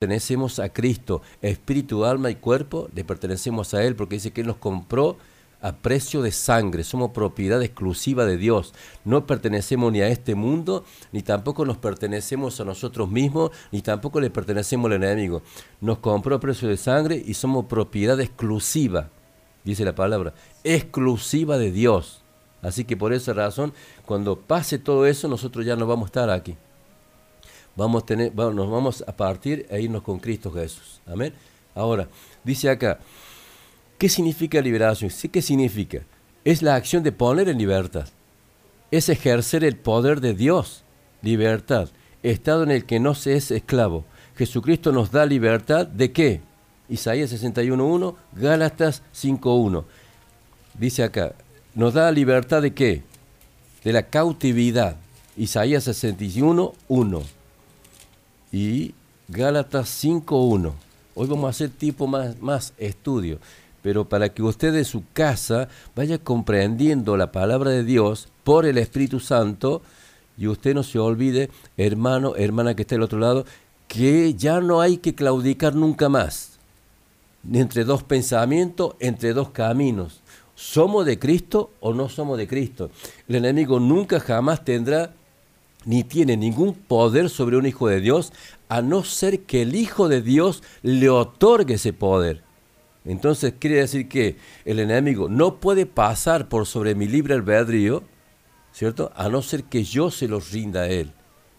pertenecemos a Cristo, espíritu, alma y cuerpo, le pertenecemos a Él porque dice que Él nos compró a precio de sangre, somos propiedad exclusiva de Dios. No pertenecemos ni a este mundo, ni tampoco nos pertenecemos a nosotros mismos, ni tampoco le pertenecemos al enemigo. Nos compró a precio de sangre y somos propiedad exclusiva, dice la palabra, exclusiva de Dios. Así que por esa razón, cuando pase todo eso, nosotros ya no vamos a estar aquí vamos a tener, nos vamos a partir e irnos con Cristo Jesús. Amén. Ahora, dice acá, ¿qué significa liberación? ¿qué significa? Es la acción de poner en libertad. Es ejercer el poder de Dios. Libertad. Estado en el que no se es esclavo. Jesucristo nos da libertad de qué? Isaías 61.1, Gálatas 5.1. Dice acá, nos da libertad de qué? De la cautividad. Isaías 61.1 y Gálatas 5.1. Hoy vamos a hacer tipo más, más estudio, pero para que usted en su casa vaya comprendiendo la palabra de Dios por el Espíritu Santo y usted no se olvide, hermano, hermana que está al otro lado, que ya no hay que claudicar nunca más, entre dos pensamientos, entre dos caminos. ¿Somos de Cristo o no somos de Cristo? El enemigo nunca jamás tendrá ni tiene ningún poder sobre un hijo de Dios, a no ser que el hijo de Dios le otorgue ese poder. Entonces quiere decir que el enemigo no puede pasar por sobre mi libre albedrío, ¿cierto? A no ser que yo se los rinda a él.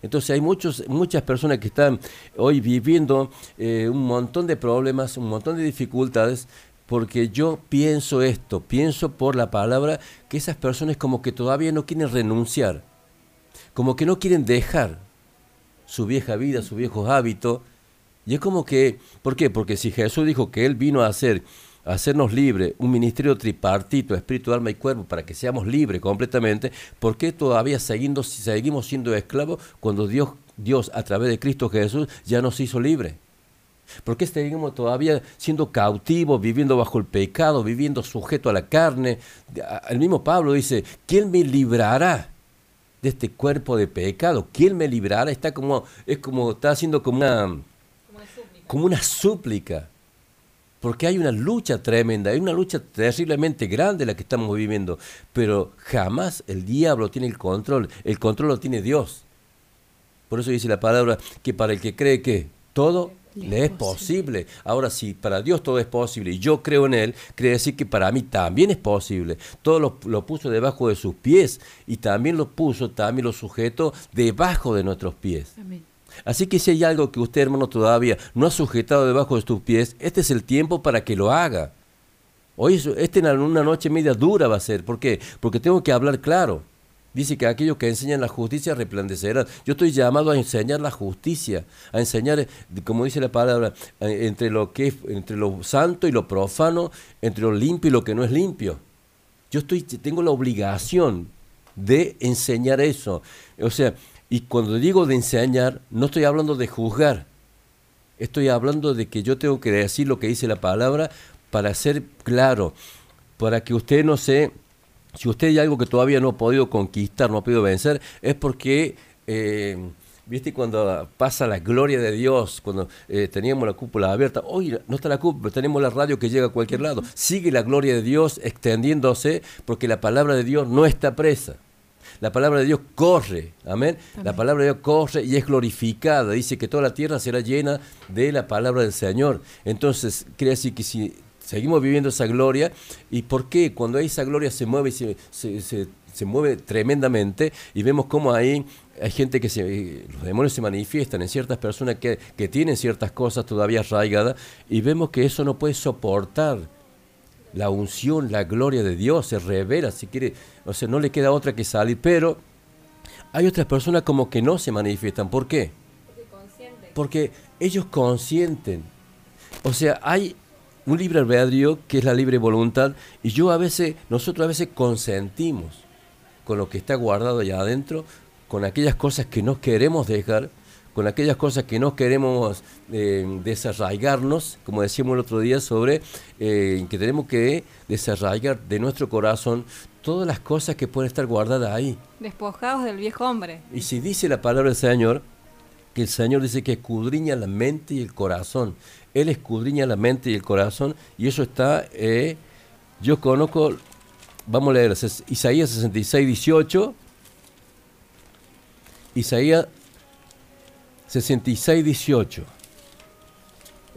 Entonces hay muchos, muchas personas que están hoy viviendo eh, un montón de problemas, un montón de dificultades, porque yo pienso esto, pienso por la palabra que esas personas como que todavía no quieren renunciar como que no quieren dejar su vieja vida, sus viejos hábitos. Y es como que, ¿por qué? Porque si Jesús dijo que Él vino a hacer, a hacernos libres, un ministerio tripartito, espíritu, alma y cuerpo, para que seamos libres completamente, ¿por qué todavía seguimos, seguimos siendo esclavos cuando Dios, Dios a través de Cristo Jesús ya nos hizo libres? ¿Por qué seguimos todavía siendo cautivos, viviendo bajo el pecado, viviendo sujeto a la carne? El mismo Pablo dice, ¿quién me librará de este cuerpo de pecado. ¿Quién me librará? Está como, es como, está haciendo como una, como una súplica. Porque hay una lucha tremenda, hay una lucha terriblemente grande la que estamos viviendo. Pero jamás el diablo tiene el control, el control lo tiene Dios. Por eso dice la palabra que para el que cree que todo le es posible. Ahora, si para Dios todo es posible y yo creo en Él, quiere decir que para mí también es posible. Todo lo, puso debajo de sus pies y también lo puso, también lo sujeto debajo de nuestros pies. Así que si hay algo que usted, hermano, todavía no ha sujetado debajo de sus pies, este es el tiempo para que lo haga. Hoy, este en una noche media dura va a ser. ¿Por qué? Porque tengo que hablar claro. Dice que aquellos que enseñan la justicia resplandecerán. Yo estoy llamado a enseñar la justicia, a enseñar, como dice la palabra, eh, entre lo que entre lo santo y lo profano, entre lo limpio y lo que no es limpio. Yo estoy, tengo la obligación de enseñar eso. O sea, y cuando digo de enseñar, no estoy hablando de juzgar. Estoy hablando de que yo tengo que decir lo que dice la palabra para ser claro, para que usted no se si usted hay algo que todavía no ha podido conquistar, no ha podido vencer, es porque, eh, viste, cuando pasa la gloria de Dios, cuando eh, teníamos la cúpula abierta, hoy no está la cúpula, tenemos la radio que llega a cualquier lado, sigue la gloria de Dios extendiéndose porque la palabra de Dios no está presa. La palabra de Dios corre, amén. La palabra de Dios corre y es glorificada. Dice que toda la tierra será llena de la palabra del Señor. Entonces, quiere decir que si seguimos viviendo esa gloria. ¿Y por qué? Cuando esa gloria se mueve y se, se, se, mueve tremendamente y vemos cómo ahí hay gente que se, los demonios se manifiestan en ciertas personas que, que tienen ciertas cosas todavía arraigadas y vemos que eso no puede soportar la unción, la gloria de Dios, se revela, si quiere, o sea, no le queda otra que salir, pero hay otras personas como que no se manifiestan, ¿por qué? Porque, Porque ellos consienten, o sea, hay un libre albedrío que es la libre voluntad y yo a veces, nosotros a veces consentimos con lo que está guardado allá adentro, con aquellas cosas que no queremos dejar, con aquellas cosas que no queremos eh, desarraigarnos, como decíamos el otro día sobre eh, que tenemos que desarraigar de nuestro corazón todas las cosas que pueden estar guardadas ahí. Despojados del viejo hombre. Y si dice la palabra del Señor, que el Señor dice que escudriña la mente y el corazón. Él escudriña la mente y el corazón y eso está, eh, yo conozco, vamos a leer Isaías 66, 18, Isaías 66, 18.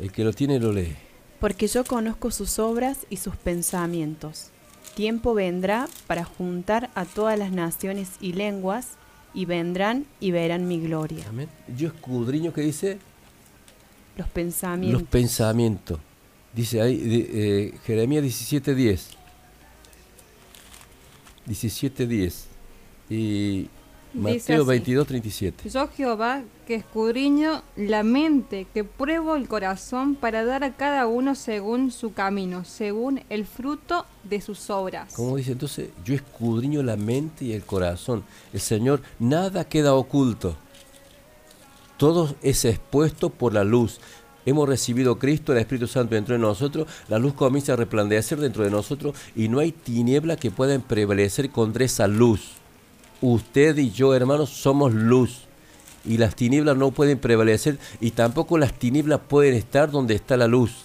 El que lo tiene lo lee. Porque yo conozco sus obras y sus pensamientos. Tiempo vendrá para juntar a todas las naciones y lenguas, y vendrán y verán mi gloria. Amén. Yo escudriño que dice los pensamientos. Los pensamientos. Dice ahí eh, Jeremías 17:10. 17:10. Y Mateo 22, 37. Yo Jehová que escudriño la mente, que pruebo el corazón para dar a cada uno según su camino, según el fruto de sus obras. Como dice entonces, yo escudriño la mente y el corazón. El Señor, nada queda oculto. Todo es expuesto por la luz. Hemos recibido Cristo, el Espíritu Santo dentro de nosotros, la luz comienza a resplandecer dentro de nosotros y no hay tiniebla que pueda prevalecer contra esa luz. Usted y yo, hermanos, somos luz. Y las tinieblas no pueden prevalecer y tampoco las tinieblas pueden estar donde está la luz.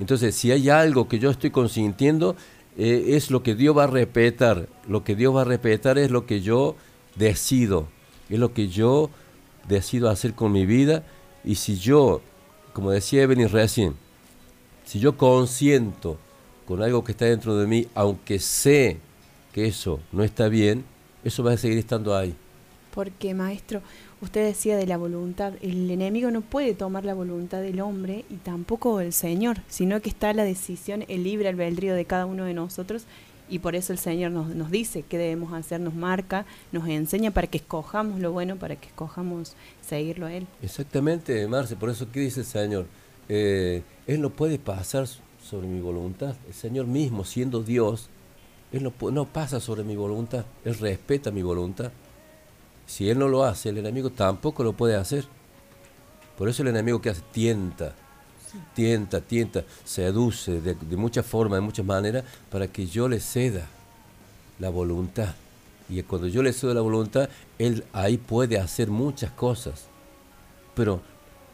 Entonces, si hay algo que yo estoy consintiendo, eh, es lo que Dios va a respetar. Lo que Dios va a respetar es lo que yo decido. Es lo que yo decido hacer con mi vida. Y si yo, como decía Evelyn recién, si yo consiento con algo que está dentro de mí, aunque sé que eso no está bien, eso va a seguir estando ahí. Porque, maestro, usted decía de la voluntad, el enemigo no puede tomar la voluntad del hombre y tampoco el Señor, sino que está la decisión, el libre albedrío de cada uno de nosotros y por eso el Señor nos, nos dice qué debemos hacer, nos marca, nos enseña para que escojamos lo bueno, para que escojamos seguirlo a Él. Exactamente, Marce, por eso ¿qué dice el Señor? Eh, él no puede pasar sobre mi voluntad, el Señor mismo siendo Dios, él no, pasa sobre mi voluntad, Él respeta mi voluntad. Si Él no lo hace, el enemigo tampoco lo puede hacer. Por eso el enemigo que hace tienta, tienta, tienta, seduce de, de muchas formas, de muchas maneras, para que yo le ceda la voluntad. Y cuando yo le cedo la voluntad, Él ahí puede hacer muchas cosas. Pero,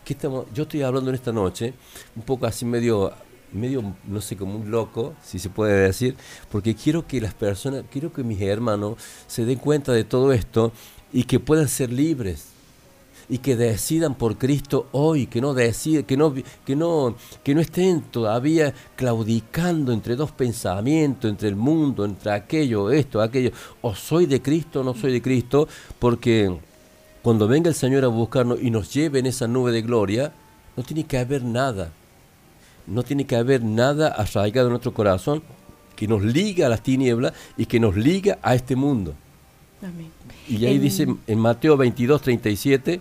¿qué estamos? yo estoy hablando en esta noche, un poco así medio medio, no sé, como un loco, si se puede decir, porque quiero que las personas, quiero que mis hermanos se den cuenta de todo esto y que puedan ser libres y que decidan por Cristo hoy, que no deciden, que no, que no, que no estén todavía claudicando entre dos pensamientos, entre el mundo, entre aquello, esto, aquello, o soy de Cristo o no soy de Cristo, porque cuando venga el Señor a buscarnos y nos lleve en esa nube de gloria, no tiene que haber nada no tiene que haber nada arraigado en nuestro corazón que nos liga a las tinieblas y que nos liga a este mundo. Amén. Y ahí dice en Mateo 22, 37.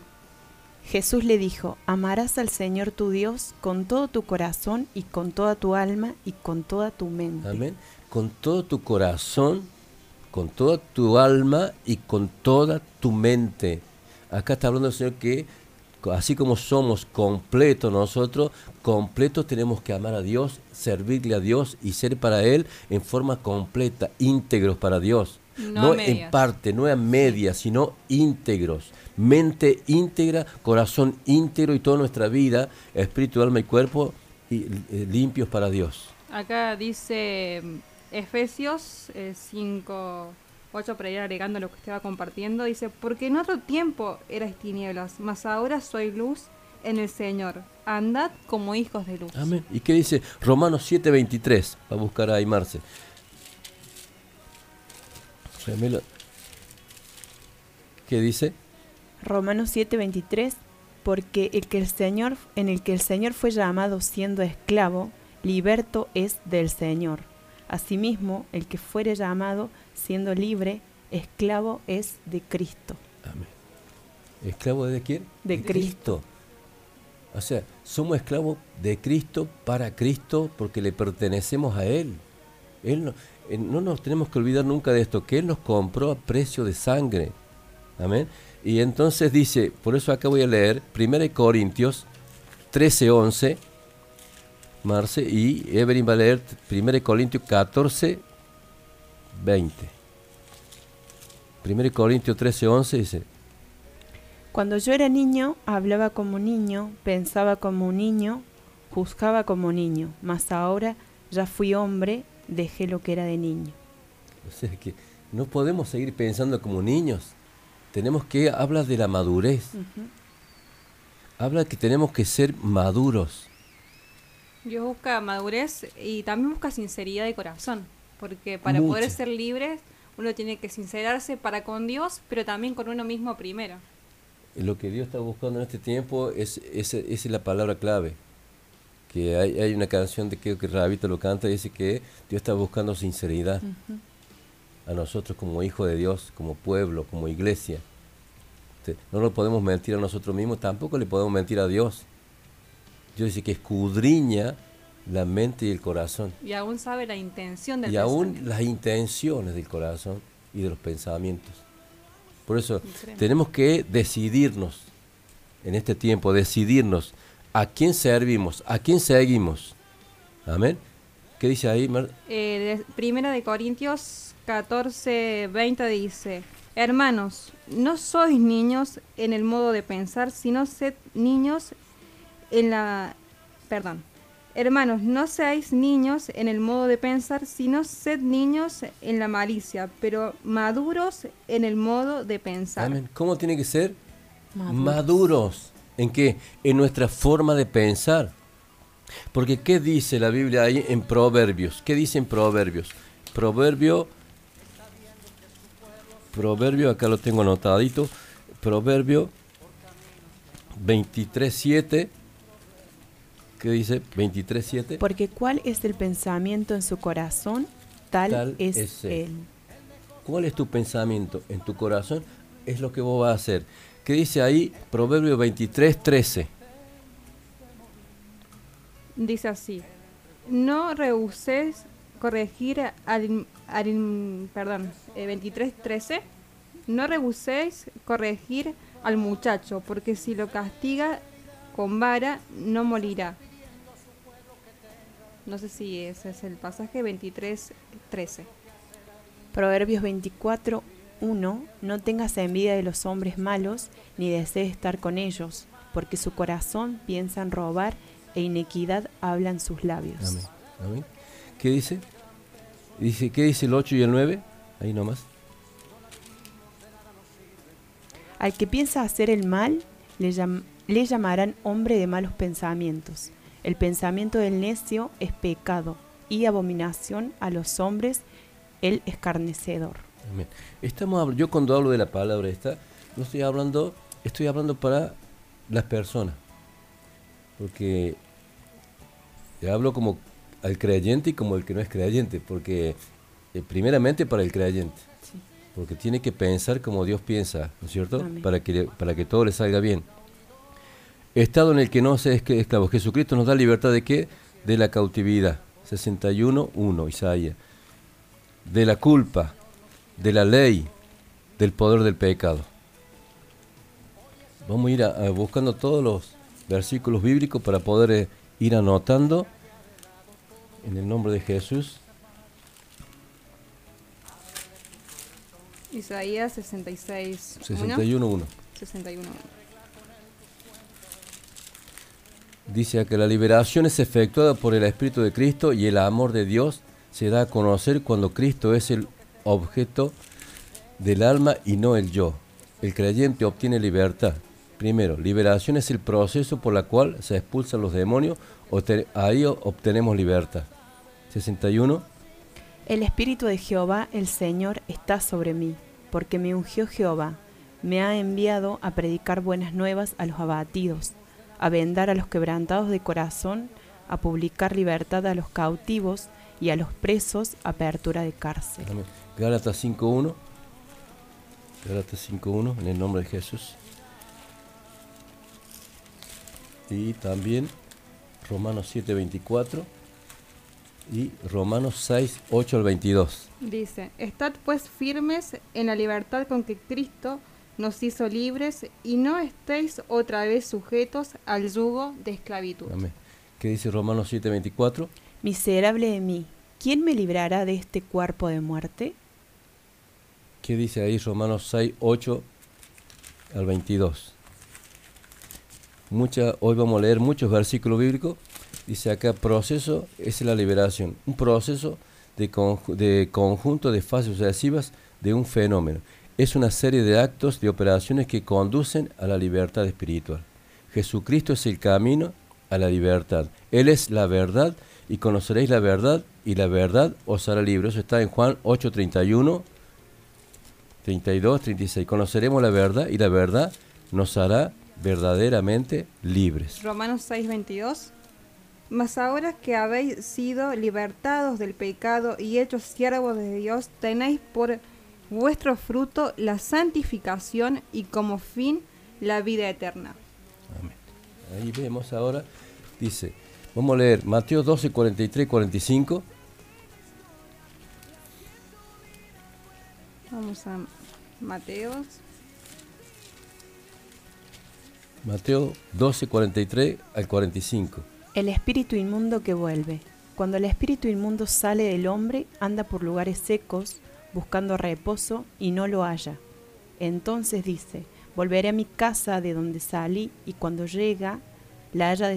Jesús le dijo, amarás al Señor tu Dios con todo tu corazón y con toda tu alma y con toda tu mente. Amén. Con todo tu corazón, con toda tu alma y con toda tu mente. Acá está hablando el Señor que así como somos completos nosotros, completos tenemos que amar a Dios, servirle a Dios y ser para Él en forma completa, íntegros para Dios. No, en parte, no en media, sino íntegros. Mente íntegra, corazón íntegro y toda nuestra vida, espíritu, alma y cuerpo y, eh, limpios para Dios. Acá dice mm, Efesios 5. Eh, 8 para ir agregando lo que estaba compartiendo, dice, porque en otro tiempo erais tinieblas, mas ahora soy luz en el Señor. Andad como hijos de luz. Amén. ¿Y qué dice Romanos 7:23? Va a buscar ahí Marce. ¿Qué dice? Romanos 7:23, porque el que el Señor, en el que el Señor fue llamado siendo esclavo, liberto es del Señor. Asimismo, el que fuere llamado siendo libre, esclavo es de Cristo. Amén. ¿Esclavo de quién? De, Cristo. O sea, somos esclavos de Cristo para Cristo porque le pertenecemos a Él. Él no, eh, no nos tenemos que olvidar nunca de esto, que Él nos compró a precio de sangre. Amén. Y entonces dice, por eso acá voy a leer 1 Corintios 13, 11 Marce, y Evelyn va a leer 1 Corintios 14, 20. 1 Corintios 13, 11 dice. Cuando yo era niño, hablaba como niño, pensaba como un niño, juzgaba como niño, mas ahora ya fui hombre, dejé lo que era de niño. O sea que no podemos seguir pensando como niños. Tenemos que, habla de la madurez. Habla que tenemos que ser maduros. Dios busca madurez y también busca sinceridad de corazón, porque para poder ser libre uno tiene que sincerarse para con Dios, pero también con uno mismo primero. Lo que Dios está buscando en este tiempo es, es, es la palabra clave. Que hay, hay, una canción de que, que Rabito lo canta y dice que Dios está buscando sinceridad a nosotros como hijos de Dios, como pueblo, como iglesia. No lo podemos mentir a nosotros mismos, tampoco le podemos mentir a Dios. Dios dice que escudriña la mente y el corazón. Y aún sabe la intención del Y aún las intenciones del corazón y de los pensamientos. Por eso tenemos que decidirnos en este tiempo, decidirnos a quién servimos, a quién seguimos. Amén. ¿Qué dice ahí? Eh, primera de Corintios 14, 20 dice, hermanos, no sois niños en el modo de pensar, sino sed niños en la... Perdón. Hermanos, no seáis niños en el modo de pensar, sino sed niños en la malicia, pero maduros en el modo de pensar. Amén. ¿Cómo tiene que ser? Maduros. ¿En qué? En nuestra forma de pensar. Porque ¿qué dice la Biblia ahí en Proverbios? ¿Qué dice en Proverbios? Proverbio, Proverbio, acá lo tengo anotadito, Proverbio 23.7 ¿Qué dice 23.7? Porque cuál es el pensamiento en su corazón, tal, es, él. ¿Cuál es tu pensamiento en tu corazón? Es lo que vos vas a hacer. ¿Qué dice ahí? Proverbio 23.13. Dice así, no rehuses corregir al, perdón, 23.13, eh, no rehuséis corregir al muchacho, porque si lo castiga con vara, no morirá. No sé si ese es el pasaje 23, 13. Proverbios 24, 1. No tengas envidia de los hombres malos, ni desees estar con ellos, porque su corazón piensa en robar e inequidad hablan sus labios. Amén. ¿Qué dice? Dice? ¿Qué dice el 8 y el 9? Ahí nomás. Al que piensa hacer el mal, le, le llamarán hombre de malos pensamientos el pensamiento del necio es pecado y abominación a los hombres el escarnecedor. Estamos yo cuando hablo de la palabra esta, no estoy hablando, estoy hablando para las personas. Porque hablo como al creyente y como el que no es creyente, porque eh, primeramente para el creyente. Porque tiene que pensar como Dios piensa, ¿no es cierto? Para que, para que todo le salga bien estado en el que no se es esclavo. Jesucristo nos da libertad de qué? De la cautividad. 61.1, Isaías. De la culpa, de la ley, del poder del pecado. Vamos a ir buscando todos los versículos bíblicos para poder eh, ir anotando en el nombre de Jesús. Isaías 66. 61.1. 61.1. Dice que la liberación es efectuada por el Espíritu de Cristo y el amor de Dios se da a conocer cuando Cristo es el objeto del alma y no el yo. El creyente obtiene libertad. Primero, liberación es el proceso por el cual se expulsan los demonios, ahí obtenemos libertad. 61. El Espíritu de Jehová, el Señor, está sobre mí, porque me ungió Jehová, me ha enviado a predicar buenas nuevas a los abatidos a vendar a los quebrantados de corazón, a publicar libertad a los cautivos y a los presos apertura de cárcel. Gálatas 5.1. Gálatas 5.1 en el nombre de Jesús. Y también Romanos 7.24 y Romanos 6, 8 al 22. Dice, estad pues firmes en la libertad con que Cristo nos hizo libres y no estéis otra vez sujetos al yugo de esclavitud. Amén. ¿Qué dice Romanos 7:24? Miserable de mí, ¿quién me librará de este cuerpo de muerte? ¿Qué dice ahí Romanos 6, 8 al 22? Hoy vamos a leer muchos versículos bíblicos. Dice acá, proceso es la liberación, un proceso de, de conjunto de fases sucesivas de un fenómeno. Es una serie de actos, de operaciones que conducen a la libertad espiritual. Jesucristo es el camino a la libertad. Él es la verdad y conoceréis la verdad y la verdad os hará libre. Eso está en Juan 8, 31, 32, 36. Conoceremos la verdad y la verdad nos hará verdaderamente libres. Romanos 6, 22. Mas ahora que habéis sido libertados del pecado y hechos siervos de Dios, tenéis por vuestro fruto la santificación y como fin la vida eterna. Amén. Ahí vemos ahora, dice, vamos a leer Mateo 12, 43, 45. Vamos a Mateos. Mateo 12, 43 al 45. El espíritu inmundo que vuelve. Cuando el espíritu inmundo sale del hombre, anda por lugares secos, buscando reposo, y no lo halla. Entonces dice, volveré a mi casa de donde salí, y cuando llega, la haya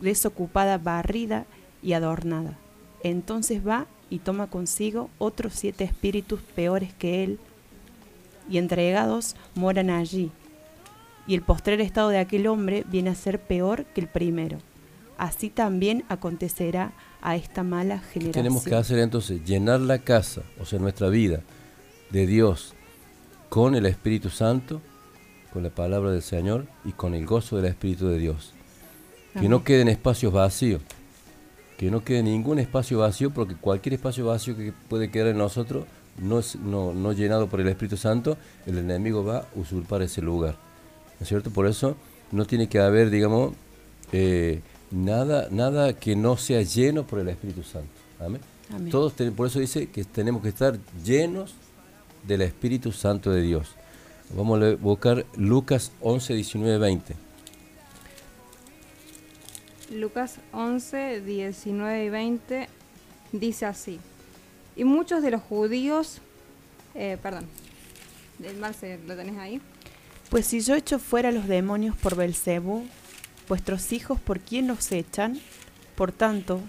desocupada, barrida y adornada. Entonces va y toma consigo otros siete espíritus peores que él, y entregados moran allí. Y el postrer estado de aquel hombre viene a ser peor que el primero así también acontecerá a esta mala generación. Tenemos que hacer entonces llenar la casa, o sea, nuestra vida, de Dios con el Espíritu Santo, con la palabra del Señor y con el gozo del Espíritu de Dios. Que no queden espacios vacíos, que no quede ningún espacio vacío, porque cualquier espacio vacío que puede quedar en nosotros, no, es, no, no llenado por el Espíritu Santo, el enemigo va a usurpar ese lugar. ¿No es cierto? Por eso no tiene que haber, digamos, eh, nada, nada que no sea lleno por el Espíritu Santo. Amén. Todos por eso dice que tenemos que estar llenos del Espíritu Santo de Dios. Vamos a buscar Lucas 11, 19, 20. Lucas 11, 19 y 20 dice así. Y muchos de los judíos, eh, perdón, el Marce, ¿lo tenés ahí? Pues si yo echo fuera los demonios por Belcebú, vuestros hijos por quién los echan, por tanto,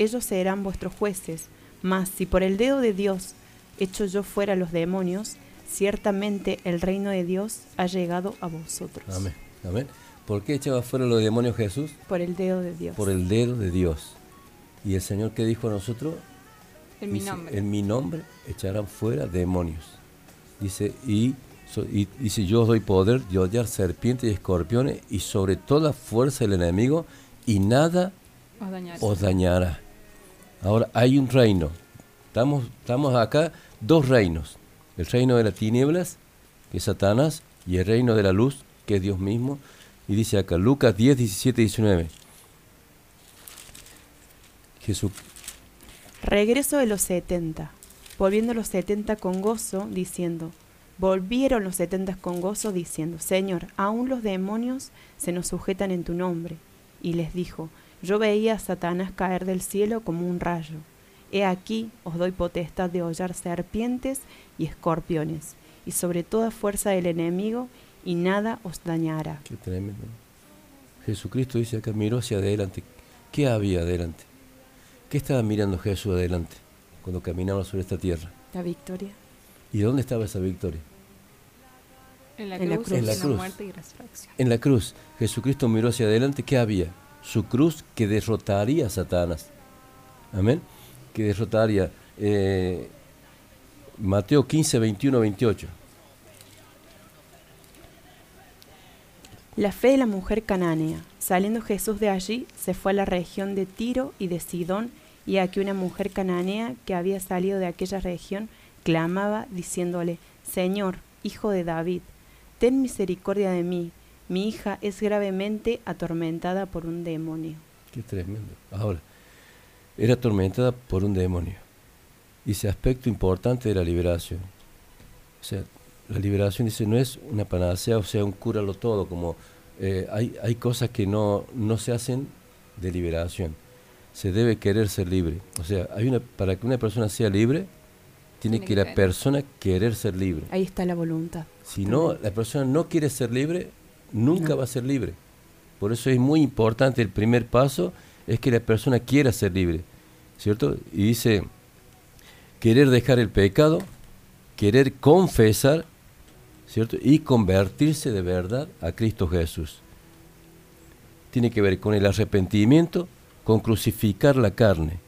ellos serán vuestros jueces. Mas si por el dedo de Dios echo yo fuera los demonios, ciertamente el reino de Dios ha llegado a vosotros. Amén. Amén. ¿Por qué echaba fuera los demonios Jesús? Por el dedo de Dios. Por el dedo de Dios. ¿Y el Señor qué dijo a nosotros? En mi nombre. En mi nombre echarán fuera demonios. Dice, y y dice, yo os doy poder de odiar serpientes y escorpiones y sobre toda fuerza del enemigo y nada os dañará. Ahora hay un reino. Estamos, estamos acá, dos reinos. El reino de las tinieblas, que es Satanás, y el reino de la luz, que es Dios mismo. Y dice acá, Lucas 10, 17, 19. Jesús. Regreso de los 70, volviendo los 70 con gozo, diciendo, Volvieron los setentas con gozo, diciendo, Señor, aún los demonios se nos sujetan en tu nombre. Y les dijo, Yo veía a Satanás caer del cielo como un rayo. He aquí os doy potestad de hollar serpientes y escorpiones, y sobre toda fuerza del enemigo, y nada os dañará. Qué tremendo. Jesucristo dice acá, miró hacia adelante. ¿Qué había adelante? ¿Qué estaba mirando Jesús adelante cuando caminaba sobre esta tierra? La victoria. ¿Y dónde estaba esa victoria? En la, cruz, en la, muerte y resurrección. En la cruz, Jesucristo miró hacia adelante, ¿qué había? Su cruz que derrotaría a Satanás. Amén. Que derrotaría. Eh, Mateo 15, 21, 28. La fe de la mujer canánea. Saliendo Jesús de allí, se fue a la región de Tiro y de Sidón, y aquí una mujer cananea que había salido de aquella región clamaba diciéndole, Señor, hijo de David, ten misericordia de mí, mi hija es gravemente atormentada por un demonio. Qué tremendo. Ahora, era atormentada por un demonio. Y ese aspecto importante de la liberación. O sea, la liberación dice, no es una panacea, o sea, un cúralo todo, como eh, hay, hay cosas que no, no se hacen de liberación. Se debe querer ser libre. O sea, hay una, para que una persona sea libre, tiene, que, la persona querer ser libre. Ahí está la voluntad. Si no, la persona no quiere ser libre, nunca va a ser libre. Por eso es muy importante el primer paso, es que la persona quiera ser libre, ¿cierto? Y dice, querer dejar el pecado, querer confesar, ¿cierto? Y convertirse de verdad a Cristo Jesús. Tiene que ver con el arrepentimiento, con crucificar la carne.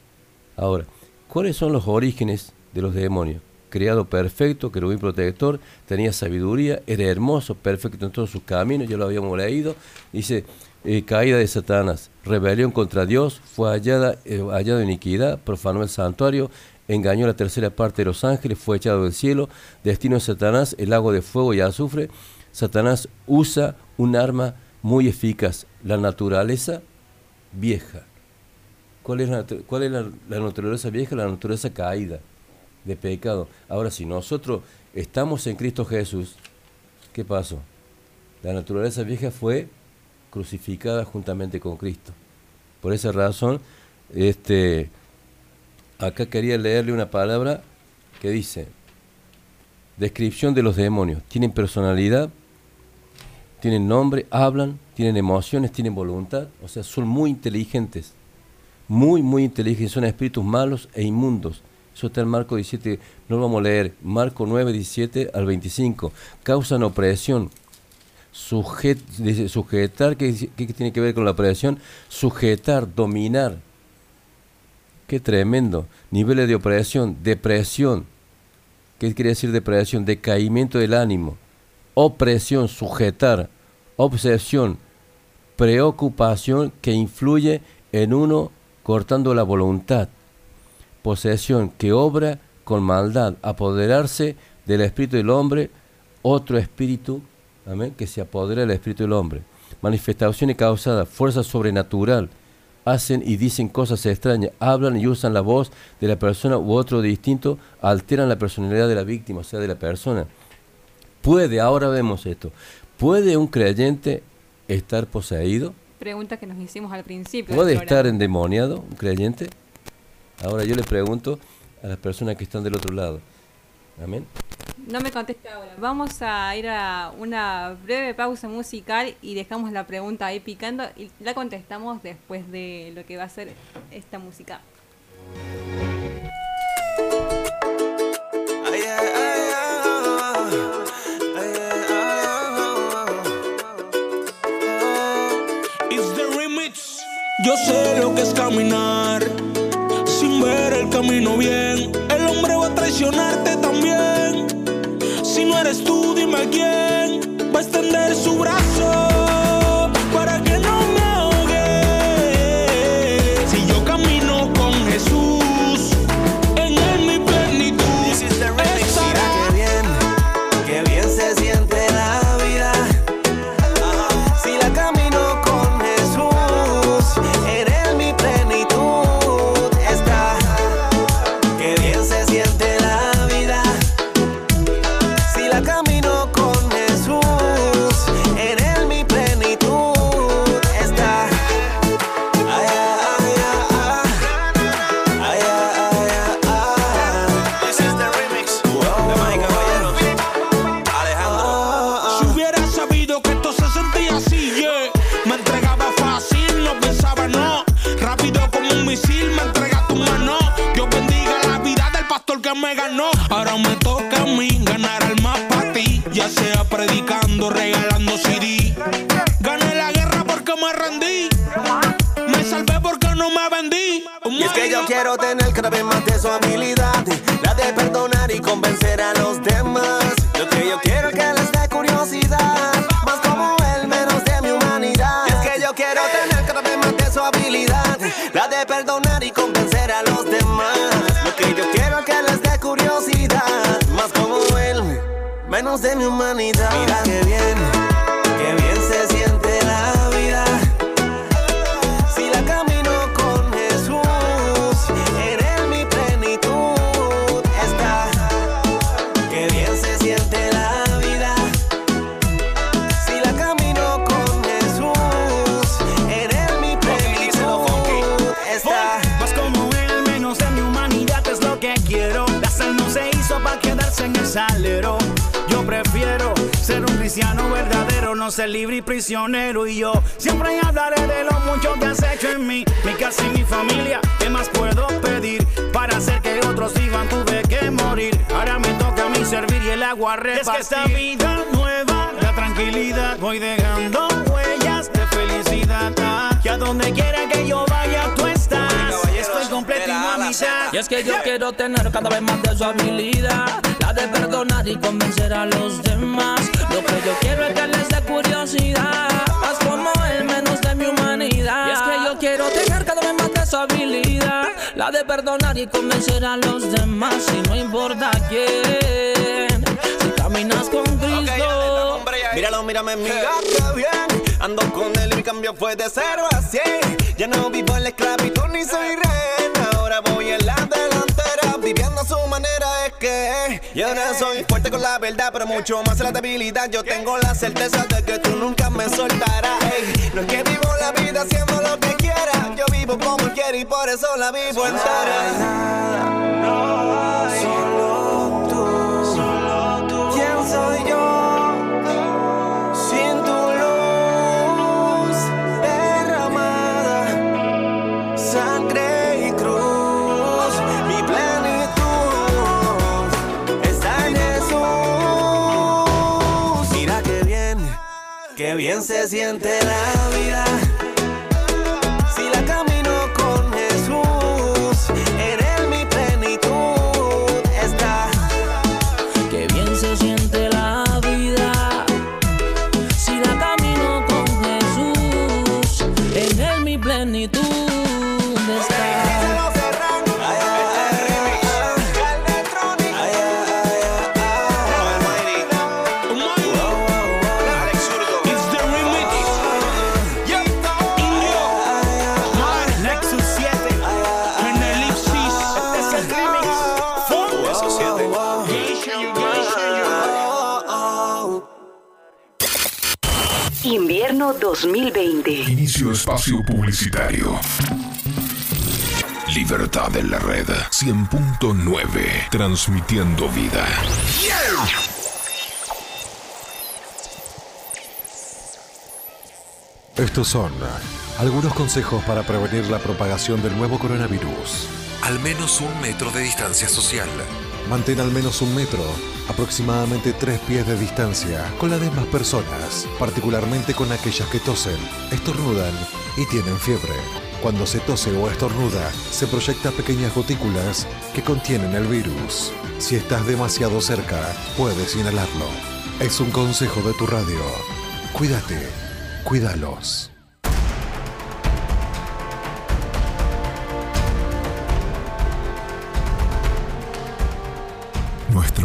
Ahora, ¿cuáles son los orígenes de los demonios? Creado perfecto, querubín protector, tenía sabiduría, era hermoso, perfecto en todos sus caminos, ya lo habíamos leído. Dice, eh, caída de Satanás, rebelión contra Dios, fue hallada, eh, iniquidad, profanó el santuario, engañó la tercera parte de los ángeles, fue echado del cielo, destino de Satanás, el lago de fuego y azufre. Satanás usa un arma muy eficaz, la naturaleza vieja. ¿Cuál es, cuál es la, naturaleza vieja? La naturaleza caída, de pecado. Ahora, si nosotros estamos en Cristo Jesús, ¿qué pasó? La naturaleza vieja fue crucificada juntamente con Cristo. Por esa razón, este, acá quería leerle una palabra que dice, descripción de los demonios. Tienen personalidad, tienen nombre, hablan, tienen emociones, tienen voluntad, o sea, son muy inteligentes muy, muy inteligentes, son espíritus malos e inmundos. Eso está en Marco 17, no lo vamos a leer. Marco 9, 17 al 25. Causan opresión. Sujet, sujetar, ¿qué, tiene que ver con la opresión? Sujetar, dominar. Qué tremendo. Niveles de opresión, depresión. ¿Qué quiere decir depresión? Decaimiento del ánimo. Opresión, sujetar. Obsesión, preocupación que influye en uno cortando la voluntad, posesión que obra con maldad, apoderarse del espíritu del hombre, otro espíritu, amén, que se apodera del espíritu del hombre. Manifestaciones causadas, fuerza sobrenatural, hacen y dicen cosas extrañas, hablan y usan la voz de la persona u otro distinto, alteran la personalidad de la víctima, o sea, de la persona. Puede, ahora vemos esto, ¿puede un creyente estar poseído? pregunta que nos hicimos al principio. ¿Puede estar endemoniado un creyente? Ahora yo le pregunto a las personas que están del otro lado. Amén. No me conteste ahora. Vamos a ir a una breve pausa musical y dejamos la pregunta ahí picando y la contestamos después de lo que va a ser esta música. Yo sé lo que es caminar camino bien. El hombre va a traicionarte también. Si no eres tú, dime quién de mi humanidad. Mira que bien, ser libre y prisionero. Y yo siempre hablaré de lo mucho que has hecho en mí, mi casa y mi familia. ¿Qué más puedo pedir? Para hacer que otros vivan tuve que morir. Ahora me toca a mí servir y el agua repartir. Es que esta vida nueva, la tranquilidad, voy dejando huellas de felicidad. Que a donde quiera que yo vaya, tú y es que yo quiero tener cada vez más de su habilidad, la de perdonar y convencer a los demás. Lo que yo quiero es que les dé curiosidad, más como él, menos de mi humanidad. Y es que yo quiero tener cada vez más de su habilidad, la de perdonar y convencer a los demás. Y no importa quién, si caminas con Cristo. Míralo, mírame, mira qué bien. Ando con él y mi cambio fue de cero a cien. Ya no vivo en la esclavitud ni soy reina. Ahora voy en la delantera, viviendo a su manera. Es que y ahora soy fuerte con la verdad, pero mucho más la debilidad. Yo tengo la certeza de que tú nunca me soltarás. Ey, no es que vivo la vida haciendo lo que quiera. Yo vivo como quiero y por eso la vivo entera. Solo tú, ¿quién soy yo? Se siente Inicio espacio publicitario. Libertad en la red 100.9. Transmitiendo vida. Estos son algunos consejos para prevenir la propagación del nuevo coronavirus. Al menos un metro de distancia social. Mantén al menos un metro, aproximadamente tres pies de distancia, con las demás personas, particularmente con aquellas que tosen, estornudan y tienen fiebre. Cuando se tose o estornuda, se proyectan pequeñas gotículas que contienen el virus. Si estás demasiado cerca, puedes inhalarlo. Es un consejo de tu radio. Cuídate, cuídalos.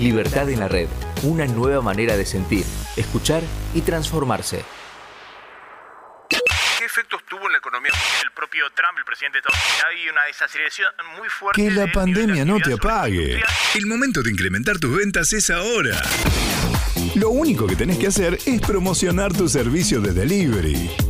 Libertad en la red, una nueva manera de sentir, escuchar y transformarse. ¿Qué efectos tuvo en la economía el propio Trump, el presidente de Estados Unidos? Hay una desaceleración muy fuerte. Que la pandemia no te apague. El momento de incrementar tus ventas es ahora. Lo único que tenés que hacer es promocionar tu servicio de delivery.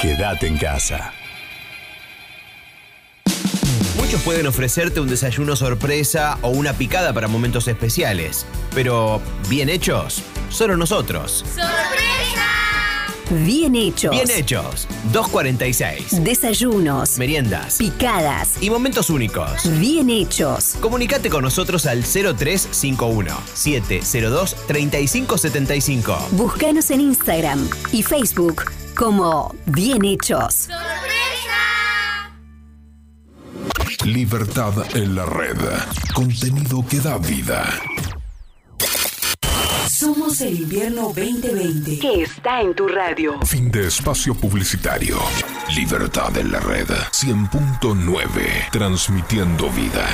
Quédate en casa. Muchos pueden ofrecerte un desayuno sorpresa o una picada para momentos especiales, pero bien hechos, solo nosotros. Bien hechos. Bien hechos. 246. Desayunos. Meriendas. Picadas. Y momentos únicos. Bien hechos. Comunicate con nosotros al 0351 702 3575. Búscanos en Instagram y Facebook como Bien hechos. Libertad en la red. Contenido que da vida. Somos el invierno 2020 que está en tu radio. Fin de espacio publicitario. Libertad en la red. 100.9. Transmitiendo vida.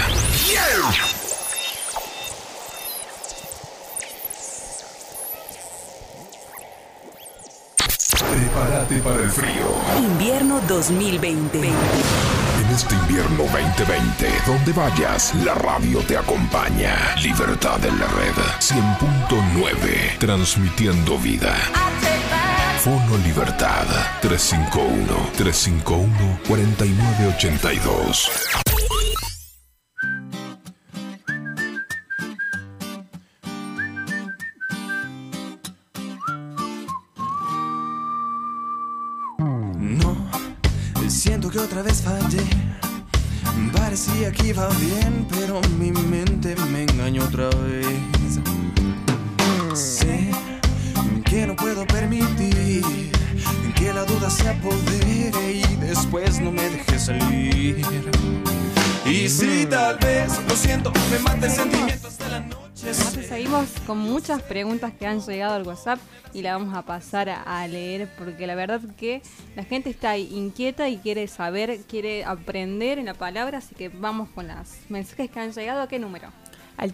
Para el frío. Invierno 2020. En este invierno 2020, donde vayas, la radio te acompaña. Libertad en la red 100.9, transmitiendo vida. Fono Libertad 351 351 4982. Otra vez fallé. Parecía que iba bien, pero mi mente me engañó otra vez. Sé que no puedo permitir que la duda se apodere y después no me deje salir. Y si tal vez, lo siento, me mata el sentimiento hasta la noche. Entonces seguimos con muchas preguntas que han llegado al WhatsApp y la vamos a pasar a, leer porque la verdad que la gente está inquieta y quiere saber, quiere aprender en la palabra, así que vamos con los mensajes que han llegado. ¿A qué número? Al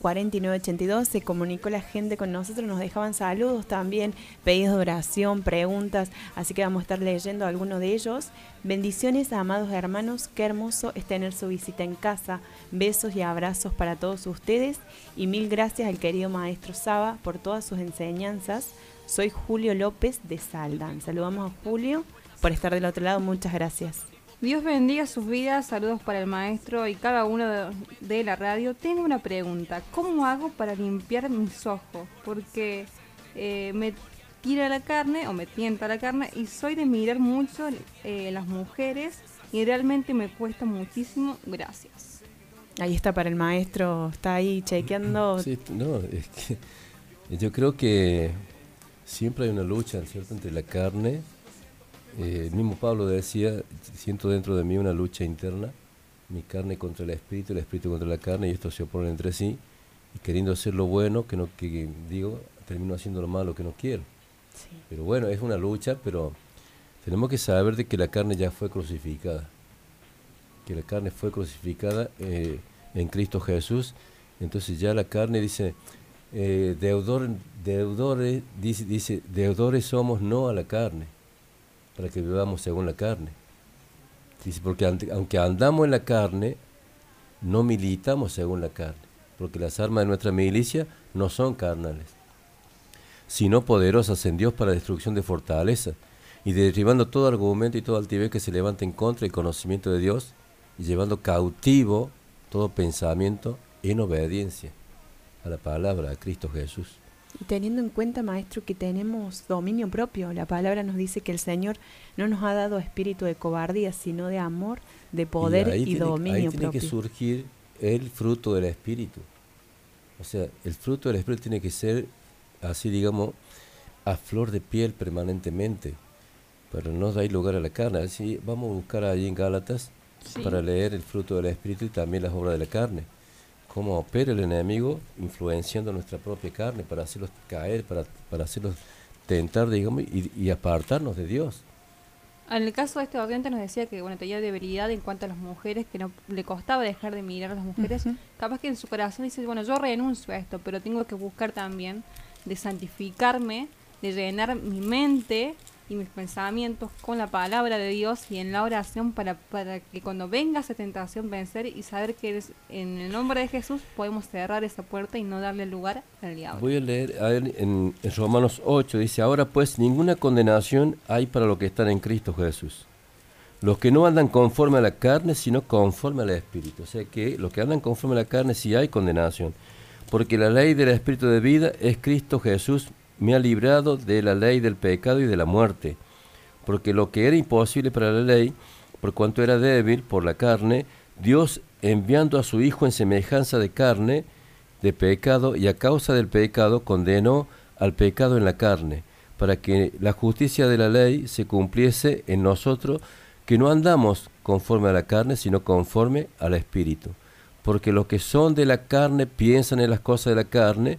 351-351-4982 se comunicó la gente con nosotros, nos dejaban saludos también, pedidos de oración, preguntas, así que vamos a estar leyendo algunos de ellos. Bendiciones, amados hermanos, qué hermoso es tener su visita en casa. Besos y abrazos para todos ustedes y mil gracias al querido maestro Saba por todas sus enseñanzas. Soy Julio López de Saldan. Saludamos a Julio por estar del otro lado, muchas gracias. Dios bendiga sus vidas, saludos para el maestro y cada uno de, de la radio. Tengo una pregunta, ¿cómo hago para limpiar mis ojos? Porque eh, me tira la carne o me tienta la carne y soy de mirar mucho eh, las mujeres y realmente me cuesta muchísimo. Gracias. Ahí está para el maestro, está ahí chequeando. Sí, no, es que yo creo que siempre hay una lucha, ¿cierto?, entre la carne. Eh, el mismo Pablo decía, siento dentro de mí una lucha interna, mi carne contra el espíritu, el espíritu contra la carne, y esto se oponen entre sí, y queriendo hacer lo bueno, que no que digo, termino haciendo lo malo que no quiero. Pero bueno, es una lucha, pero tenemos que saber de que la carne ya fue crucificada, que la carne fue crucificada eh, en Cristo Jesús, entonces ya la carne dice, eh, deudor, deudores, dice, dice, deudores somos no a la carne, para que vivamos según la carne. Porque aunque andamos en la carne, no militamos según la carne, porque las armas de nuestra milicia no son carnales, sino poderosas en Dios para destrucción de fortaleza, y derribando todo argumento y todo altivez que se levante en contra del conocimiento de Dios, y llevando cautivo todo pensamiento en obediencia a la palabra, a Cristo Jesús. Y teniendo en cuenta, maestro, que tenemos dominio propio, la palabra nos dice que el Señor no nos ha dado espíritu de cobardía, sino de amor, de poder y, ahí tiene- dominio ahí tiene propio. que surgir el fruto del Espíritu. O sea, el fruto del Espíritu tiene que ser, así digamos, a flor de piel permanentemente, pero no da lugar a la carne. Así vamos a buscar ahí en Gálatas Sí. para leer el fruto del Espíritu y también las obras de la carne. Cómo opera el enemigo influenciando nuestra propia carne para hacerlos caer, para, para hacerlos tentar, digamos, y, y apartarnos de Dios. En el caso de este oyente nos decía que bueno tenía debilidad en cuanto a las mujeres, que no le costaba dejar de mirar a las mujeres. Capaz que en su corazón dice, bueno, yo renuncio a esto, pero tengo que buscar también de santificarme, de llenar mi mente y mis pensamientos con la palabra de Dios y en la oración para, para que cuando venga esa tentación vencer y saber que es- en el nombre de Jesús podemos cerrar esa puerta y no darle lugar al diablo. Voy a leer a él en, en Romanos 8, dice, ahora pues ninguna condenación hay para los que están en Cristo Jesús. Los que no andan conforme a la carne, sino conforme al Espíritu. O sea que los que andan conforme a la carne sí hay condenación. Porque la ley del Espíritu de vida es Cristo Jesús, me ha librado de la ley del pecado y de la muerte. Porque lo que era imposible para la ley, por cuanto era débil por la carne, Dios enviando a su Hijo en semejanza de carne, de pecado, y a causa del pecado condenó al pecado en la carne, para que la justicia de la ley se cumpliese en nosotros, que no andamos conforme a la carne, sino conforme al Espíritu. Porque los que son de la carne piensan en las cosas de la carne,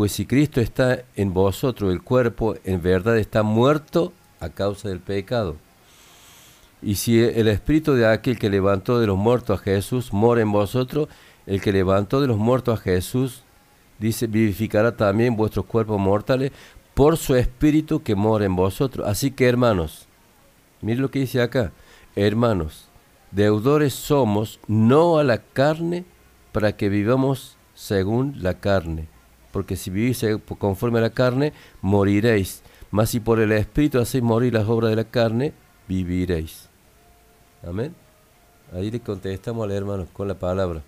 Pues si Cristo está en vosotros, el cuerpo en verdad está muerto a causa del pecado. Y si el espíritu de aquel que levantó de los muertos a Jesús mora en vosotros, el que levantó de los muertos a Jesús, dice, vivificará también vuestros cuerpos mortales por su espíritu que mora en vosotros. Así que hermanos, mire lo que dice acá, hermanos, deudores somos no a la carne para que vivamos según la carne. Porque si vivís seg- conforme a la carne, moriréis. Mas si por el Espíritu hacéis morir las obras de la carne, viviréis. Amén. Ahí le contestamos al hermano con la palabra.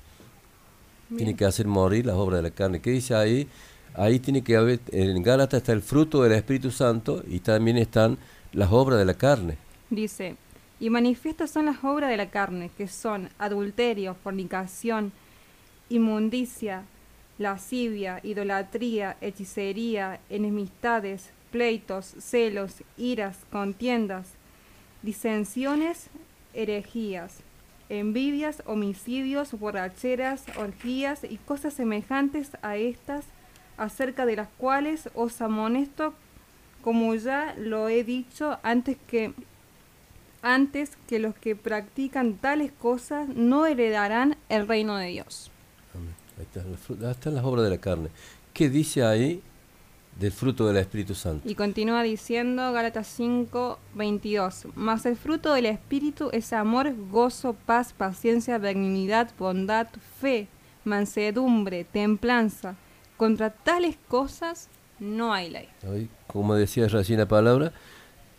Tiene que hacer morir las obras de la carne. ¿Qué dice ahí? Ahí tiene que haber, en Gálatas está el fruto del Espíritu Santo y también están las obras de la carne. Dice, y manifiestas son las obras de la carne, que son adulterio, fornicación, inmundicia, lascivia, idolatría, hechicería, enemistades, pleitos, celos, iras, contiendas, disensiones, herejías, envidias, homicidios, borracheras, orgías y cosas semejantes a estas, acerca de las cuales os amonesto, como ya lo he dicho antes que antes que los que practican tales cosas no heredarán el reino de Dios. Ahí están, las obras de la carne. ¿Qué dice ahí del fruto del Espíritu Santo? Y continúa diciendo Gálatas 5, 22. Mas el fruto del Espíritu es amor, gozo, paz, paciencia, benignidad, bondad, fe, mansedumbre, templanza. Contra tales cosas no hay ley. Como decía recién la palabra,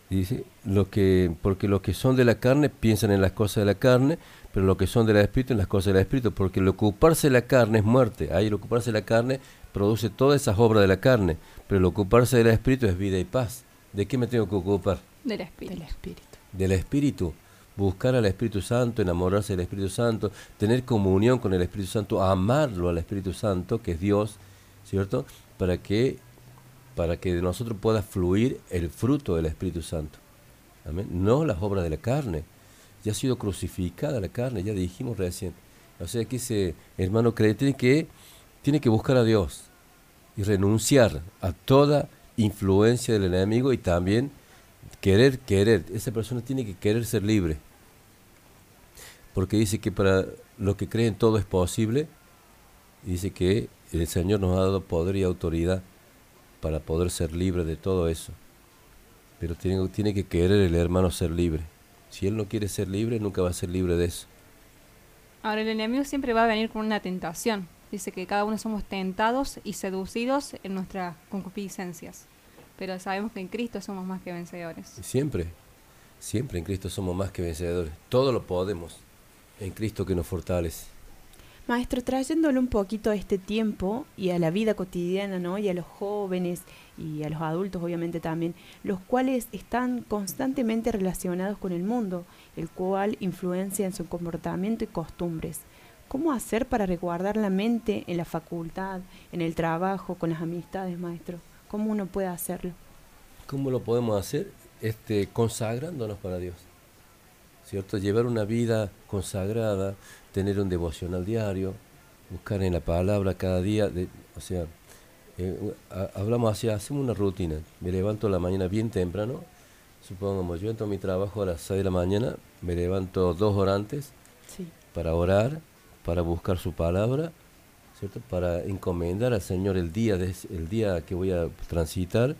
dice, lo que, porque los que son de la carne piensan en las cosas de la carne, pero los que son del Espíritu en las cosas del Espíritu, porque el ocuparse de la carne es muerte. Ahí el ocuparse de la carne produce todas esas obras de la carne, pero el ocuparse del Espíritu es vida y paz. ¿De qué me tengo que ocupar? Del Espíritu. Del Espíritu. Buscar al Espíritu Santo, enamorarse del Espíritu Santo, tener comunión con el Espíritu Santo, amarlo al Espíritu Santo, que es Dios, ¿cierto? Para que, para que de nosotros pueda fluir el fruto del Espíritu Santo. Amén. No las obras de la carne. Ya ha sido crucificada la carne, ya dijimos recién. O sea que ese hermano creyente tiene que, tiene que buscar a Dios y renunciar a toda influencia del enemigo y también querer, querer. Esa persona tiene que querer ser libre. Porque dice que para los que creen todo es posible. Dice que el Señor nos ha dado poder y autoridad para poder ser libre de todo eso. Pero tiene, tiene que querer el hermano ser libre. Si él no quiere ser libre, nunca va a ser libre de eso. Ahora el enemigo siempre va a venir con una tentación. Dice que cada uno somos tentados y seducidos en nuestras concupiscencias. Pero sabemos que en Cristo somos más que vencedores. Siempre, siempre en Cristo somos más que vencedores. Todo lo podemos en Cristo que nos fortalece. Maestro, trayéndolo un poquito a este tiempo y a la vida cotidiana, ¿no? Y a los jóvenes y a los adultos, obviamente también, los cuales están constantemente relacionados con el mundo, el cual influencia en su comportamiento y costumbres. ¿Cómo hacer para resguardar la mente en la facultad, en el trabajo, con las amistades, maestro? ¿Cómo uno puede hacerlo? ¿Cómo lo podemos hacer? Este, consagrándonos para Dios. ¿Cierto? Llevar una vida consagrada, tener un devocional diario, buscar en la palabra cada día, de, o sea, eh, hablamos así, hacemos una rutina. Me levanto la mañana bien temprano, supongamos, yo entro a mi trabajo a las 6 de la mañana, me levanto dos horas antes para orar, para buscar su palabra, ¿cierto? Para encomendar al Señor el día, de, el día que voy a transitar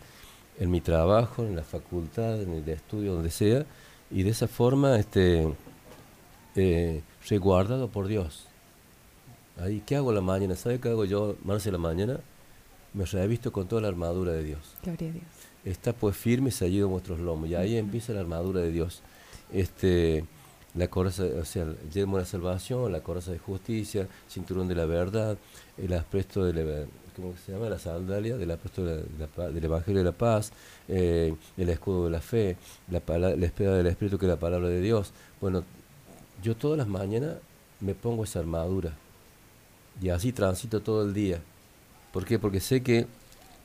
en mi trabajo, en la facultad, en el estudio, donde sea, y de esa forma este, eh, resguardado por Dios. Ahí, ¿qué hago la mañana? ¿Sabe qué hago yo, marzo de la mañana? Me revisto con toda la armadura de Dios. Gloria a Dios. Está pues firme y en vuestros lomos. Y ahí empieza la armadura de Dios. Este, la coraza, o sea, el yelmo de la salvación, la coraza de justicia, cinturón de la verdad, el apresto de la, ¿cómo se llama? La sandalia, del de del Evangelio de la paz, eh, el escudo de la fe, la, la espada del Espíritu que es la palabra de Dios. Bueno, yo todas las mañanas me pongo esa armadura y así transito todo el día. ¿Por qué? Porque sé que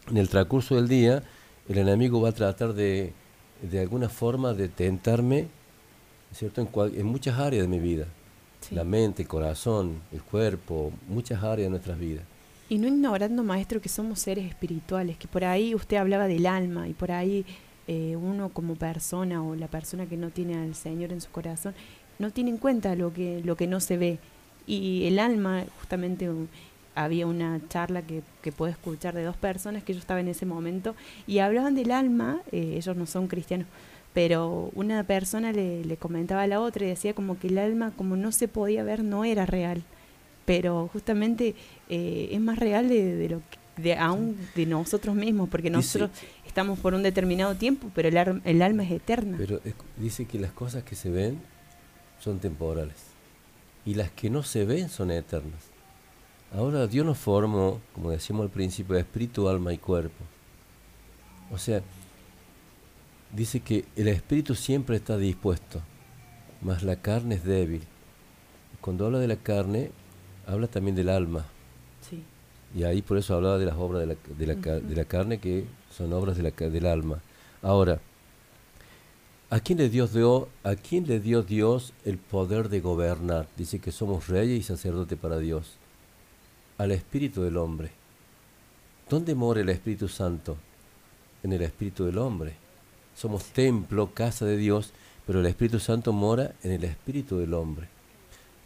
en el transcurso del día el enemigo va a tratar de, de alguna forma de tentarme, ¿cierto? En, en muchas áreas de mi vida. La mente, el corazón, el cuerpo, muchas áreas de nuestras vidas. Y no ignorando, maestro, que somos seres espirituales, que por ahí usted hablaba del alma y por ahí eh, uno como persona o la persona que no tiene al Señor en su corazón no tiene en cuenta lo que, lo que no se ve. Y el alma, justamente había una charla que, que puedo escuchar de dos personas que yo estaba en ese momento y hablaban del alma, eh, ellos no son cristianos, pero una persona le, le, comentaba a la otra y decía como que el alma como no se podía ver no era real, pero justamente eh, es más real de, de lo de aún de nosotros mismos, porque nosotros estamos por un determinado tiempo, pero el, el alma es eterna. Pero dice que las cosas que se ven son temporales y las que no se ven son eternas. Ahora Dios nos formó, como decíamos al principio, de espíritu, alma y cuerpo. O sea, dice que el espíritu siempre está dispuesto, mas la carne es débil. Cuando habla de la carne, habla también del alma. Sí. Y ahí por eso hablaba de las obras de la, de la, de la carne, que son obras de la, del alma. Ahora, ¿A quién, le dio Dios, ¿A quién le dio Dios el poder de gobernar? Dice que somos reyes y sacerdotes para Dios. Al espíritu del hombre. ¿Dónde mora el Espíritu Santo? En el espíritu del hombre. Somos templo, casa de Dios, pero el Espíritu Santo mora en el espíritu del hombre.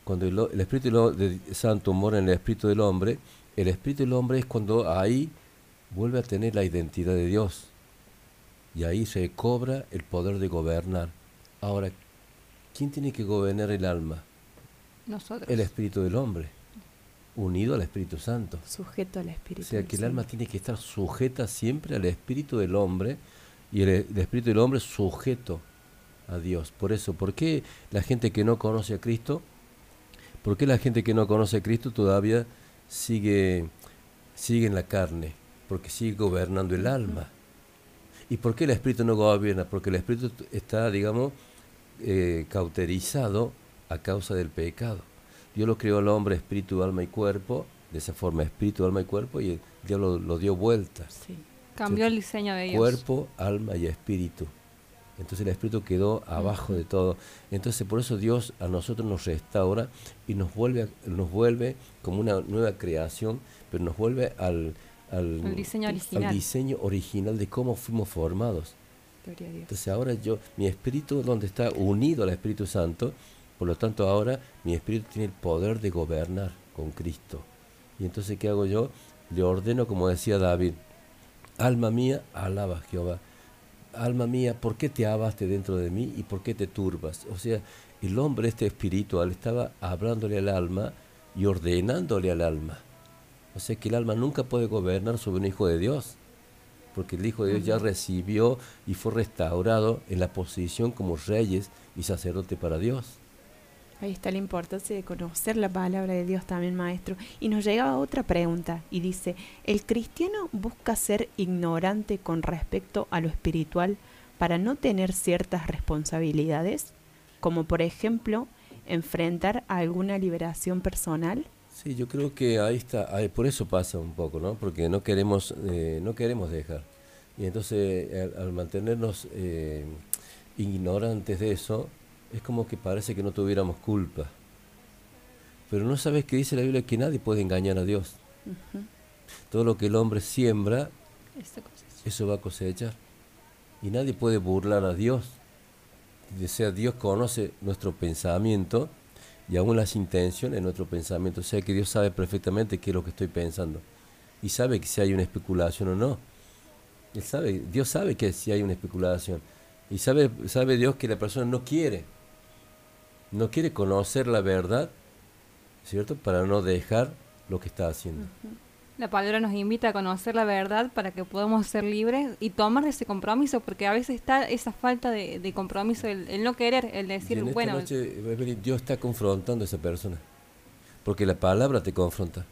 Cuando el, Espíritu Santo mora en el espíritu del hombre, el espíritu del hombre es cuando ahí vuelve a tener la identidad de Dios y ahí se cobra el poder de gobernar. Ahora, ¿quién tiene que gobernar el alma? Nosotros. El espíritu del hombre, unido al Espíritu Santo. Sujeto al Espíritu. O sea, que el alma tiene que estar sujeta siempre al espíritu del hombre y el, espíritu del hombre sujeto a Dios. Por eso, ¿por qué la gente que no conoce a Cristo, por qué la gente que no conoce a Cristo todavía sigue, sigue en la carne? Porque sigue gobernando el alma. ¿Y por qué el espíritu no gobierna? Porque el espíritu está, digamos, eh, cauterizado a causa del pecado. Dios lo creó al hombre espíritu, alma y cuerpo, de esa forma espíritu, alma y cuerpo, y Dios lo, dio vuelta. Sí. Cambió el diseño de Dios. Cuerpo, alma y espíritu. Entonces el espíritu quedó abajo de todo. Entonces por eso Dios a nosotros nos restaura y nos vuelve, nos vuelve como una nueva creación, pero nos vuelve al, al, diseño original. diseño original de cómo fuimos formados. Entonces ahora yo, mi espíritu donde está unido al Espíritu Santo, por lo tanto ahora mi espíritu tiene el poder de gobernar con Cristo. Y entonces ¿qué hago yo? Le ordeno, como decía David, alma mía, alaba a Jehová. Alma mía, ¿por qué te abaste dentro de mí y por qué te turbas? O sea, el hombre este espiritual estaba hablándole al alma y ordenándole al alma. O sea que el alma nunca puede gobernar sobre un hijo de Dios, porque el Hijo de Dios ya recibió y fue restaurado en la posición como reyes y sacerdote para Dios. Ahí está la importancia de conocer la palabra de Dios también, maestro. Y nos llegaba otra pregunta y dice, ¿el cristiano busca ser ignorante con respecto a lo espiritual para no tener ciertas responsabilidades? Como por ejemplo, enfrentar a alguna liberación personal. Sí, yo creo que ahí está, ahí, por eso pasa un poco, ¿no? Porque no queremos, eh, no queremos dejar. Y entonces al, al mantenernos eh, ignorantes de eso, es como que parece que no tuviéramos culpa. Pero no sabes que dice la Biblia que nadie puede engañar a Dios. Todo lo que el hombre siembra, eso va a cosechar. Y nadie puede burlar a Dios. O sea, Dios conoce nuestro pensamiento y aún las intenciones de nuestro pensamiento. O sea que Dios sabe perfectamente qué es lo que estoy pensando. Y sabe que si hay una especulación o no. Él sabe, Dios sabe que si hay una especulación. Y sabe, sabe Dios que la persona no quiere no quiere conocer la verdad, ¿cierto? Para no dejar lo que está haciendo. La palabra nos invita a conocer la verdad para que podamos ser libres y tomar ese compromiso, porque a veces está esa falta de, compromiso, el, no querer, el decir, en bueno... Noche, Dios está confrontando a esa persona, porque la palabra te confronta.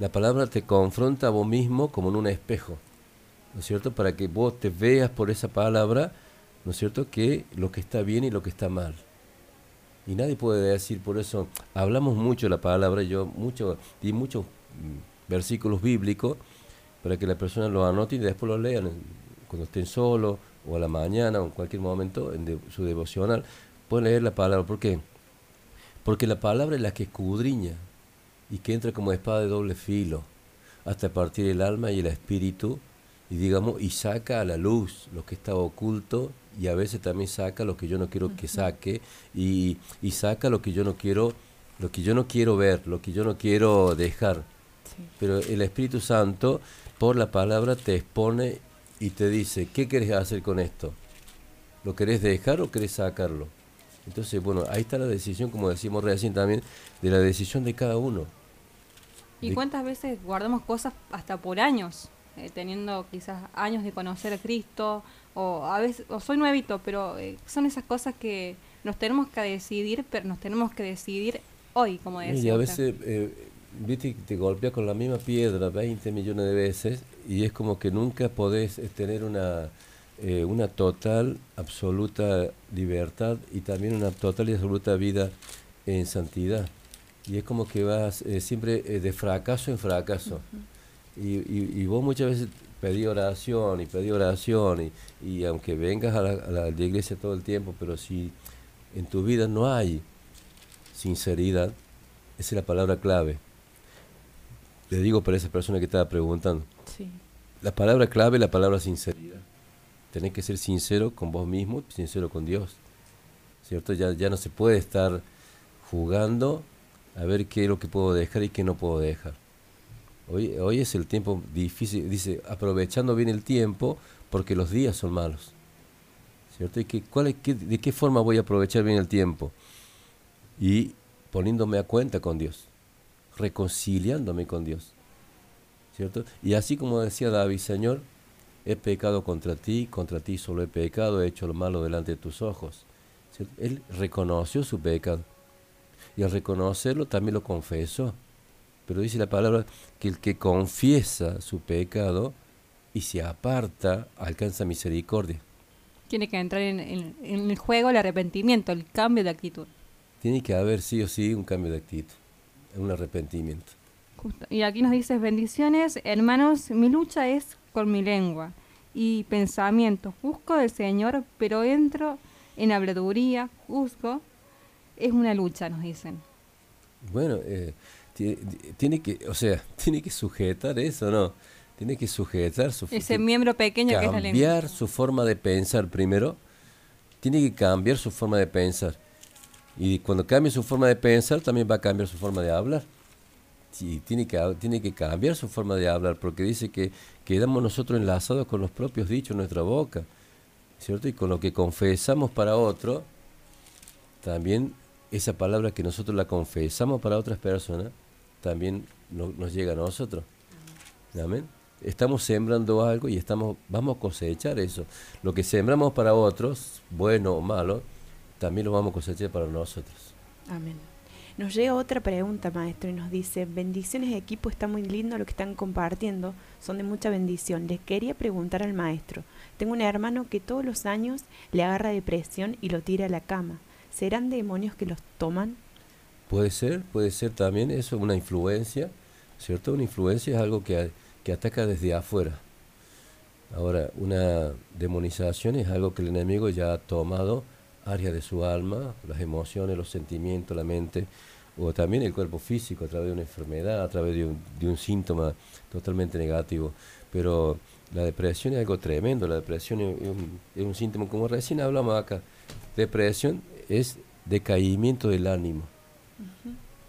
La palabra te confronta a vos mismo como en un espejo, ¿no es cierto? Para que vos te veas por esa palabra, ¿no es cierto? Que lo que está bien y lo que está mal. Y nadie puede decir, por eso hablamos mucho de la palabra, yo mucho, di muchos mm, versículos bíblicos para que la persona lo anote y después lo lean cuando estén solos o a la mañana o en cualquier momento en su devocional. Pueden leer la palabra. ¿Por qué? Porque la palabra es la que escudriña y que entra como espada de doble filo hasta partir el alma y el espíritu y digamos y saca a la luz lo que está oculto y a veces también saca lo que yo no quiero que saque y, y, saca lo que yo no quiero lo que yo no quiero ver lo que yo no quiero dejar pero el Espíritu Santo por la palabra te expone y te dice qué querés hacer con esto lo querés dejar o querés sacarlo entonces bueno ahí está la decisión como decimos recién también de la decisión de cada uno. Y cuántas veces guardamos cosas hasta por años eh, teniendo quizás años de conocer a Cristo, o a veces, o soy nuevito, pero eh, son esas cosas que nos tenemos que decidir, pero nos tenemos que decidir hoy, como decía. Y a veces, eh, viste, te golpea con la misma piedra 20 millones de veces y es como que nunca podés tener una, una total, absoluta libertad y también una total y absoluta vida en santidad. Y es como que vas siempre de fracaso en fracaso. Y, y, vos muchas veces pedí oración y pedí oración y, y aunque vengas a la, iglesia todo el tiempo, pero si en tu vida no hay sinceridad, esa es la palabra clave. Le digo para esa persona que estaba preguntando. La palabra clave es la palabra sinceridad. Tenés que ser sincero con vos mismo, sincero con Dios. ¿Cierto? Ya, ya no se puede estar jugando a ver qué es lo que puedo dejar y qué no puedo dejar. Hoy, hoy es el tiempo difícil, dice, aprovechando bien el tiempo porque los días son malos. ¿Cierto? ¿Y que, cuál ¿De qué forma voy a aprovechar bien el tiempo? Y poniéndome a cuenta con Dios, reconciliándome con Dios. ¿Cierto? Y así como decía David, Señor, he pecado contra ti, contra ti solo he pecado, he hecho lo malo delante de tus ojos. Él reconoció su pecado. Y al reconocerlo también lo confesó. Pero dice la palabra que el que confiesa su pecado y se aparta alcanza misericordia. Tiene que entrar en, el juego el arrepentimiento, el cambio de actitud. Tiene que haber sí o sí un cambio de actitud, un arrepentimiento. Y aquí nos dices bendiciones, hermanos, mi lucha es con mi lengua y pensamiento. Busco del Señor, pero entro en habladuría, juzgo. Es una lucha, nos dicen. Bueno, eh, tiene que, o sea, tiene que sujetar eso, ¿no? Tiene que sujetar su ese miembro pequeño que es la lengua. Cambiar su forma de pensar primero. Tiene que cambiar su forma de pensar. Y cuando cambie su forma de pensar, también va a cambiar su forma de hablar. Sí, tiene que, tiene que cambiar su forma de hablar, porque dice que quedamos nosotros enlazados con los propios dichos en nuestra boca, ¿cierto? Y con lo que confesamos para otro, también esa palabra que nosotros la confesamos para otras personas, también nos llega a nosotros. Amén. Estamos sembrando algo y estamos, vamos a cosechar eso. Lo que sembramos para otros, bueno o malo, también lo vamos a cosechar para nosotros. Amén. Nos llega otra pregunta, maestro, y nos dice, bendiciones de equipo, está muy lindo lo que están compartiendo, son de mucha bendición. Les quería preguntar al maestro, tengo un hermano que todos los años le agarra depresión y lo tira a la cama. ¿Serán demonios que los toman? Puede ser, puede ser también eso, una influencia, ¿cierto? Una influencia es algo que, que ataca desde afuera. Ahora, una demonización es algo que el enemigo ya ha tomado área de su alma, las emociones, los sentimientos, la mente, o también el cuerpo físico a través de una enfermedad, a través de un, de un síntoma totalmente negativo. Pero la depresión es algo tremendo, la depresión es un, es un síntoma, como recién hablamos acá, depresión es decaimiento del ánimo.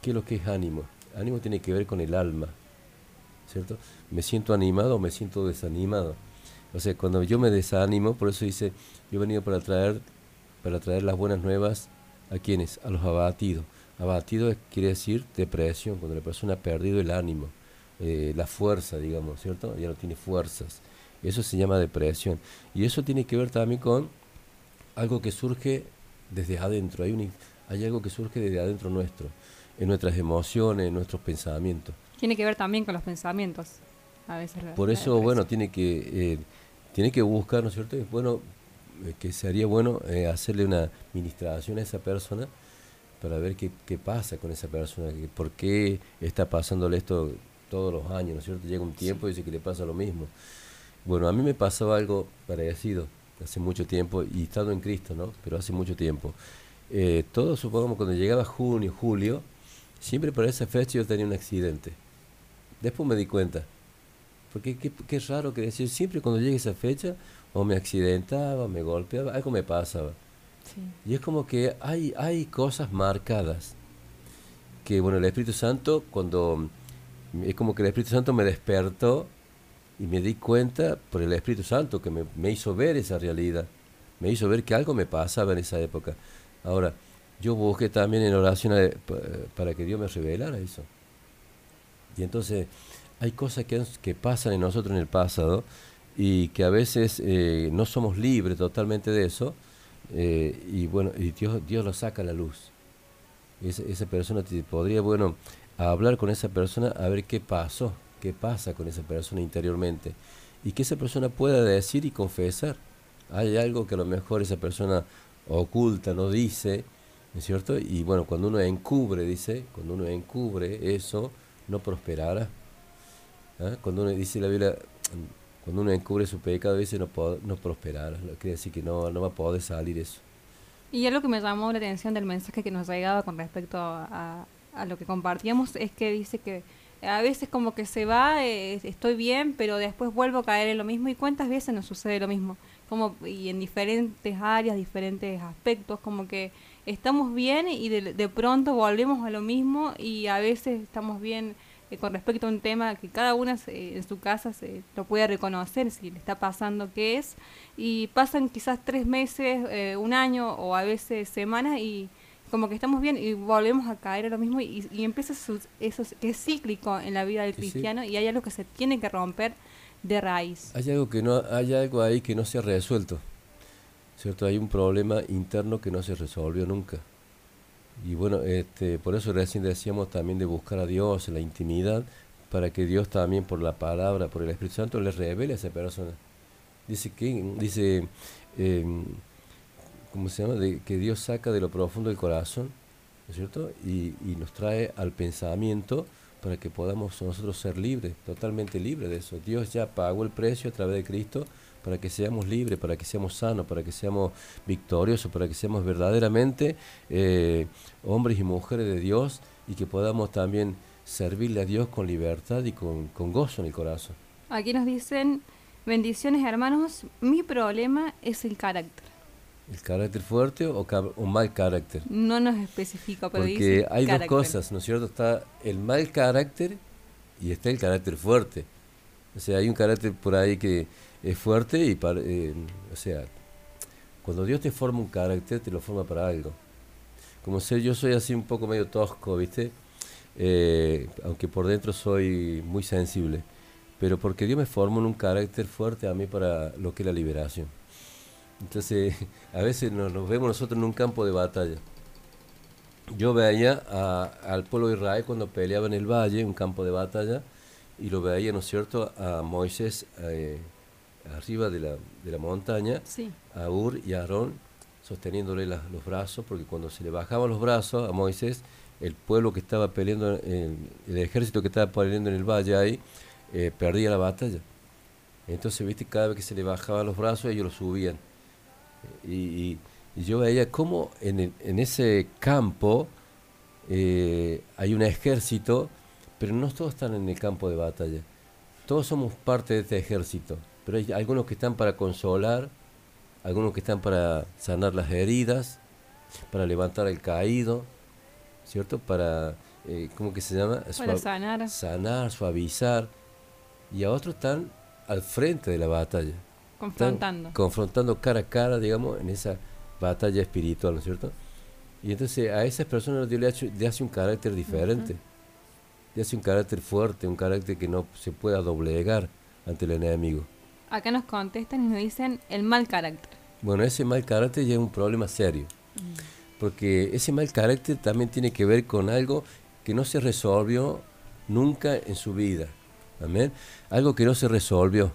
¿Qué es lo que es ánimo? Ánimo tiene que ver con el alma, ¿cierto? Me siento animado o me siento desanimado. O sea, cuando yo me desanimo, por eso dice, yo he venido para traer, para traer las buenas nuevas a quienes, a los abatidos. Abatido quiere decir depresión, cuando la persona ha perdido el ánimo, eh, la fuerza, digamos, ¿cierto? Ya no tiene fuerzas. Eso se llama depresión. Y eso tiene que ver también con algo que surge desde adentro. Hay, un, hay algo que surge desde adentro nuestro, en nuestras emociones, en nuestros pensamientos. Tiene que ver también con los pensamientos. A veces Por eso, bueno, tiene que, eh, tiene que buscar, ¿no es cierto? Bueno, que sería bueno eh, hacerle una administración a esa persona para ver qué, qué pasa con esa persona, que, por qué está pasándole esto todos los años, ¿no es cierto? Llega un tiempo y dice que le pasa lo mismo. Bueno, a mí me pasaba algo parecido hace mucho tiempo y estando en Cristo, ¿no? Pero hace mucho tiempo. Eh, todo, supongamos, cuando llegaba junio, julio, siempre para esa fecha yo tenía un accidente. Después me di cuenta. Porque qué, qué raro que decir, siempre cuando llega esa fecha, o me accidentaba, me golpeaba, algo me pasaba. Y es como que hay, hay cosas marcadas. Que bueno, el Espíritu Santo, cuando es como que el Espíritu Santo me despertó y me di cuenta por el Espíritu Santo que me, me, hizo ver esa realidad, me hizo ver que algo me pasaba en esa época. Ahora, yo busqué también en oración a, para que Dios me revelara eso. Y entonces hay cosas que, que pasan en nosotros en el pasado y que a veces eh, no somos libres totalmente de eso eh, y bueno, y Dios, Dios lo saca a la luz. Esa, esa persona te podría, bueno, hablar con esa persona a ver qué pasó, qué pasa con esa persona interiormente y que esa persona pueda decir y confesar. Hay algo que a lo mejor esa persona oculta, no dice, ¿no es cierto? Y bueno, cuando uno encubre, dice, cuando uno encubre eso, no prosperará. ¿Ah? Cuando uno dice la Biblia, cuando uno encubre su pecado, dice no, no prosperará. Quiere decir que no, no va a poder salir eso. Y algo que me llamó la atención del mensaje que nos llegaba con respecto a, a lo que compartíamos es que dice que a veces como que se va, eh, estoy bien, pero después vuelvo a caer en lo mismo y cuántas veces nos sucede lo mismo, como y en diferentes áreas, diferentes aspectos, como que estamos bien y de, de pronto volvemos a lo mismo y a veces estamos bien eh, con respecto a un tema que cada una se, en su casa se lo puede reconocer si le está pasando qué es y pasan quizás tres meses, eh, un año o a veces semanas y como que estamos bien y volvemos a caer a lo mismo y, y empieza su, eso que es cíclico en la vida del Sí, sí. cristiano y hay algo que se tiene que romper de raíz. Hay algo que no, hay algo ahí que no se ha resuelto, cierto. Hay un problema interno que no se resolvió nunca. Y bueno, este, por eso recién decíamos también de buscar a Dios la intimidad, para que Dios también por la palabra, por el Espíritu Santo, le revele a esa persona. Dice que, dice, eh, ¿cómo se llama? De, que Dios saca de lo profundo del corazón, ¿no es cierto? Y, y nos trae al pensamiento para que podamos nosotros ser libres, totalmente libres de eso. Dios ya pagó el precio a través de Cristo para que seamos libres, para que seamos sanos, para que seamos victoriosos, para que seamos verdaderamente eh, hombres y mujeres de Dios y que podamos también servirle a Dios con libertad y con, con gozo en el corazón. Aquí nos dicen, bendiciones hermanos, mi problema es el carácter. ¿El carácter fuerte o, mal carácter? No nos especifica, pero Porque dice hay carácter. dos cosas, ¿no es cierto? Está el mal carácter y está el carácter fuerte. O sea, hay un carácter por ahí que es fuerte y, eh, o sea, cuando Dios te forma un carácter, te lo forma para algo. Como sé, yo soy así un poco medio tosco, ¿viste? Eh, aunque por dentro soy muy sensible. Pero porque Dios me formó en un carácter fuerte a mí para lo que es la liberación. Entonces, a veces nos, nos vemos nosotros en un campo de batalla. yo veía a- al pueblo de Israel cuando peleaba en el valle, un campo de batalla, y lo veía, ¿no es cierto?, a Moisés eh, arriba de la, de la montaña, Sí. a Ur y a Aarón sosteniéndole los brazos, porque cuando se le bajaban los brazos a Moisés, el pueblo que estaba peleando, en- el ejército que estaba peleando en el valle ahí, eh, perdía la batalla. Entonces, viste, cada vez que se le bajaban los brazos, ellos lo subían. Y, y- y yo veía cómo en, el- en ese campo eh, hay un ejército, pero no todos están en el campo de batalla. Todos somos parte de este ejército, pero hay algunos que están para consolar, algunos que están para sanar las heridas, para levantar al caído, ¿cierto? Para, eh, ¿cómo que se llama? Para sanar. Sanar, suavizar. Y a otros están al frente de la batalla. Están Confrontando. confrontando cara a cara, digamos, en esa batalla espiritual, ¿no es cierto? Y entonces a esas personas Dios le hace, le hace un carácter diferente. Le hace un carácter fuerte, un carácter que no se pueda doblegar ante el enemigo. Acá nos contestan y nos dicen el mal carácter. Bueno, ese mal carácter ya es un problema serio. Porque ese mal carácter también tiene que ver con algo que no se resolvió nunca en su vida. Amén. Algo que no se resolvió.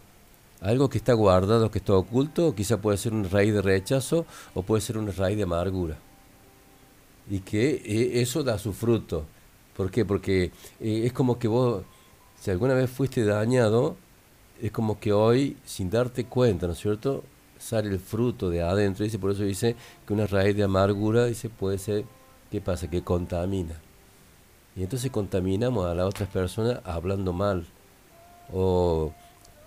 Algo que está guardado, que está oculto, quizá puede ser una raíz de rechazo o puede ser una raíz de amargura. Y que eh, eso da su fruto. ¿Por qué? Porque eh, es como que vos, si alguna vez fuiste dañado, es como que hoy, sin darte cuenta, ¿no es cierto? Sale el fruto de adentro. Dice, por eso dice que una raíz de amargura, dice, puede ser, ¿qué pasa? Que contamina. Y entonces contaminamos a las otras personas hablando mal o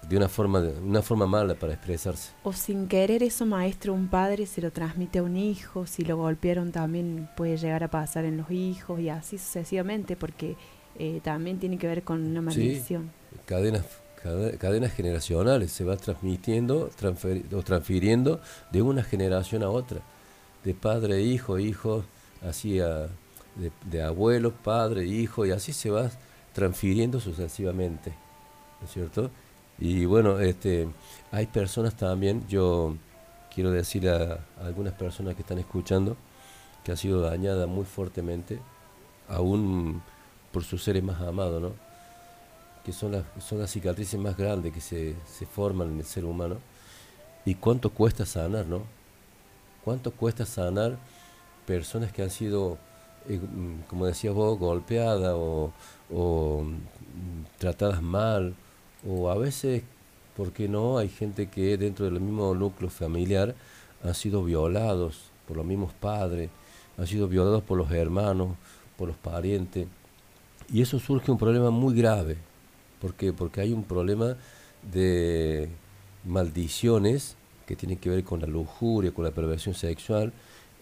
de una forma, de una forma mala para expresarse. O sin querer eso, maestro, un padre se lo transmite a un hijo, si lo golpearon también puede llegar a pasar en los hijos y así sucesivamente, porque eh, también tiene que ver con una maldición. Sí, cadenas, cade- cadenas generacionales, se va transmitiendo o transfiriendo de una generación a otra, de padre a hijo, hijo, así a, de, de abuelo, padre, hijo, y así se va transfiriendo sucesivamente, ¿no es cierto? Y bueno, este, hay personas también, yo quiero decir a, a algunas personas que están escuchando, que ha sido dañada muy fuertemente, aún por sus seres más amados, ¿no? Que son las, cicatrices más grandes que se, se forman en el ser humano. ¿Y cuánto cuesta sanar, no? ¿Cuánto cuesta sanar personas que han sido, eh, mm, como decías vos, golpeadas o, o, mm, tratadas mal? O a veces, ¿por qué no? Hay gente que dentro del mismo núcleo familiar han sido violados por los mismos padres, han sido violados por los hermanos, por los parientes. Y eso surge un problema muy grave. ¿Por qué? Porque hay un problema de maldiciones que tiene que ver con la lujuria, con la perversión sexual,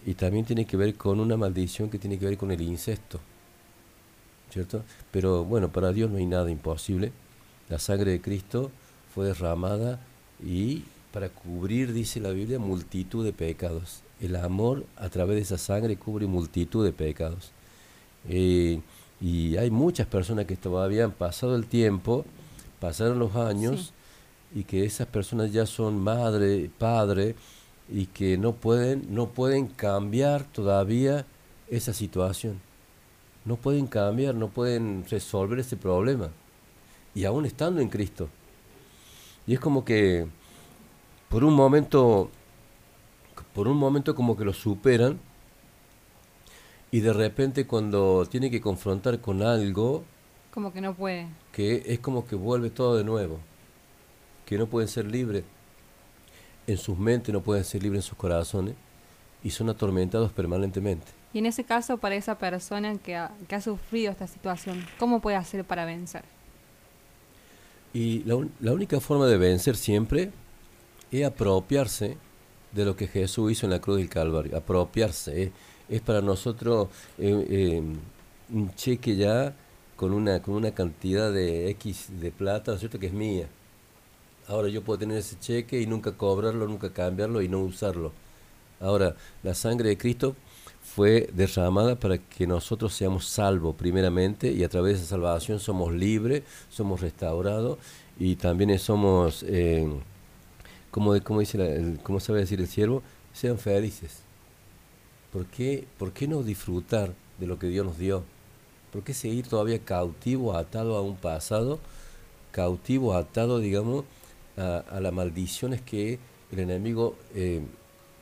y también tiene que ver con una maldición que tiene que ver con el incesto. ¿Cierto? Pero bueno, para Dios no hay nada imposible. La sangre de Cristo fue derramada y para cubrir, dice la Biblia, multitud de pecados. El amor a través de esa sangre cubre multitud de pecados. Eh, y hay muchas personas que todavía han pasado el tiempo, pasaron los años, y que esas personas ya son madre, padre, y que no pueden, no pueden cambiar todavía esa situación. No pueden cambiar, no pueden resolver ese problema. Y aún estando en Cristo. Y es como que por un momento, por un momento como que lo superan, y de repente cuando tiene que confrontar con algo, Como que no puede. que es como que vuelve todo de nuevo, que no pueden ser libres en sus mentes, no pueden ser libres en sus corazones y son atormentados permanentemente. Y en ese caso, para esa persona que ha, que ha sufrido esta situación, ¿cómo puede hacer para vencer? Y la, un- la única forma de vencer siempre es apropiarse de lo que Jesús hizo en la cruz del Calvario, apropiarse. Es, es para nosotros eh, eh, un cheque ya con una, con una cantidad de X de plata, ¿no es cierto?, que es mía. Ahora yo puedo tener ese cheque y nunca cobrarlo, nunca cambiarlo y no usarlo. Ahora, la sangre de Cristo fue derramada para que nosotros seamos salvos primeramente y a través de esa salvación somos libres, somos restaurados y también somos, eh, como, dice, la- el, ¿cómo sabe decir el siervo? Sean felices. ¿Por qué, ¿Por qué no disfrutar de lo que Dios nos dio. ¿Por qué seguir todavía cautivo, atado a un pasado, cautivo, atado, digamos, a, las maldiciones que el enemigo eh,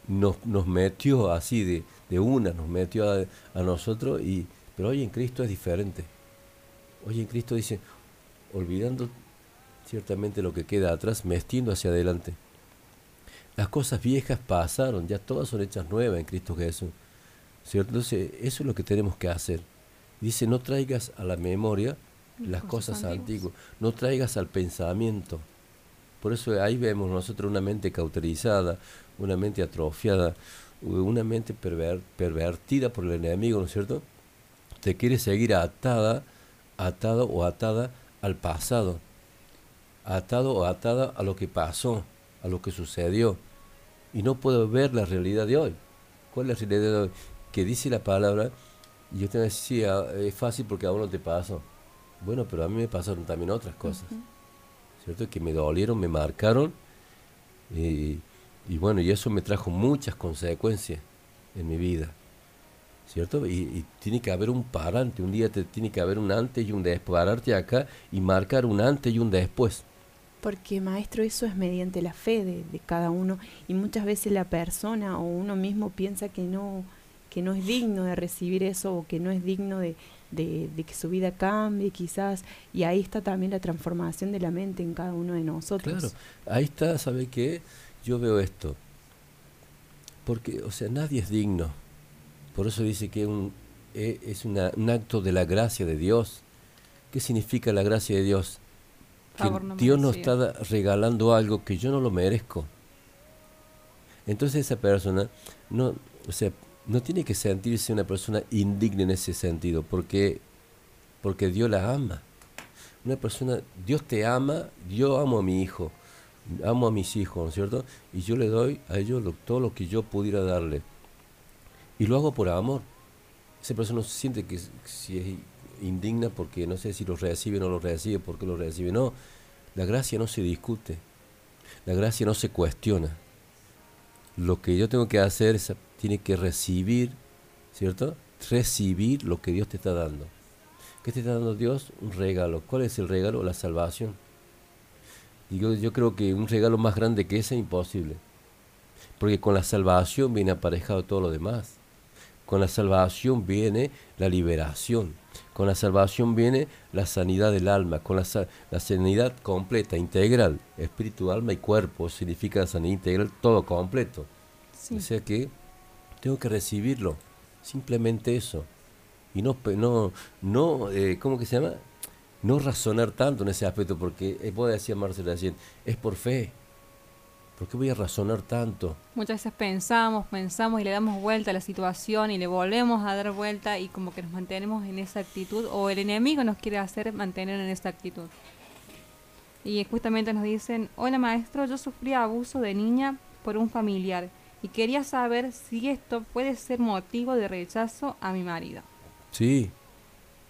nos, nos metió así de, de una, nos metió a, a nosotros, y, pero hoy en Cristo es diferente. Hoy en Cristo dice, olvidando ciertamente lo que queda atrás, metiendo hacia adelante. Las cosas viejas pasaron, ya todas son hechas nuevas en Cristo Jesús. ¿Cierto? Entonces, eso es lo que tenemos que hacer. Dice, no traigas a la memoria las cosas, antiguas, no traigas al pensamiento. Por eso ahí vemos nosotros una mente cauterizada, una mente atrofiada, una mente perver- pervertida por el enemigo, ¿no es cierto? Te quiere seguir atada, atado o atada al pasado, atado o atada a lo que pasó, a lo que sucedió, y no puedo ver la realidad de hoy. ¿Cuál es la realidad de hoy? Que dice la palabra, y yo te decía, es fácil porque a uno te pasó. Bueno, pero a mí me pasaron también otras cosas. ¿cierto? Que me dolieron, me marcaron, y, y bueno, y eso me trajo muchas consecuencias en mi vida, ¿cierto? Y, y tiene que haber un parante, un día te, tiene que haber un antes y un después, pararte acá y marcar un antes y un después. Porque maestro, eso es mediante la fe de, de cada uno y muchas veces la persona o uno mismo piensa que no que no es digno de recibir eso o que no es digno de, de, que su vida cambie quizás y ahí está también la transformación de la mente en cada uno de nosotros. Claro, ahí está, ¿sabe qué? Yo veo esto. Porque, o sea, nadie es digno. Por eso dice que un, e- es una- un acto de la gracia de Dios. ¿Qué significa la gracia de Dios? Que no Dios nos está regalando algo que yo no lo merezco. Entonces esa persona no, o sea, no tiene que sentirse una persona indigna en ese sentido, porque, porque Dios la ama. Una persona, Dios te ama, yo amo a mi hijo, amo a mis hijos, ¿no es cierto? Y yo le doy a ellos lo- todo lo que yo pudiera darle. Y lo hago por amor. Esa persona siente que si es indigna porque no sé si lo recibe o no lo recibe, por qué lo recibe. No, la gracia no se discute, la gracia no se cuestiona. Lo que yo tengo que hacer es, tiene que recibir, ¿cierto? Recibir lo que Dios te está dando. ¿Qué te está dando Dios? Un regalo. ¿Cuál es el regalo? La salvación. Yo, yo creo que un regalo más grande que ese es imposible. Porque con la salvación viene aparejado todo lo demás. Con la salvación viene la liberación. Con la salvación viene la sanidad del alma. Con la, la sanidad completa, integral. Espíritu, alma y cuerpo. Significa la sanidad integral, todo completo. Sí. O sea que tengo que recibirlo. Simplemente eso. Y no, no, no eh, ¿cómo que se llama? No razonar tanto en ese aspecto, porque, eh, vos decías Marcela recién, es por fe. ¿Por qué voy a razonar tanto? Muchas veces pensamos, pensamos y le damos vuelta a la situación y le volvemos a dar vuelta y como que nos mantenemos en esa actitud o el enemigo nos quiere hacer mantener en esa actitud. Y justamente nos dicen, hola maestro, yo sufrí abuso de niña por un familiar y quería saber si esto puede ser motivo de rechazo a mi marido. Sí,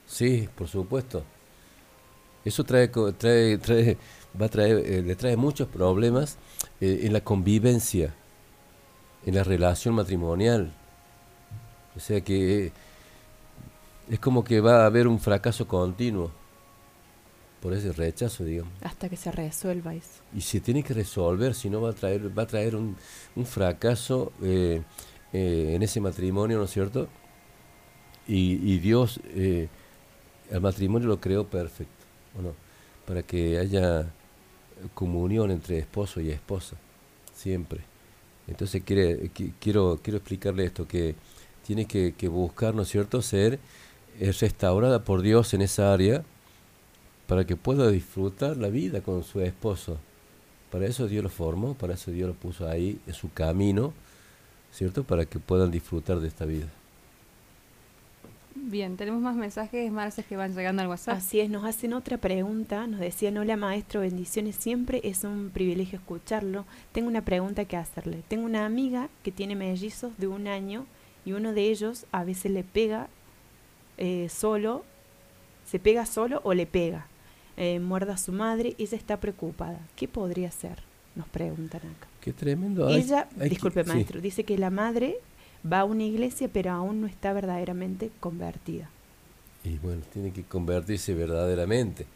sí, por supuesto. Eso trae, trae, trae, va a traer, eh, le trae muchos problemas eh, en la convivencia, en la relación matrimonial. O sea que eh, es como que va a haber un fracaso continuo por ese rechazo, digamos. Hasta que se resuelva eso. Y se tiene que resolver, si no va a traer, va a traer un, un fracaso eh, eh, en ese matrimonio, ¿no es cierto? Y, y Dios eh, el matrimonio lo creó perfecto, ¿o no? Para que haya comunión entre esposo y esposa, siempre. Entonces quiere, qui- quiero, quiero explicarle esto, que tiene que, buscar, ¿no cierto?, ser eh, restaurada por Dios en esa área para que pueda disfrutar la vida con su esposo. Para eso Dios lo formó, para eso Dios lo puso ahí en su camino, ¿cierto? Para que puedan disfrutar de esta vida. Bien, tenemos más mensajes, Marces, que van llegando al WhatsApp. Así es, nos hacen otra pregunta, nos decían, hola maestro, bendiciones, siempre es un privilegio escucharlo. Tengo una pregunta que hacerle. Tengo una amiga que tiene mellizos de un año y uno de ellos a veces le pega eh, solo, se pega solo o le pega. Eh, muerda a su madre, ella está preocupada. ¿Qué podría hacer? Nos preguntan acá. Qué tremendo. Ella, hay disculpe maestro, dice que la madre va a una iglesia pero aún no está verdaderamente convertida. Y bueno, tiene que convertirse verdaderamente.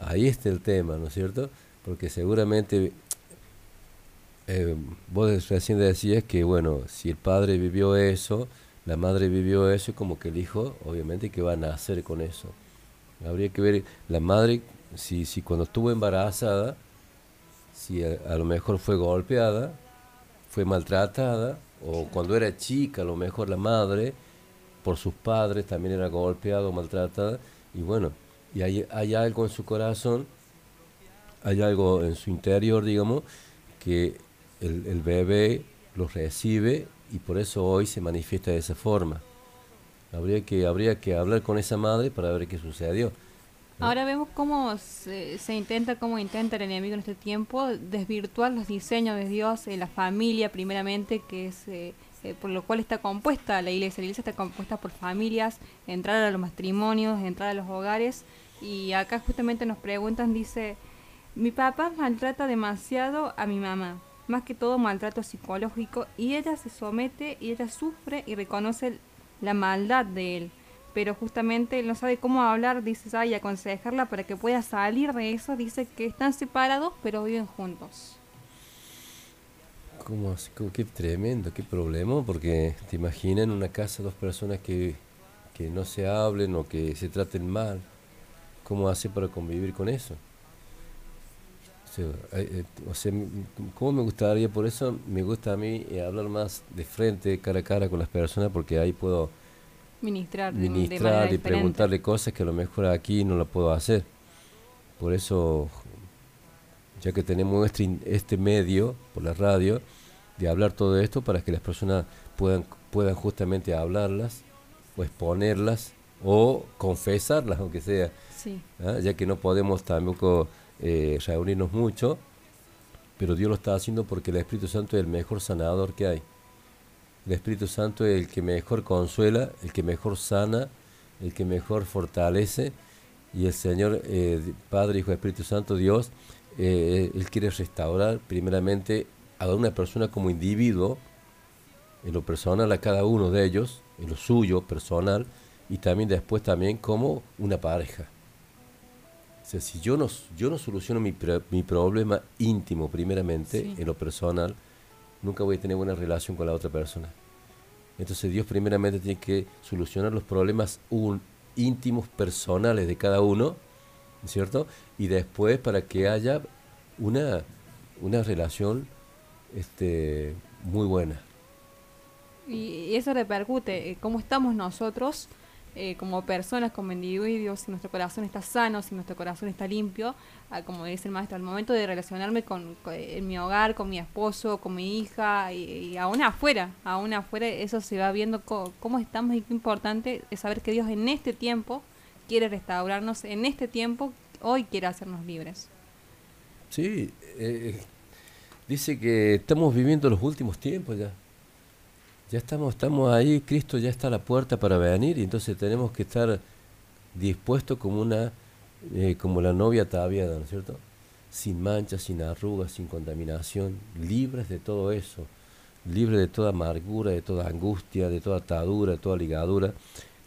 Ahí está el tema, ¿no es cierto? Porque seguramente eh, vos recién decías que, bueno, si el padre vivió eso, la madre vivió eso, como que el hijo, obviamente, que va a nacer con eso. Habría que ver, la madre, si, si cuando estuvo embarazada, si a, lo mejor fue golpeada, fue maltratada, o cuando era chica, a lo mejor la madre, por sus padres, también era golpeada o maltratada, y bueno, y hay, algo en su corazón, hay algo en su interior, digamos, que el, el bebé lo recibe y por eso hoy se manifiesta de esa forma. Habría que, habría que hablar con esa madre para ver qué sucedió. Ahora vemos cómo se, intenta, cómo intenta el enemigo en este tiempo desvirtuar los diseños de Dios en la familia, primeramente, que es eh, eh, por lo cual está compuesta la iglesia. La iglesia está compuesta por familias, entrar a los matrimonios, entrar a los hogares. Y acá justamente nos preguntan, dice, mi papá maltrata demasiado a mi mamá, más que todo maltrato psicológico, y ella se somete y ella sufre y reconoce la maldad de él pero justamente él no sabe cómo hablar, dice, y aconsejarla para que pueda salir de eso, dice que están separados pero viven juntos. ¿Cómo así? Qué tremendo, qué problema, porque te imaginas en una casa dos personas que, que no se hablen o que se traten mal, ¿cómo hace para convivir con eso? O sea, eh, ¿cómo me gustaría? Por eso me gusta a mí eh, hablar más de frente, cara a cara con las personas, porque ahí puedo ministrar, ministrar y preguntarle cosas que a lo mejor aquí no lo puedo hacer. Por eso, ya que tenemos este, este medio por la radio, de hablar todo esto para que las personas puedan, puedan justamente hablarlas o exponerlas o confesarlas, aunque sea, ¿ah? ya que no podemos tampoco eh, reunirnos mucho, pero Dios lo está haciendo porque el Espíritu Santo es el mejor sanador que hay. El Espíritu Santo es el que mejor consuela, el que mejor sana, el que mejor fortalece. Y el Señor, eh, Padre, Hijo, Espíritu Santo, Dios, eh, Él quiere restaurar primeramente a una persona como individuo, en lo personal a cada uno de ellos, en lo suyo personal, y también después también como una pareja. O sea, si yo no, yo no soluciono mi, mi problema íntimo primeramente, en lo personal, nunca voy a tener buena relación con la otra persona. Entonces Dios primeramente tiene que solucionar los problemas íntimos, personales de cada uno, ¿cierto? Y después para que haya una, una relación este, muy buena. Y eso repercute, eh, cómo estamos nosotros eh, como personas, como individuos, si nuestro corazón está sano, si nuestro corazón está limpio, como dice el maestro, al momento de relacionarme con, en mi hogar, con mi esposo, con mi hija y, aún afuera, aún afuera eso se va viendo cómo estamos y qué importante es saber que Dios en este tiempo quiere restaurarnos, en este tiempo hoy quiere hacernos libres. Sí, eh, dice que estamos viviendo los últimos tiempos ya ya estamos, estamos ahí, Cristo ya está a la puerta para venir y entonces tenemos que estar dispuestos como una, eh, como la novia ataviada, ¿no es cierto? Sin manchas, sin arrugas, sin contaminación, libres de todo eso, libres de toda amargura, de toda angustia, de toda atadura, de toda ligadura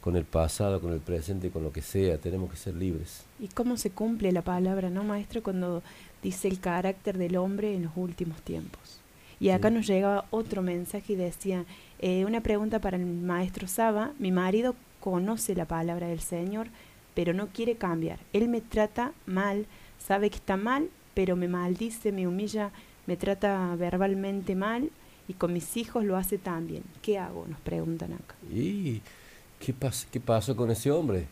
con el pasado, con el presente, con lo que sea, tenemos que ser libres. ¿Y cómo se cumple la palabra, no, maestro, cuando dice el carácter del hombre en los últimos tiempos? Y acá nos llega otro mensaje y decía, eh, una pregunta para el maestro Saba, mi marido conoce la palabra del Señor, pero no quiere cambiar. Él me trata mal, sabe que está mal, pero me maldice, me humilla, me trata verbalmente mal y con mis hijos lo hace también. ¿Qué hago? Nos preguntan acá. ¿Y qué, qué pasó con ese hombre?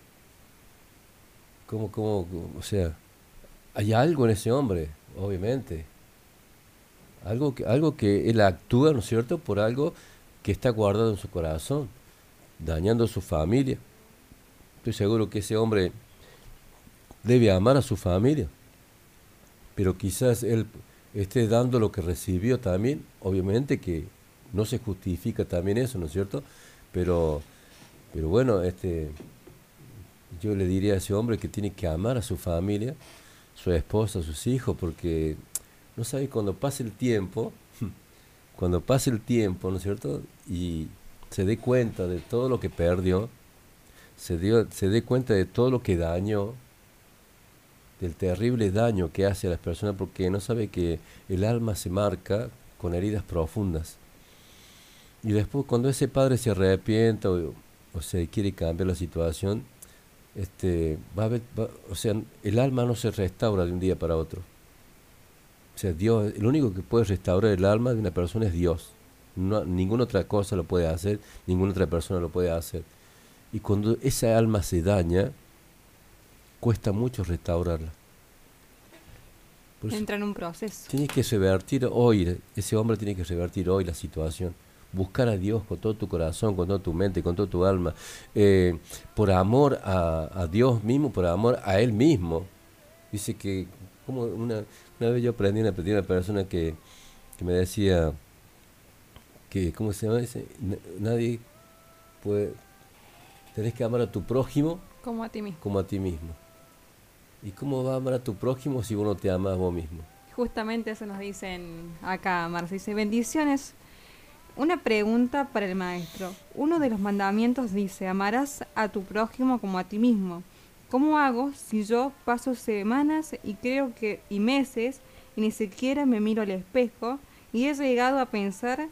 ¿Cómo, cómo, o sea, hay algo en ese hombre, obviamente algo que, algo que él actúa, ¿no es cierto?, por algo que está guardado en su corazón, dañando a su familia. Estoy seguro que ese hombre debe amar a su familia, pero quizás él esté dando lo que recibió también, obviamente que no se justifica también eso, ¿no es cierto? Pero, pero bueno, este, yo le diría a ese hombre que tiene que amar a su familia, su esposa, sus hijos, porque no sabe cuando pase el tiempo, cuando pase el tiempo, ¿no es cierto? Y, se dé cuenta de todo lo que perdió, se, dio, se dé cuenta de todo lo que dañó, del terrible daño que hace a las personas porque no sabe que el alma se marca con heridas profundas. Y después cuando ese padre se arrepienta o, se quiere cambiar la situación, este, va a va- o sea, el alma no se restaura de un día para otro. O sea, Dios, el único que puede restaurar el alma de una persona es Dios. No, ninguna otra cosa lo puede hacer, ninguna otra persona lo puede hacer. Y cuando esa alma se daña, cuesta mucho restaurarla. Por Entra en un proceso. Tienes que revertir hoy, ese hombre tiene que revertir hoy la situación. Buscar a Dios con todo tu corazón, con toda tu mente, con toda tu alma. Eh, por amor a, a Dios mismo, por amor a Él mismo. Dice que, como una, una vez yo aprendí, aprendí una persona que, que me decía que, ¿cómo se llama? Dice, "N- nadie puede, tenés que amar a tu prójimo Como a ti mismo. como a ti mismo. ¿Y cómo va a amar a tu prójimo si vos no te amas a vos mismo? Justamente eso nos dicen acá, Marce. Dice, bendiciones. Una pregunta para el maestro. Uno de los mandamientos dice, amarás a tu prójimo como a ti mismo. ¿Cómo hago si yo paso semanas y creo que y meses y ni siquiera me miro al espejo y he llegado a pensar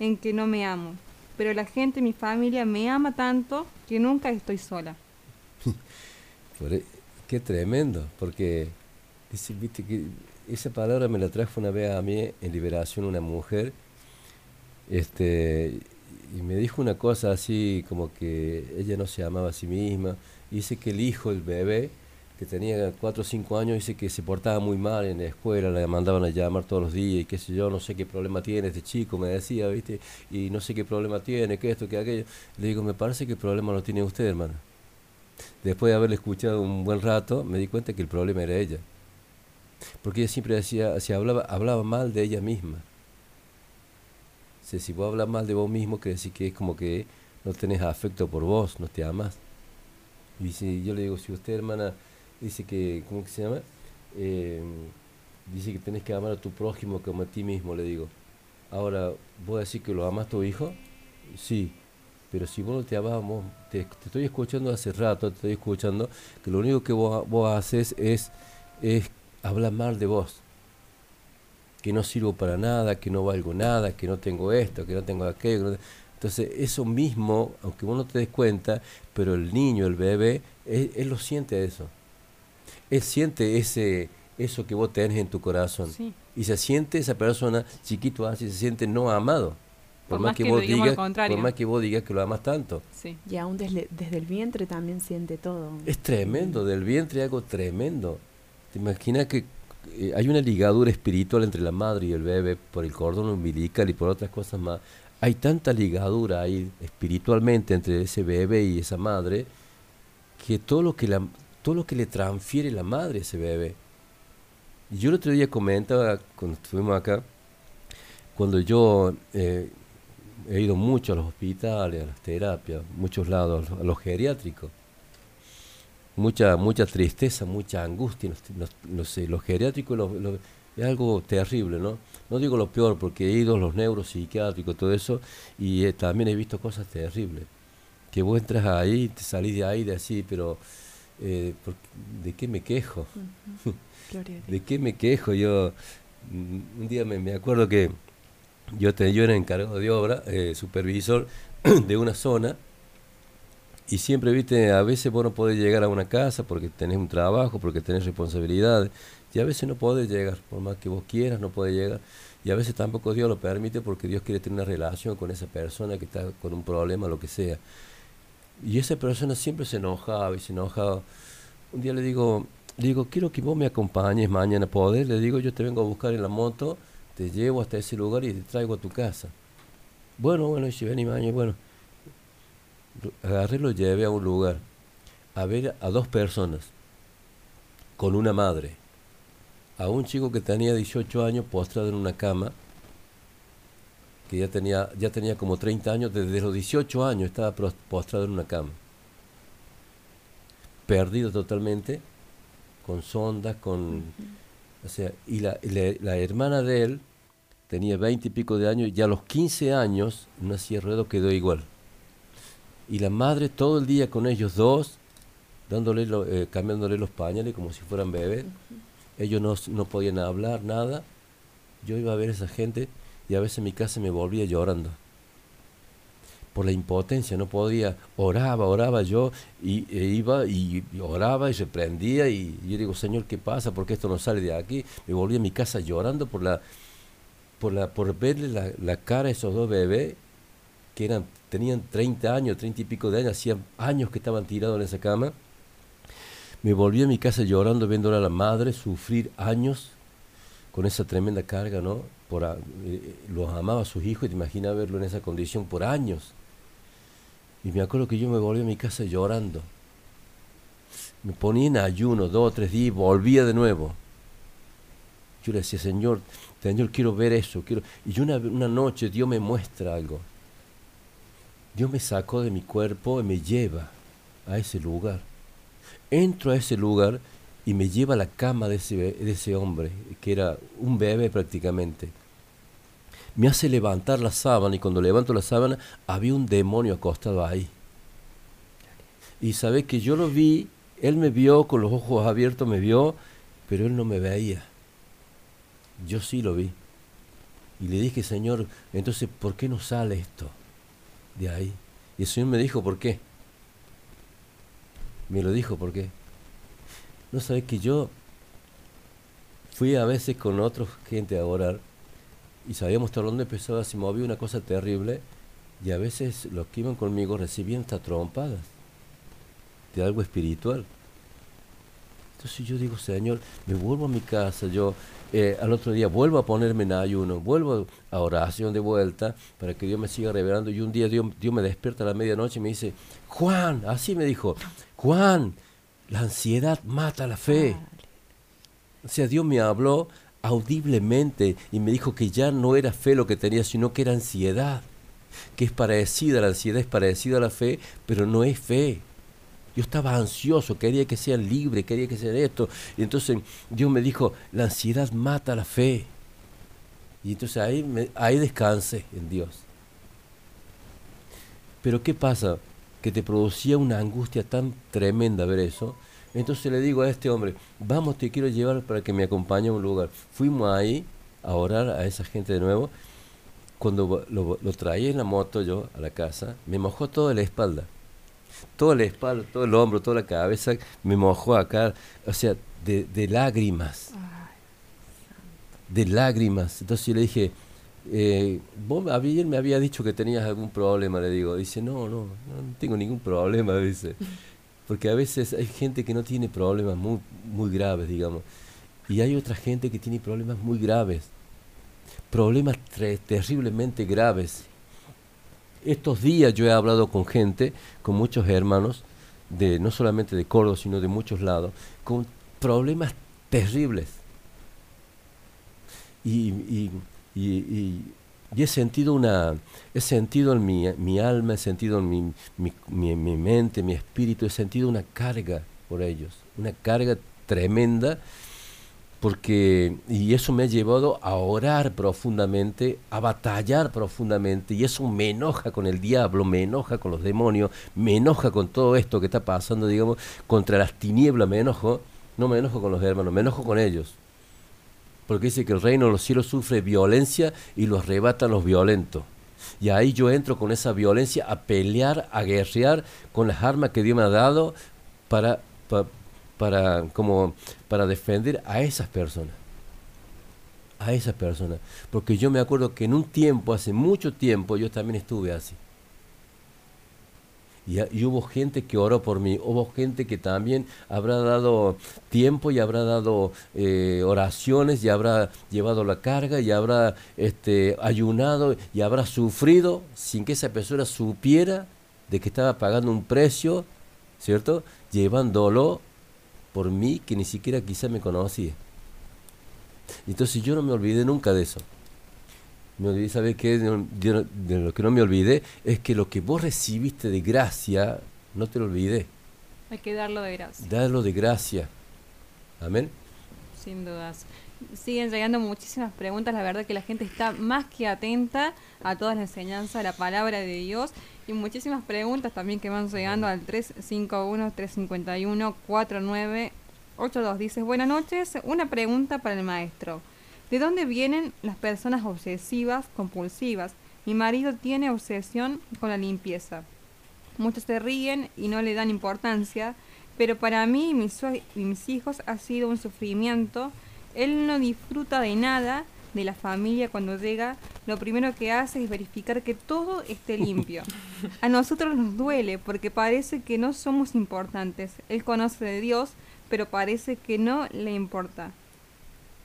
en que no me amo? Pero la gente, mi familia, me ama tanto que nunca estoy sola. E- qué tremendo, porque viste que esa palabra me la trajo una vez a mí en liberación una mujer, este, y me dijo una cosa así como que ella no se amaba a sí misma, dice que el hijo, el bebé, que tenía 4 o 5 años, dice que se portaba muy mal en la escuela, la mandaban a llamar todos los días y qué sé yo, no sé qué problema tiene este chico, me decía, ¿viste? Y no sé qué problema tiene, que esto, que aquello. Le digo, me parece que el problema lo tiene usted, hermano. Después de haberle escuchado un buen rato, me di cuenta que el problema era ella. Porque ella siempre decía, se hablaba, hablaba mal de ella misma. O sea, si vos hablas mal de vos mismo, quiere decir que es como que no tenés afecto por vos, no te amas. Y si yo le digo, si usted, hermana, dice que, ¿cómo que se llama? Eh, dice que tenés que amar a tu prójimo como a ti mismo, le digo. Ahora, ¿vos decís que lo amas a tu hijo? Sí, pero si vos no te te, te estoy escuchando hace rato, te estoy escuchando, que lo único que vos, vos haces es, es hablar mal de vos. Que no sirvo para nada, que no valgo nada, que no tengo esto, que no tengo aquello. que no te- Entonces, eso mismo, aunque vos no te des cuenta, pero el niño, el bebé, él, él lo siente eso. Él siente ese eso que vos tenés en tu corazón. Sí. Y se siente esa persona chiquito así, se siente no amado. Por, más, que, vos digas, por más que vos digas que lo amas tanto. Sí. Y aún desde, desde el vientre también siente todo. Es tremendo, del vientre algo tremendo. ¿Te imaginas que eh, hay una ligadura espiritual entre la madre y el bebé por el cordón umbilical y por otras cosas más? Hay tanta ligadura ahí espiritualmente entre ese bebé y esa madre que todo lo que la todo lo que le transfiere la madre a ese bebé. Yo el otro día comentaba cuando estuvimos acá, cuando yo eh, he ido mucho a los hospitales, a las terapias, muchos lados, a los geriátricos mucha mucha tristeza, mucha angustia. Los, los, los, eh, los geriátricos los- es algo terrible, ¿no? No digo lo peor, porque he ido a los neuropsiquiátricos, todo eso, y eh, también he visto cosas terribles. Que vos entras ahí, te salís de ahí de así, pero eh, ¿por- ¿de qué me quejo? ¿De qué me quejo? Yo mm, un día me, me acuerdo que yo, te, yo era encargado de obra, eh, supervisor de una zona, y siempre, viste, a veces vos no podés llegar a una casa porque tenés un trabajo, porque tenés responsabilidades, y a veces no podés llegar, por más que vos quieras, no podés llegar, y a veces tampoco Dios lo permite porque Dios quiere tener una relación con esa persona que está con un problema, lo que sea. Y esa persona siempre se enojaba y se enojaba. Un día le digo, digo, quiero que vos me acompañes mañana, ¿podés? Le digo, yo te vengo a buscar en la moto, te llevo hasta ese lugar y te traigo a tu casa. Bueno, bueno, si ven y mañana, bueno. Agarré, lo llevé a un lugar, a ver a dos personas, con una madre, a un chico que tenía 18 años postrado en una cama, que ya tenía, ya tenía como 30 años, desde los 18 años estaba postrado en una cama, perdido totalmente, con sondas, con... O sea, y la, la, la hermana de él tenía 20 y pico de años, y a los 15 años, en una silla de quedó igual. Y la madre todo el día con ellos dos, dándole lo- eh, cambiándole los pañales como si fueran bebés. Ellos no, no podían hablar, nada. Yo iba a ver a esa gente y a veces en mi casa me volvía llorando. Por la impotencia, no podía, oraba, oraba yo, y e iba y, y oraba y reprendía, y yo digo, Señor, ¿qué pasa? ¿Por qué esto no sale de aquí? Me volví a mi casa llorando por la, por la, por verle la, la cara a esos dos bebés que eran, tenían 30 años, 30 y pico de años, hacían años que estaban tirados en esa cama. Me volví a mi casa llorando, viendo a la madre sufrir años con esa tremenda carga, ¿no? Por, a- eh, los amaba a sus hijos y te imaginas verlo en esa condición por años. Y me acuerdo que yo me volví a mi casa llorando. Me ponía en ayuno dos o tres días y volvía de nuevo. Yo le decía, Señor, Señor, quiero ver eso. Quiero... Y yo una, una noche Dios me muestra algo. Dios me sacó de mi cuerpo y me lleva a ese lugar. Entro a ese lugar y me lleva a la cama de ese, de ese hombre, que era un bebé prácticamente. Me hace levantar la sábana y cuando levanto la sábana había un demonio acostado ahí. Y sabes que yo lo vi, él me vio con los ojos abiertos, me vio, pero él no me veía. Yo sí lo vi. Y le dije, Señor, entonces, ¿por qué no sale esto de ahí? Y el Señor me dijo, ¿por qué? Me lo dijo, ¿por qué? No sabes que yo fui a veces con otra gente a orar y sabíamos hasta dónde empezaba, se movía una cosa terrible y a veces los que iban conmigo recibían hasta trompadas de algo espiritual. Entonces yo digo, Señor, me vuelvo a mi casa, yo eh, al otro día vuelvo a ponerme en ayuno, vuelvo a oración de vuelta para que Dios me siga revelando y un día Dios, Dios me despierta a la medianoche y me dice, Juan, así me dijo, Juan, la ansiedad mata la fe. O sea, Dios me habló audiblemente y me dijo que ya no era fe lo que tenía, sino que era ansiedad, que es parecida, la ansiedad es parecida a la fe, pero no es fe. Yo estaba ansioso, quería que sean libres, quería que sean esto. Y entonces Dios me dijo, la ansiedad mata la fe. Y entonces ahí, me, ahí descansé en Dios. Pero ¿qué pasa? Que te producía una angustia tan tremenda ver eso. Entonces le digo a este hombre, vamos, te quiero llevar para que me acompañe a un lugar. Fuimos ahí a orar a esa gente de nuevo. Cuando lo, lo traía en la moto yo a la casa, me mojó toda la espalda toda la espalda, todo el hombro, toda la cabeza, me mojó acá, o sea, de, de lágrimas. De lágrimas. Entonces yo le dije, eh, vos ayer me había dicho que tenías algún problema, le digo. Dice, no, no, no tengo ningún problema, dice. Porque a veces hay gente que no tiene problemas muy, muy graves, digamos. Y hay otra gente que tiene problemas muy graves. Problemas terriblemente graves estos días yo he hablado con gente, con muchos hermanos, de no solamente de Córdoba, sino de muchos lados, con problemas terribles. Y, he sentido una, he sentido en mi, mi alma, he sentido en mi, mi, mi- mi mente, mi espíritu, he sentido una carga por ellos, una carga tremenda porque y eso me ha llevado a orar profundamente, a batallar profundamente y eso me enoja con el diablo, me enoja con los demonios, me enoja con todo esto que está pasando, digamos, contra las tinieblas me enojo, no me enojo con los hermanos, me enojo con ellos. Porque dice que el reino de los cielos sufre violencia y los arrebatan los violentos. Y ahí yo entro con esa violencia a pelear, a guerrear con las armas que Dios me ha dado para, pa- para, como, para defender a esas personas. A esas personas. Porque yo me acuerdo que en un tiempo, hace mucho tiempo, yo también estuve así. Y, a- y hubo gente que oró por mí, hubo gente que también habrá dado tiempo y habrá dado eh, oraciones y habrá llevado la carga y habrá este, ayunado y habrá sufrido sin que esa persona supiera de que estaba pagando un precio, ¿cierto? Llevándolo por mí que ni siquiera quizá me conocía. Entonces yo no me olvidé nunca de eso. Me olvidé, ¿sabes qué? De, de- de lo que no me olvidé es que lo que vos recibiste de gracia, no te lo olvidé. Hay que darlo de gracia, Darlo de gracia. Amén. sin dudas. Siguen llegando muchísimas preguntas, la verdad que la gente está más que atenta a toda la enseñanza, a la palabra de Dios. Y muchísimas preguntas también que van llegando al 351-351-4982. Dice, buenas noches, una pregunta para el maestro. ¿De dónde vienen las personas obsesivas, compulsivas? Mi marido tiene obsesión con la limpieza. Muchos se ríen y no le dan importancia, pero para mí y mis, y mis hijos ha sido un sufrimiento. Él no disfruta de nada de la familia cuando llega. Lo primero que hace es verificar que todo esté limpio. A nosotros nos duele porque parece que no somos importantes. Él conoce de Dios, pero parece que no le importa.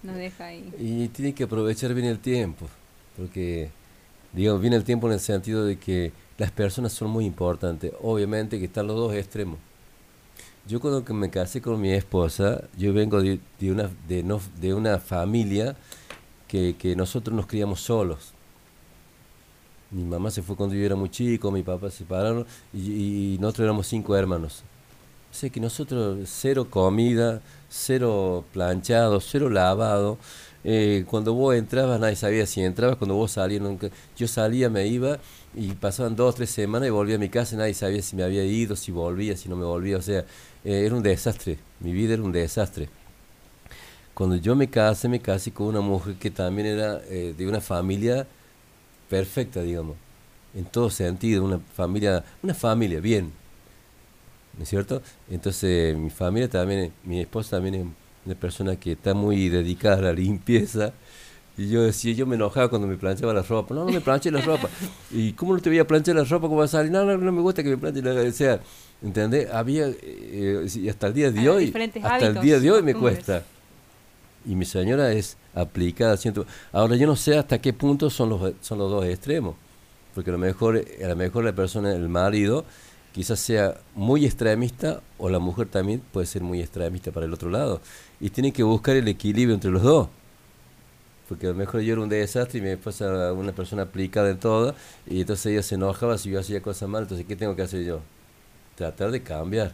Nos deja ahí. Y tiene que aprovechar bien el tiempo, porque, digamos, bien el tiempo en el sentido de que las personas son muy importantes. Obviamente que están los dos extremos. Yo cuando me casé con mi esposa, yo vengo de, una, de una familia que, que nosotros nos criamos solos. Mi mamá se fue cuando yo era muy chico, mi papá se separaron y, y nosotros éramos cinco hermanos. O sea que nosotros cero comida, cero planchado, cero lavado. Eh, cuando vos entrabas nadie sabía si entrabas, cuando vos salías nunca. Yo salía, me iba y pasaban dos o tres semanas y volvía a mi casa nadie sabía si me había ido, si volvía, si no me volvía. O sea, eh, era un desastre. Mi vida era un desastre. Cuando yo me casé, me casé con una mujer que también era eh, de una familia perfecta, digamos, en todo sentido, una familia, una familia, bien, ¿no es cierto? Entonces, mi familia también, mi esposa también es una persona que está muy dedicada a la limpieza. Y yo decía, yo me enojaba cuando me planchaba la ropa. No, no me planché la ropa. ¿Y cómo no te voy a planchar la ropa? ¿Cómo vas a salir? No, no, no me gusta que me planche la O sea, ¿entendés? Había, eh, y hasta el día de hoy, hasta el hábitos, día de hoy me cuesta. Y mi señora es aplicada. Siento. Ahora yo no sé hasta qué punto son los, son los dos extremos. Porque a lo mejor, a lo mejor la persona, el marido, quizás sea muy extremista o la mujer también puede ser muy extremista para el otro lado. Y tienen que buscar el equilibrio entre los dos. Porque a lo mejor yo era un desastre y mi esposa una persona aplicada en todo y entonces ella se enojaba si yo hacía cosas mal. Entonces, ¿qué tengo que hacer yo? Tratar de cambiar.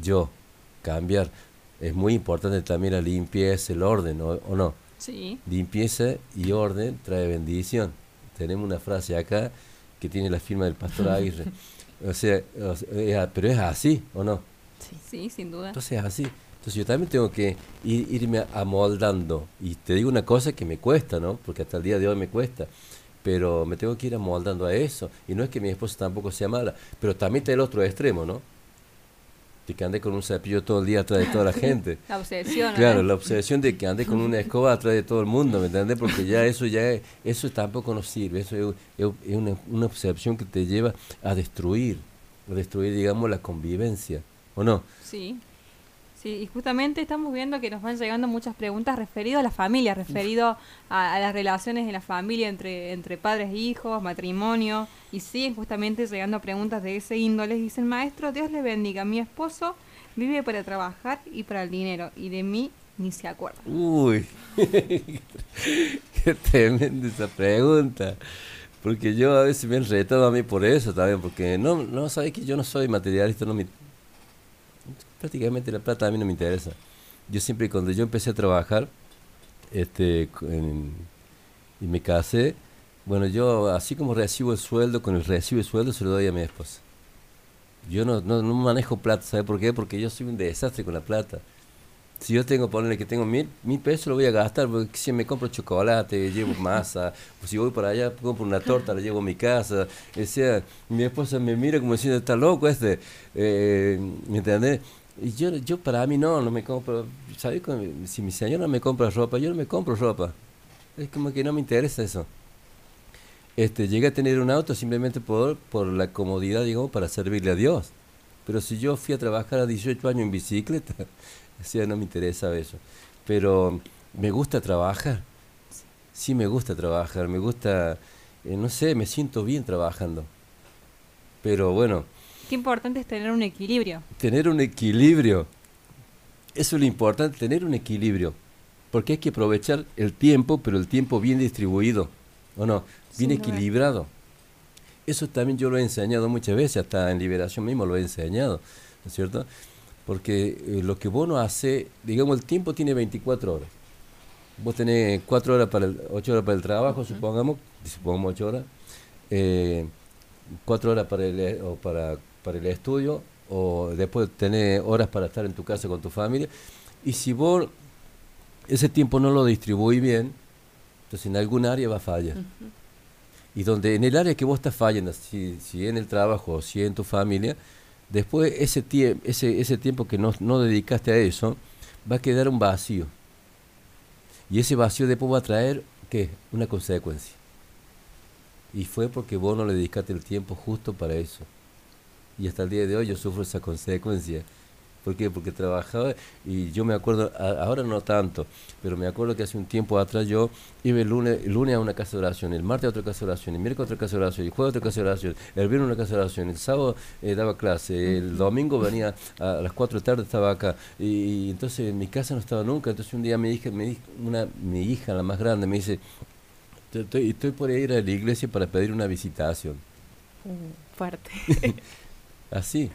Yo, cambiar. Es muy importante también la limpieza, el orden, ¿o, o no? Sí. Limpieza y orden trae bendición. Tenemos una frase acá que tiene la firma del pastor Aguirre. O sea, o sea, es a- pero es así, ¿o no? Sí, sin duda. Entonces es así. Entonces yo también tengo que ir, irme amoldando. Y te digo una cosa que me cuesta, ¿no? Porque hasta el día de hoy me cuesta. Pero me tengo que ir amoldando a eso. Y no es que mi esposa tampoco sea mala. Pero también está el otro extremo, ¿no? De que ande con un cepillo todo el día atrás de toda la gente. La obsesión. Claro, ¿no? la obsesión de que ande con una escoba atrás de todo el mundo, ¿me entiendes? Porque ya eso ya es- eso tampoco nos sirve, eso es, es- es una, una obsesión que te lleva a destruir, a destruir, digamos, la convivencia, ¿o no? Sí. Sí, y justamente estamos viendo que nos van llegando muchas preguntas referidas a la familia, referido a, a las relaciones en la familia entre, entre padres e hijos, matrimonio, y siguen justamente llegando preguntas de ese índole. Dicen, maestro, Dios le bendiga, mi esposo vive para trabajar y para el dinero, y de mí ni se acuerda. Uy, qué tremenda esa pregunta. Porque yo a veces me he retado a mí por eso también, porque no, no sabes que yo no soy materialista, no me, prácticamente la plata a mí no me interesa. Yo siempre cuando yo empecé a trabajar este en- y me casé, bueno, yo así como recibo el sueldo, con el recibo de sueldo se lo doy a mi esposa. Yo no, no, manejo plata, ¿sabe por qué? Porque yo soy un desastre con la plata. Si yo tengo, ponerle que tengo mil, mil pesos, lo voy a gastar, porque si me compro chocolate, llevo masa, o si voy para allá, compro una torta, la llevo a mi casa. O mi esposa me mira como diciendo, está loco este, eh, ¿me entendés? Yo, yo para mí no, no me compro, ¿sabes? Si mi señora me compra ropa, yo no me compro ropa. Es como que no me interesa eso. Este, llegué a tener un auto simplemente por, por la comodidad, digamos, para servirle a Dios. Pero si yo fui a trabajar a 18 años en bicicleta, o sea, no me interesa eso. Pero me gusta trabajar. Sí me gusta trabajar, me gusta, eh, no sé, me siento bien trabajando. Pero bueno, Qué importante es tener un equilibrio. tener un equilibrio. Eso es lo importante, tener un equilibrio. Porque hay que aprovechar el tiempo, pero el tiempo bien distribuido. ¿O no? Bien Sin equilibrado. Eso también yo lo he enseñado muchas veces, hasta en Liberación mismo lo he enseñado, ¿no es cierto? Porque eh, lo que vos no hace, digamos, el tiempo tiene 24 horas. Vos tenés 4 horas para el, 8 horas para el trabajo, supongamos, supongamos 8 horas. Eh, cuatro horas para el, o para, para el estudio o después tener horas para estar en tu casa con tu familia. Y si vos ese tiempo no lo distribuís bien, entonces en algún área va a fallar. Y donde en el área que vos estás fallando, si, si en el trabajo o si en tu familia, después ese, tie- ese, ese tiempo que no, no dedicaste a eso, va a quedar un vacío. Y ese vacío después va a traer, ¿qué? Una consecuencia. Y fue porque vos no le dedicaste el tiempo justo para eso. Y hasta el día de hoy yo sufro esa consecuencia. ¿Por qué? Porque trabajaba y yo me acuerdo, a- ahora no tanto, pero me acuerdo que hace un tiempo atrás yo iba el lunes, el lunes a una casa de oración, el martes a otra casa de oración, el miércoles a otra casa de oración, el jueves a otra casa de oración, el viernes a una casa de oración, el sábado eh, daba clase, el domingo venía a, las 4 de la tarde estaba acá y, y entonces en mi casa no estaba nunca, entonces un día mi hija, hija- una, mi hija, la más grande, me dice, "Te- estoy, estoy por ir a la iglesia para pedir una visitación. Fuerte. Así.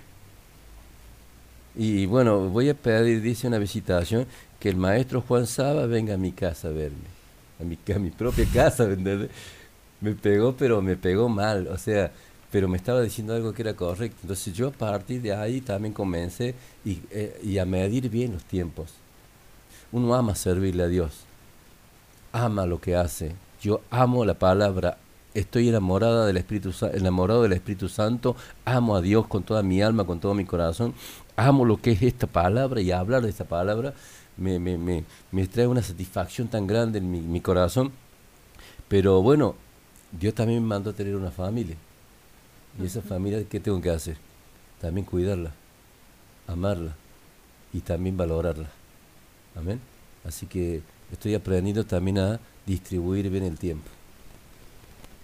Y bueno, voy a pedir, dice una visitación, que el maestro Juan Saba venga a mi casa a verme. A mi, a mi propia casa, ¿me entiendes? Me pegó, pero me pegó mal, o sea, pero me estaba diciendo algo que era correcto. Entonces yo a partir de ahí también comencé y, eh, y a medir bien los tiempos. Uno ama servirle a Dios, ama lo que hace. Yo amo la palabra, estoy enamorada del Espíritu enamorado del Espíritu Santo, amo a Dios con toda mi alma, con todo mi corazón, amo lo que es esta palabra y hablar de esta palabra me, me, me, me trae una satisfacción tan grande en mi, mi corazón. Pero bueno, Dios también me mandó a tener una familia. Y esa familia, ¿qué tengo que hacer? También cuidarla, amarla y también valorarla. Amén. Así que estoy aprendiendo también a distribuir bien el tiempo.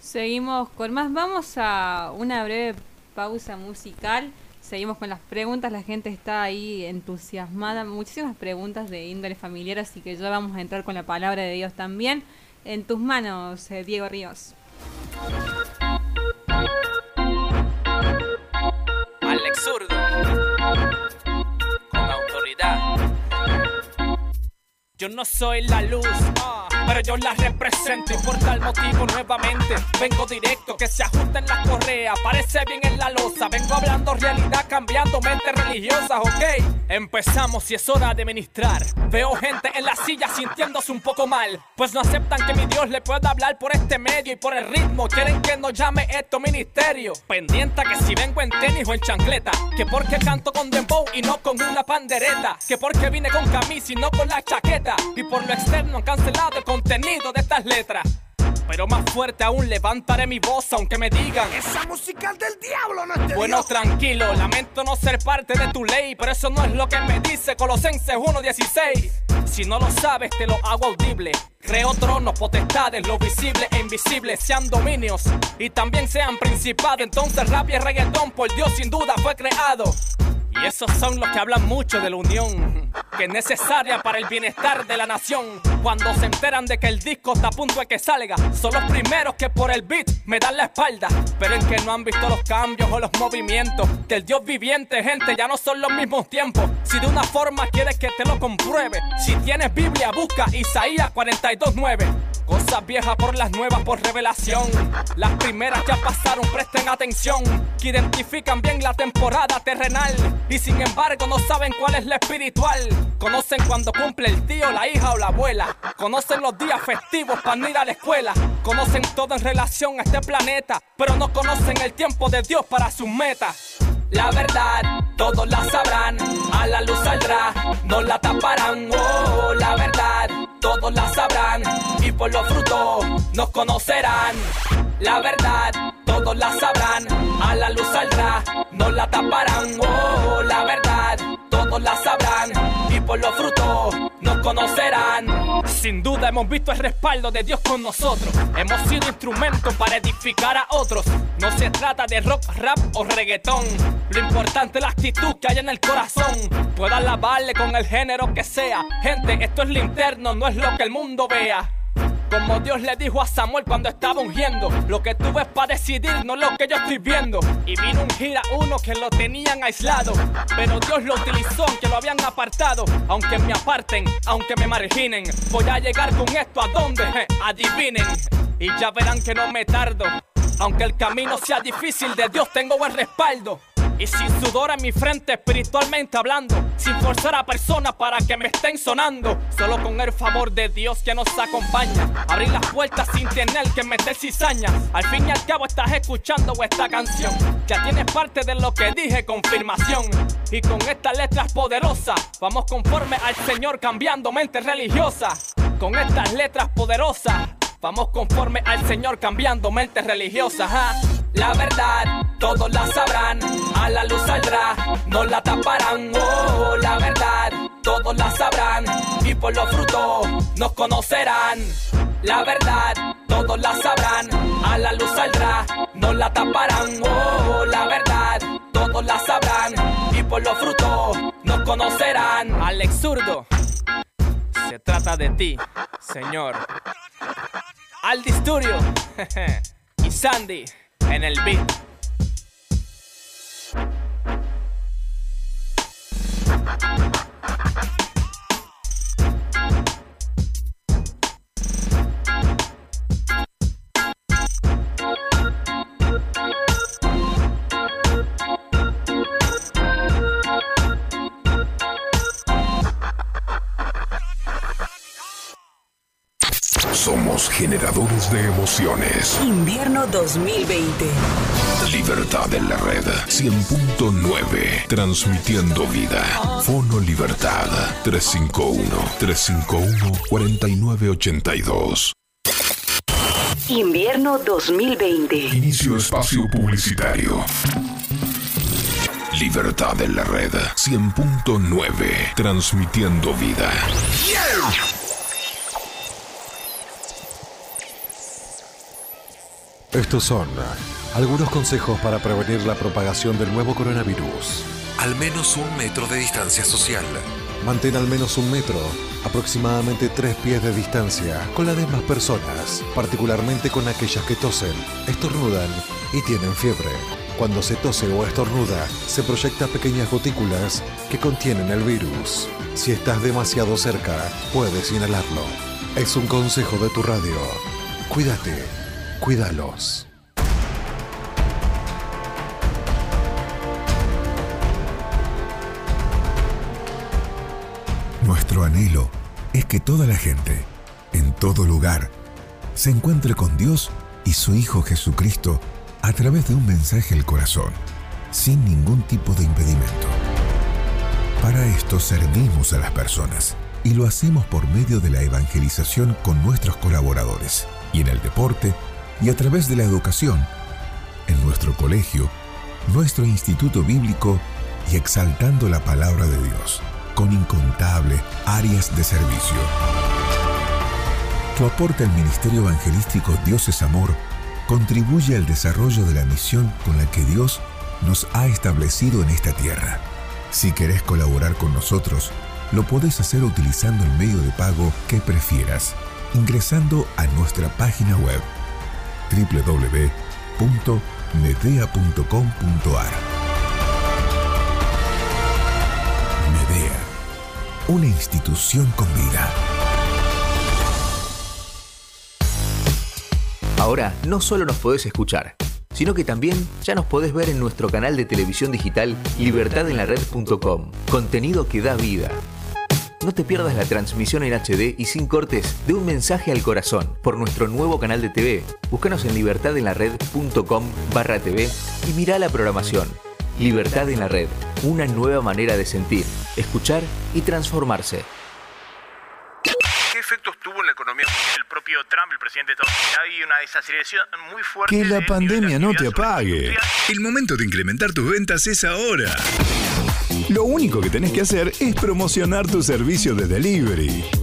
Seguimos con más. Vamos a una breve pausa musical. Seguimos con las preguntas. La gente está ahí entusiasmada. Muchísimas preguntas de índole familiar, así que ya vamos a entrar con la palabra de Dios también. En tus manos, eh, Diego Ríos. Alex Zurdo. Con autoridad. Yo no soy la luz, ah, pero yo la represento y por tal motivo nuevamente vengo directo, que se ajusten las correas, parece bien en la losa, vengo hablando realidad, cambiando mentes religiosas, ok. Empezamos y es hora de ministrar. Veo gente en la silla sintiéndose un poco mal, pues no aceptan que mi Dios le pueda hablar por este medio y por el ritmo, quieren que no llame esto ministerio. Pendiente que si vengo en tenis o en chancleta, que porque canto con dembow y no con una pandereta, que porque vine con camisa y no con la chaqueta, y por lo externo han cancelado el contenido de estas letras. Pero más fuerte aún levantaré mi voz aunque me digan Esa música es del diablo, no es de Bueno, Dios. tranquilo, lamento no ser parte de tu ley Pero eso no es lo que me dice Colosenses 1.16 Si no lo sabes te lo hago audible Creo tronos, potestades, lo visible e invisible Sean dominios y también sean principados Entonces rap y reggaetón por Dios sin duda fue creado y esos son los que hablan mucho de la unión, que es necesaria para el bienestar de la nación. Cuando se enteran de que el disco está a punto de que salga, son los primeros que por el beat me dan la espalda. Pero en que no han visto los cambios o los movimientos, que el Dios viviente, gente, ya no son los mismos tiempos. Si de una forma quieres que te lo compruebe, si tienes Biblia, busca Isaías 42.9. Cosas viejas por las nuevas por revelación. Las primeras ya pasaron, presten atención. Que identifican bien la temporada terrenal. Y sin embargo no saben cuál es la espiritual. Conocen cuando cumple el tío, la hija o la abuela. Conocen los días festivos para no ir a la escuela. Conocen todo en relación a este planeta. Pero no conocen el tiempo de Dios para sus metas. La verdad, todos la sabrán, a la luz saldrá, no la taparán. Oh, la verdad, todos la sabrán, y por los frutos nos conocerán. La verdad, todos la sabrán, a la luz saldrá, no la taparán. Oh, por los frutos nos conocerán. Sin duda hemos visto el respaldo de Dios con nosotros. Hemos sido instrumentos para edificar a otros. No se trata de rock, rap o reggaetón. Lo importante es la actitud que hay en el corazón. Puedo alabarle con el género que sea. Gente, esto es lo interno, no es lo que el mundo vea. Como Dios le dijo a Samuel cuando estaba ungiendo, lo que tú ves para decidir no lo que yo estoy viendo. Y vino un gira uno que lo tenían aislado, pero Dios lo utilizó aunque lo habían apartado. Aunque me aparten, aunque me marginen, voy a llegar con esto a donde, Je, adivinen. Y ya verán que no me tardo. Aunque el camino sea difícil, de Dios tengo buen respaldo. Y sin sudor en mi frente, espiritualmente hablando. Sin forzar a personas para que me estén sonando. Solo con el favor de Dios que nos acompaña. Abrir las puertas sin tener que meter cizaña. Al fin y al cabo estás escuchando esta canción. Ya tienes parte de lo que dije, confirmación. Y con estas letras poderosas, vamos conforme al Señor cambiando mente religiosa. Con estas letras poderosas. Vamos conforme al Señor cambiando mentes religiosas. ¿ah? La verdad, todos la sabrán. A la luz saldrá, no la taparán. Oh, la verdad, todos la sabrán. Y por los frutos nos conocerán. La verdad, todos la sabrán. A la luz saldrá, no la taparán. Oh, la verdad, todos la sabrán. Y por los frutos nos conocerán. Alex Zurdo, se trata de ti, Señor. Al Disturio y Sandy en el beat. Somos generadores de emociones. Invierno 2020. Libertad en la red 100.9. Transmitiendo vida. Fono Libertad 351-351-4982. Invierno 2020. Inicio espacio publicitario. Libertad en la red 100.9. Transmitiendo vida. Estos son algunos consejos para prevenir la propagación del nuevo coronavirus. Al menos un metro de distancia social. Mantén al menos un metro, aproximadamente tres pies de distancia, con las demás personas, particularmente con aquellas que tosen, estornudan y tienen fiebre. Cuando se tose o estornuda, se proyecta pequeñas gotículas que contienen el virus. Si estás demasiado cerca, puedes inhalarlo. Es un consejo de tu radio. Cuídate, cuídalos. Nuestro anhelo es que toda la gente, en todo lugar, se encuentre con Dios y su Hijo Jesucristo a través de un mensaje al corazón, sin ningún tipo de impedimento. Para esto servimos a las personas y lo hacemos por medio de la evangelización con nuestros colaboradores, y en el deporte, y a través de la educación, en nuestro colegio, nuestro instituto bíblico y exaltando la palabra de Dios con incontables áreas de servicio. Tu aporte al Ministerio Evangelístico Dios es Amor contribuye al desarrollo de la misión con la que Dios nos ha establecido en esta tierra. Si querés colaborar con nosotros, lo podés hacer utilizando el medio de pago que prefieras, ingresando a nuestra página web www.medea.com.ar. Medea, una institución con vida. Ahora no solo nos podés escuchar, sino que también ya nos podés ver en nuestro canal de televisión digital libertadenlared.com. Contenido que da vida. No te pierdas la transmisión en HD y sin cortes de un mensaje al corazón por nuestro nuevo canal de TV. Búscanos en libertadenlared.com barra TV y mira la programación. Libertad en la red, una nueva manera de sentir, escuchar y transformarse. ¿Qué efectos tuvo en la economía el propio Trump, el presidente de Estados Unidos? Hay una desaceleración muy fuerte. Que la pandemia no te apague. El momento de incrementar tus ventas es ahora. Lo único que tenés que hacer es promocionar tu servicio de delivery.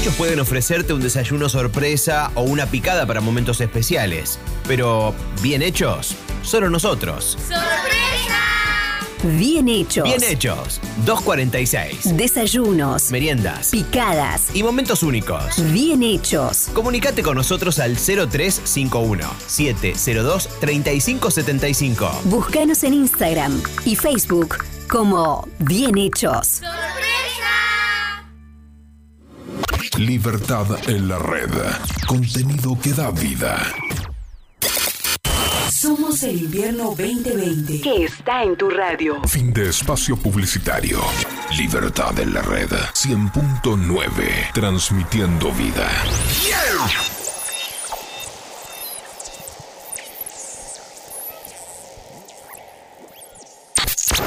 Muchos pueden ofrecerte un desayuno sorpresa o una picada para momentos especiales, pero bien hechos, solo nosotros. Bien hechos. Bien hechos. 246. Desayunos. Meriendas. Picadas. Y momentos únicos. Bien hechos. Comunicate con nosotros al 0351 702 3575. Búscanos en Instagram y Facebook como Bien hechos. Libertad en la red. Contenido que da vida. Somos el invierno 2020 que está en tu radio. Fin de espacio publicitario. Libertad en la red. 100.9. Transmitiendo vida.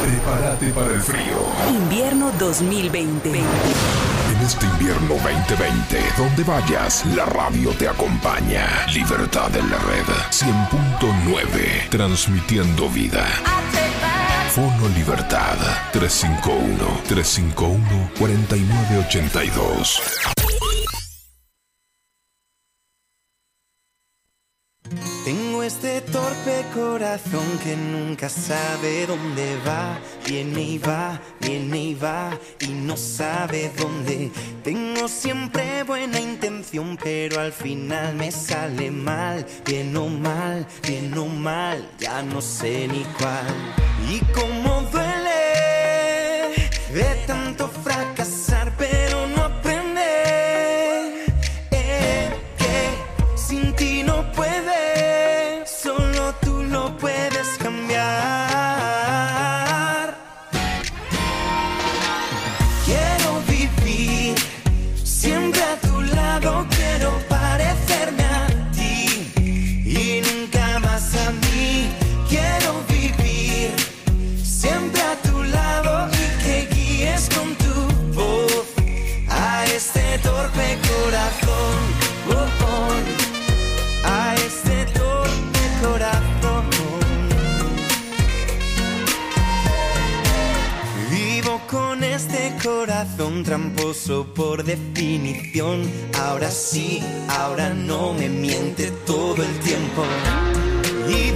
Prepárate para el frío. Invierno 2020. Este invierno 2020, donde vayas, la radio te acompaña. Libertad en la red 100.9, transmitiendo vida. Fono Libertad 351-351-4982. Tengo este torpe corazón que nunca sabe dónde va. Viene y va, viene y va y no sabe dónde. Tengo siempre buena intención, pero al final me sale mal. Bien o mal, bien o mal, ya no sé ni cuál. Y cómo duele de tanto fracasar, ti corazón tramposo por definición. Ahora sí, ahora no me miente todo el tiempo. Y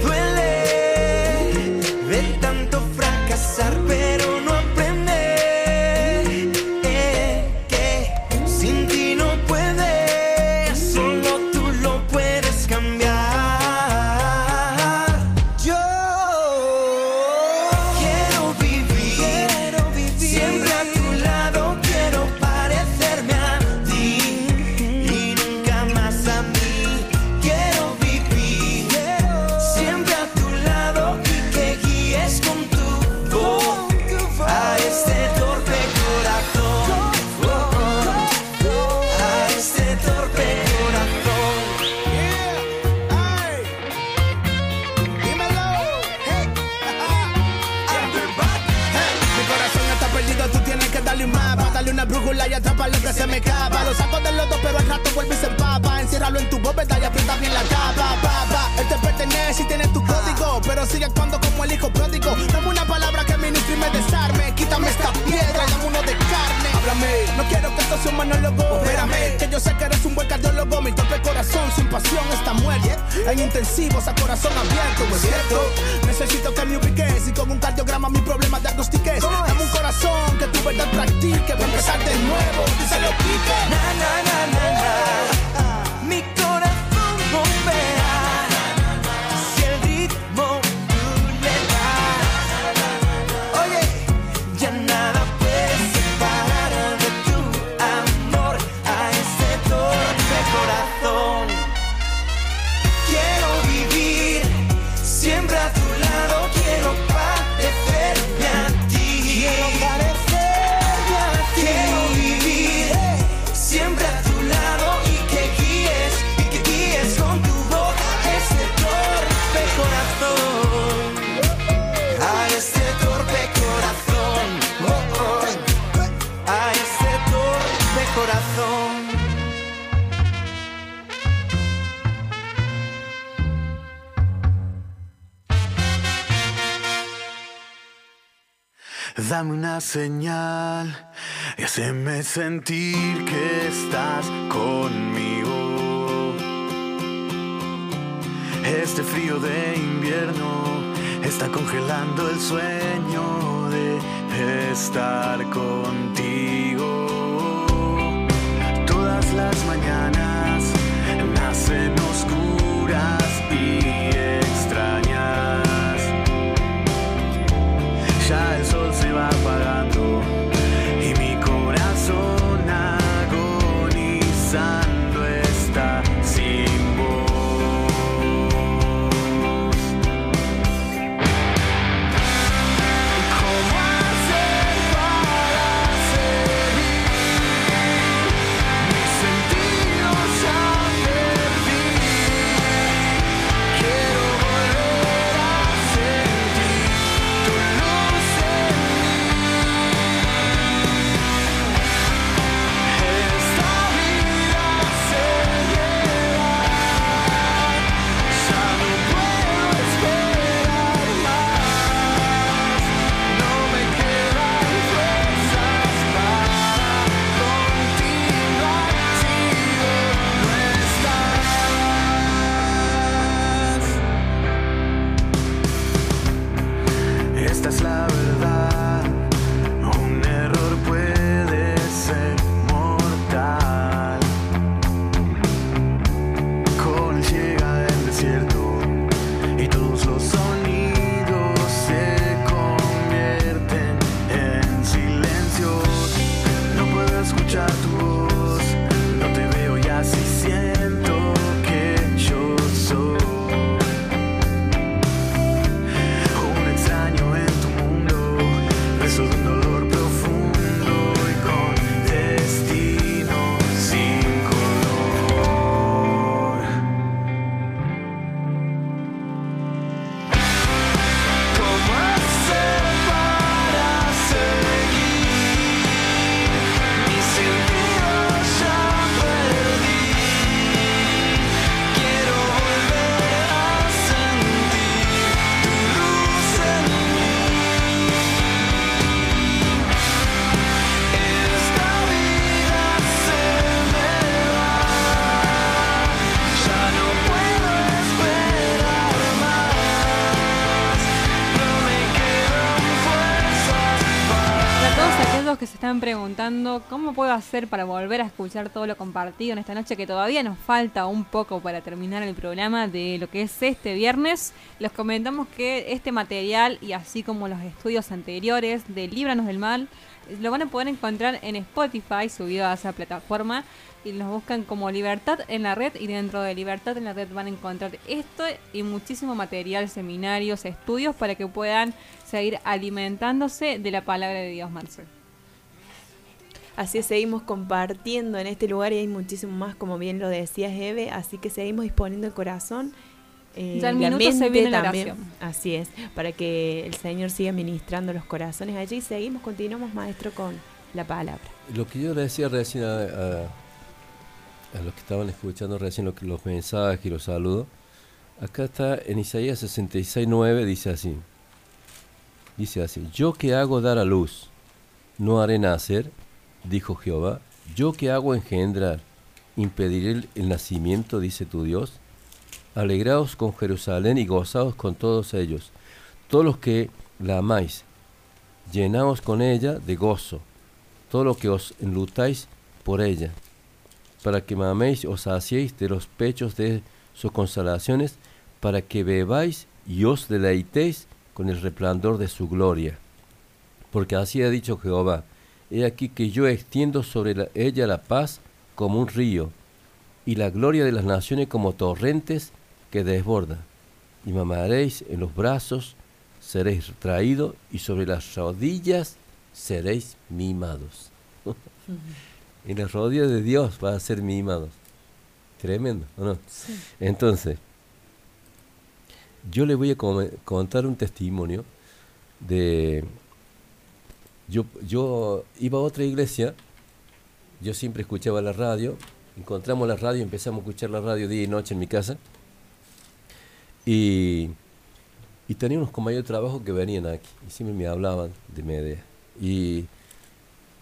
señal y haceme sentir que estás conmigo. Este frío de invierno está congelando el sueño de estar contigo. Se están preguntando cómo puedo hacer para volver a escuchar todo lo compartido en esta noche, que todavía nos falta un poco para terminar el programa de lo que es este viernes, les comentamos que este material y así como los estudios anteriores de Líbranos del Mal, lo van a poder encontrar en Spotify, subido a esa plataforma, y nos buscan como Libertad en la Red, y dentro de Libertad en la Red van a encontrar esto y muchísimo material, seminarios, estudios, para que puedan seguir alimentándose de la palabra de Dios, Marcel. Así es, seguimos compartiendo en este lugar y hay muchísimo más, como bien lo decías, Eve. Así que seguimos disponiendo el corazón. eh, Ya el la minuto se mente viene la también. oración. Así es, para que el Señor siga ministrando los corazones allí. Seguimos, continuamos, maestro, con la palabra. Lo que yo le decía recién a, a- a los que estaban escuchando recién lo que- los mensajes y los saludos, acá está en Isaías 66.9, dice así. Dice así, yo que hago dar a luz, no haré nacer, dijo Jehová, yo que hago engendrar, impediré el, nacimiento, dice tu Dios. Alegraos con Jerusalén y gozaos con todos ellos, todos los que la amáis, llenaos con ella de gozo, todo lo que os enlutáis por ella, para que maméis os saciéis de los pechos de sus consolaciones, para que bebáis y os deleitéis con el resplandor de su gloria. Porque así ha dicho Jehová, he aquí que yo extiendo sobre la- ella la paz como un río, y la gloria de las naciones como torrentes que desborda. Y mamaréis en los brazos, seréis traídos, y sobre las rodillas seréis mimados. en las rodillas de Dios va a ser mimados. Tremendo, ¿o no? Sí. Entonces, yo le voy a contar un testimonio de... Yo, yo iba a otra iglesia, yo siempre escuchaba la radio, encontramos la radio, empezamos a escuchar la radio día y noche en mi casa, y Y tenía unos compañeros de trabajo que venían aquí y siempre me hablaban de Medea. Y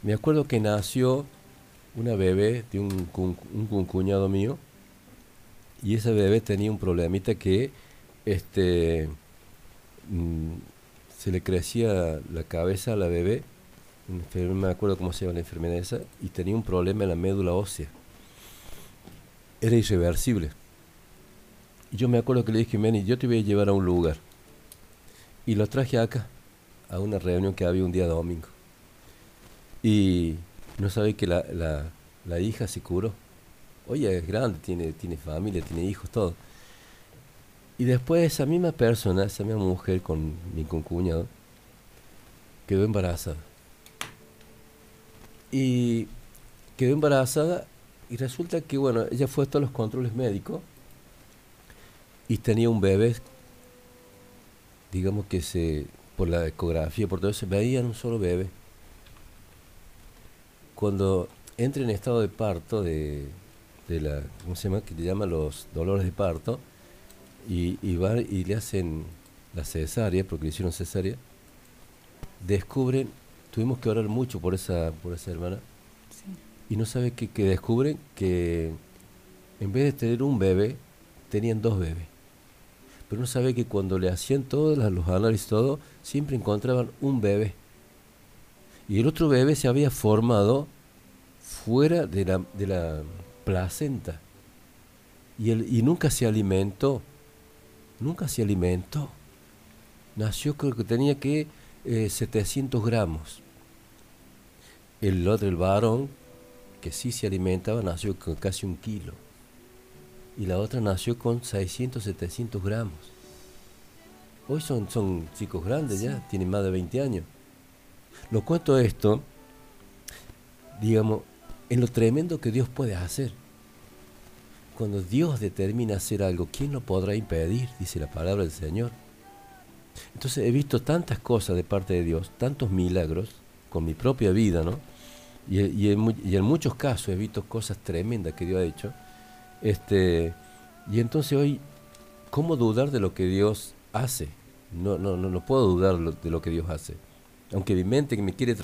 me acuerdo que nació una bebé de un, un, cuñado mío y esa bebé tenía un problemita que este mm, se le crecía la cabeza a la bebé, no me acuerdo cómo se llama la enfermedad esa, y tenía un problema en la médula ósea. Era irreversible. Y yo me acuerdo que le dije, Meni, yo te voy a llevar a un lugar. Y lo traje acá, a una reunión que había un día domingo. Y no sabe que la, la, la hija se curó. Oye, es grande, tiene, tiene familia, tiene hijos, todo. Y después esa misma persona, esa misma mujer con mi concuñado, quedó embarazada. Y quedó embarazada y resulta que, bueno, ella fue a todos los controles médicos y tenía un bebé, digamos que se, por la ecografía, por todo eso, veían un solo bebé. Cuando entra en estado de parto, de, de la, ¿cómo se llama? Que le llaman los dolores de parto, y, y va y le hacen la cesárea, porque le hicieron cesárea, descubren, tuvimos que orar mucho por esa, por esa hermana, y no sabe que, que descubren que en vez de tener un bebé, tenían dos bebés. Pero no sabe que cuando le hacían todos los análisis, todo, siempre encontraban un bebé. Y el otro bebé se había formado fuera de la, de la placenta. Y, el, y nunca se alimentó. Nunca se alimentó. Nació, creo que tenía que eh, 700 gramos. El otro, el varón, que sí se alimentaba, nació con casi un kilo. Y la otra nació con 600, 700 gramos. Hoy son, son chicos grandes ya, tienen más de 20 años. Lo cuento esto, digamos, en lo tremendo que Dios puede hacer. Cuando Dios determina hacer algo, ¿quién lo podrá impedir? Dice la palabra del Señor. Entonces he visto tantas cosas de parte de Dios, tantos milagros con mi propia vida, ¿no? Y, y en, y en muchos casos he visto cosas tremendas que Dios ha hecho. Este, y entonces hoy, ¿cómo dudar de lo que Dios hace? No, no, no, no puedo dudar lo- de lo que Dios hace. Aunque mi mente me quiere,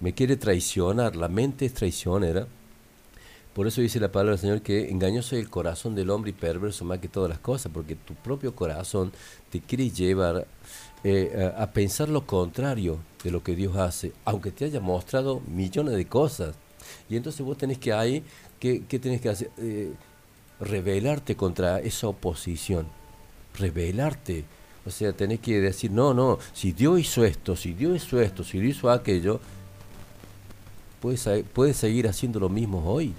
me quiere traicionar, la mente es traicionera. Por eso dice la palabra del Señor que engañoso es el corazón del hombre y perverso más que todas las cosas, porque tu propio corazón te quiere llevar eh, a, a pensar lo contrario de lo que Dios hace, aunque te haya mostrado millones de cosas. Y entonces vos tenés que ahí, ¿qué, qué tenés que hacer? Eh, rebelarte contra esa oposición, rebelarte. O sea, tenés que decir, no, no, si Dios hizo esto, si Dios hizo esto, si Dios hizo aquello, puedes, puedes seguir haciendo lo mismo hoy.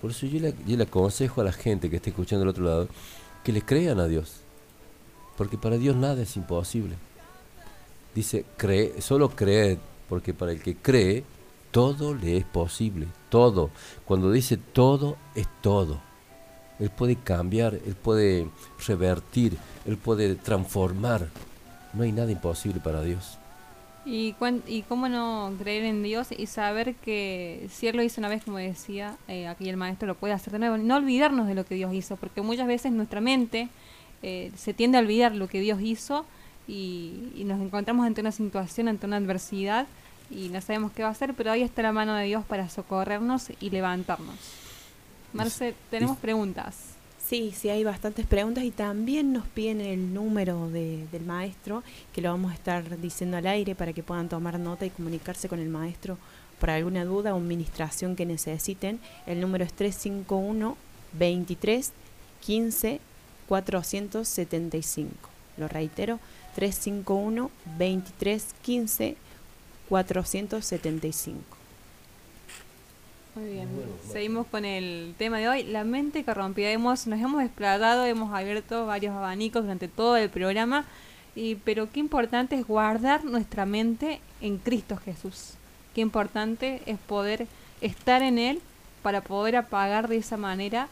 Por eso yo le, yo le aconsejo a la gente que esté escuchando del otro lado que le crean a Dios. Porque para Dios nada es imposible. Dice, cree, solo creed, porque para el que cree, todo le es posible. Todo. Cuando dice todo, es todo. Él puede cambiar, Él puede revertir, Él puede transformar. No hay nada imposible para Dios. ¿Y, cuán- ¿Y cómo no creer en Dios y saber que si Él lo hizo una vez, como decía eh, aquí el maestro, lo puede hacer de nuevo? No olvidarnos de lo que Dios hizo, porque muchas veces nuestra mente eh, se tiende a olvidar lo que Dios hizo y, y nos encontramos ante una situación, ante una adversidad y no sabemos qué va a hacer, pero ahí está la mano de Dios para socorrernos y levantarnos. Marce, tenemos preguntas. Sí, sí, hay bastantes preguntas y también nos piden el número de- del maestro, que lo vamos a estar diciendo al aire para que puedan tomar nota y comunicarse con el maestro por alguna duda o administración que necesiten. El número es 351 23 15 475. Lo reitero, 351 23 15 475. Muy bien, seguimos con el tema de hoy, la mente corrompida. Hemos, nos hemos explayado, hemos abierto varios abanicos durante todo el programa, y, pero qué importante es guardar nuestra mente en Cristo Jesús. Qué importante es poder estar en Él para poder apagar de esa manera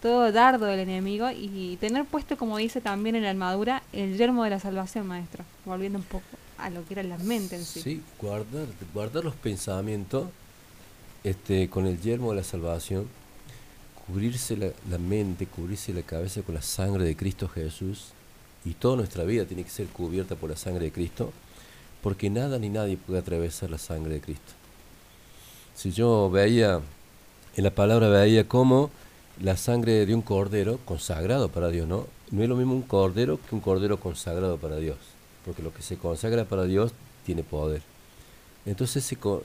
todo dardo del enemigo y tener puesto, como dice también en la armadura, el yermo de la salvación, maestro. Volviendo un poco a lo que era la mente en sí. Sí, guardar, guardar los pensamientos este, con el yermo de la salvación, cubrirse la, la mente, cubrirse la cabeza con la sangre de Cristo Jesús y toda nuestra vida tiene que ser cubierta por la sangre de Cristo, porque nada ni nadie puede atravesar la sangre de Cristo. Si yo veía, en la palabra veía como la sangre de un cordero consagrado para Dios, ¿no? No es lo mismo un cordero que un cordero consagrado para Dios, porque lo que se consagra para Dios tiene poder. Entonces ese con,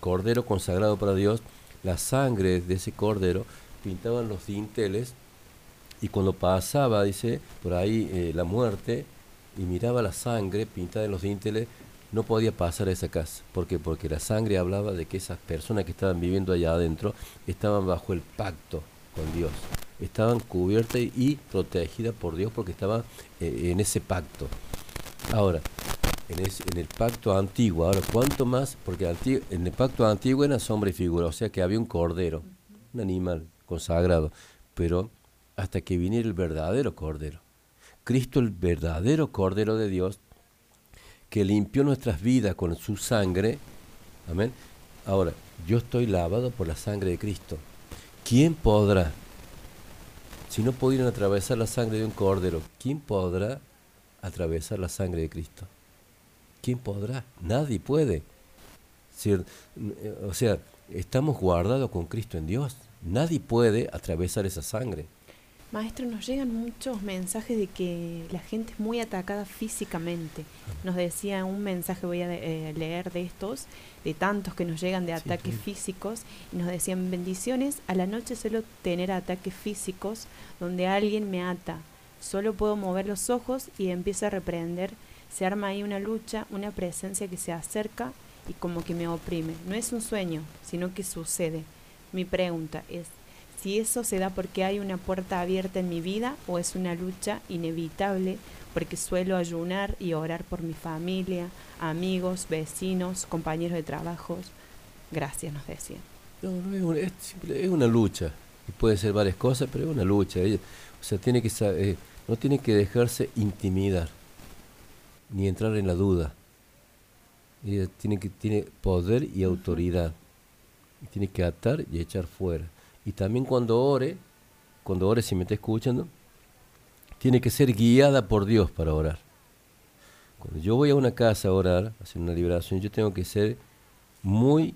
cordero consagrado para Dios, la sangre de ese cordero pintaban los dinteles y cuando pasaba, dice, por ahí eh, la muerte y miraba la sangre pintada en los dinteles, no podía pasar a esa casa. ¿Por qué? Porque la sangre hablaba de que esas personas que estaban viviendo allá adentro estaban bajo el pacto con Dios. Estaban cubiertas y protegidas por Dios porque estaban eh, en ese pacto. Ahora, en, el pacto antiguo, ahora, ¿cuánto más? Porque en el pacto antiguo era sombra y figura, o sea que había un cordero, un animal consagrado, pero hasta que viniera el verdadero cordero. Cristo, el verdadero cordero de Dios, que limpió nuestras vidas con su sangre. Amén. Ahora, yo estoy lavado por la sangre de Cristo. ¿Quién podrá? Si no pudieron atravesar la sangre de un cordero, ¿quién podrá atravesar la sangre de Cristo? ¿Quién podrá? Nadie puede. O sea, estamos guardados con Cristo en Dios. Nadie puede atravesar esa sangre. Maestro, nos llegan muchos mensajes de que la gente es muy atacada físicamente. Nos decía un mensaje, voy a eh, leer de estos, de tantos que nos llegan de ataques físicos, y nos decían bendiciones, a la noche suelo tener ataques físicos donde alguien me ata, solo puedo mover los ojos y empiezo a reprender, se arma ahí una lucha, una presencia que se acerca y como que me oprime. No es un sueño, sino que sucede. Mi pregunta es, si eso se da porque hay una puerta abierta en mi vida o es una lucha inevitable porque suelo ayunar y orar por mi familia, amigos, vecinos, compañeros de trabajo. Gracias, nos decían. No, no es, es, una lucha. Y puede ser varias cosas, pero es una lucha. o sea, tiene que eh, no tiene que dejarse intimidar, ni entrar en la duda. Ella tiene que tiene poder y autoridad. Tiene que atar y echar fuera. Y también cuando ore, cuando ore si me está escuchando, tiene que ser guiada por Dios para orar. Cuando yo voy a una casa a orar, a hacer una liberación, yo tengo que ser muy,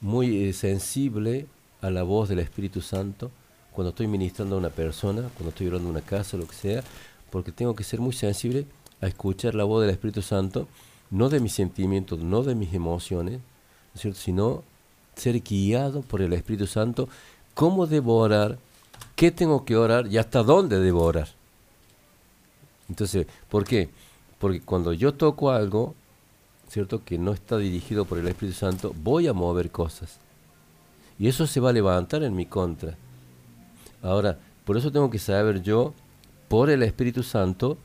muy eh, sensible a la voz del Espíritu Santo cuando estoy ministrando a una persona, cuando estoy orando en una casa, lo que sea, porque tengo que ser muy sensible a escuchar la voz del Espíritu Santo, no de mis sentimientos, no de mis emociones, sino ser guiado por el Espíritu Santo cómo debo orar, qué tengo que orar y hasta dónde debo orar. Entonces, ¿por qué? Porque cuando yo toco algo, ¿cierto? Que no está dirigido por el Espíritu Santo, voy a mover cosas. Y eso se va a levantar en mi contra. Ahora, por eso tengo que saber yo, por el Espíritu Santo,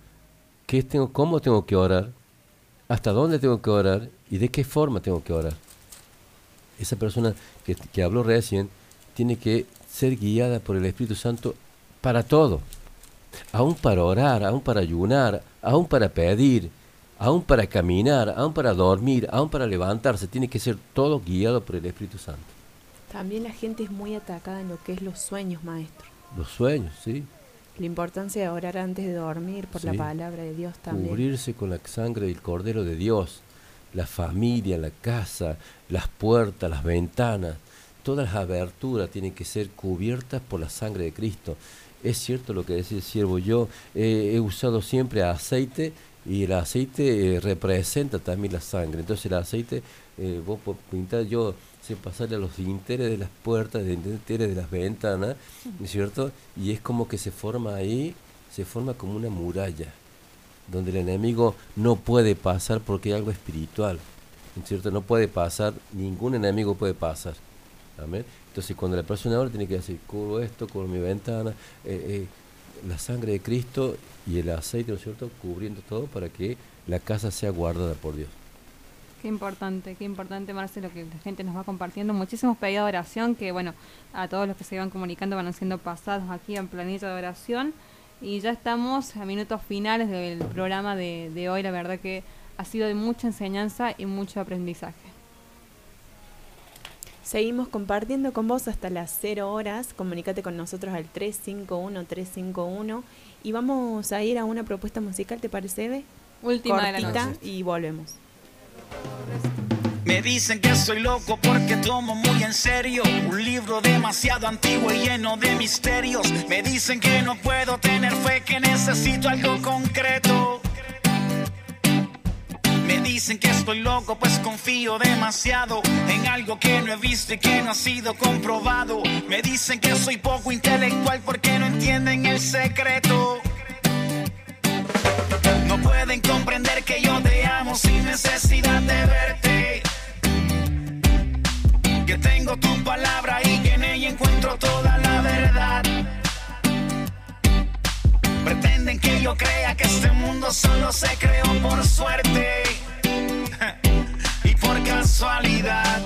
qué tengo, cómo tengo que orar, hasta dónde tengo que orar y de qué forma tengo que orar. Esa persona que, que habló recién, tiene que ser guiada por el Espíritu Santo para todo, aún para orar, aún para ayunar, aún para pedir, aún para caminar, aún para dormir, aún para levantarse, tiene que ser todo guiado por el Espíritu Santo. También la gente es muy atacada en lo que es los sueños, maestro. Los sueños, sí. La importancia de orar antes de dormir por la palabra de Dios también. Cubrirse con la sangre del Cordero de Dios, la familia, la casa, las puertas, las ventanas todas las aberturas tienen que ser cubiertas por la sangre de Cristo. Es cierto lo que decía el siervo, yo he usado siempre aceite y el aceite eh, representa también la sangre. Entonces el aceite, eh, vos pintar, yo sé pasarle a los dinteles de las puertas, de dinteles de las ventanas, ¿no es cierto? Y es como que se forma ahí, se forma como una muralla, donde el enemigo no puede pasar porque hay algo espiritual, ¿no es cierto? No puede pasar, ningún enemigo puede pasar. Amén. Entonces cuando la persona ahora tiene que decir, cubro esto, cubro mi ventana, eh, eh, la sangre de Cristo y el aceite, ¿no es cierto?, cubriendo todo para que la casa sea guardada por Dios. Qué importante, qué importante, Marcelo, que la gente nos va compartiendo. Muchísimos pedidos de oración que, bueno, a todos los que se iban comunicando van siendo pasados aquí en Planeta de Oración. Y ya estamos a minutos finales del programa de hoy. La verdad que ha sido de mucha enseñanza y mucho aprendizaje. Seguimos compartiendo con vos hasta las 0 horas. Comunícate con nosotros al 351-351 y vamos a ir a una propuesta musical, ¿te parece, Eve? Última de la Cortita noche. y volvemos. Me dicen que soy loco porque tomo muy en serio un libro demasiado antiguo y lleno de misterios. Me dicen que no puedo tener fe, que necesito algo concreto. Me dicen que estoy loco pues confío demasiado en algo que no he visto y que no ha sido comprobado. Me dicen que soy poco intelectual porque no entienden el secreto. No pueden comprender que yo te amo sin necesidad de verte. Que tengo tu palabra y que en ella encuentro toda yo crea que este mundo solo se creó por suerte y por casualidad.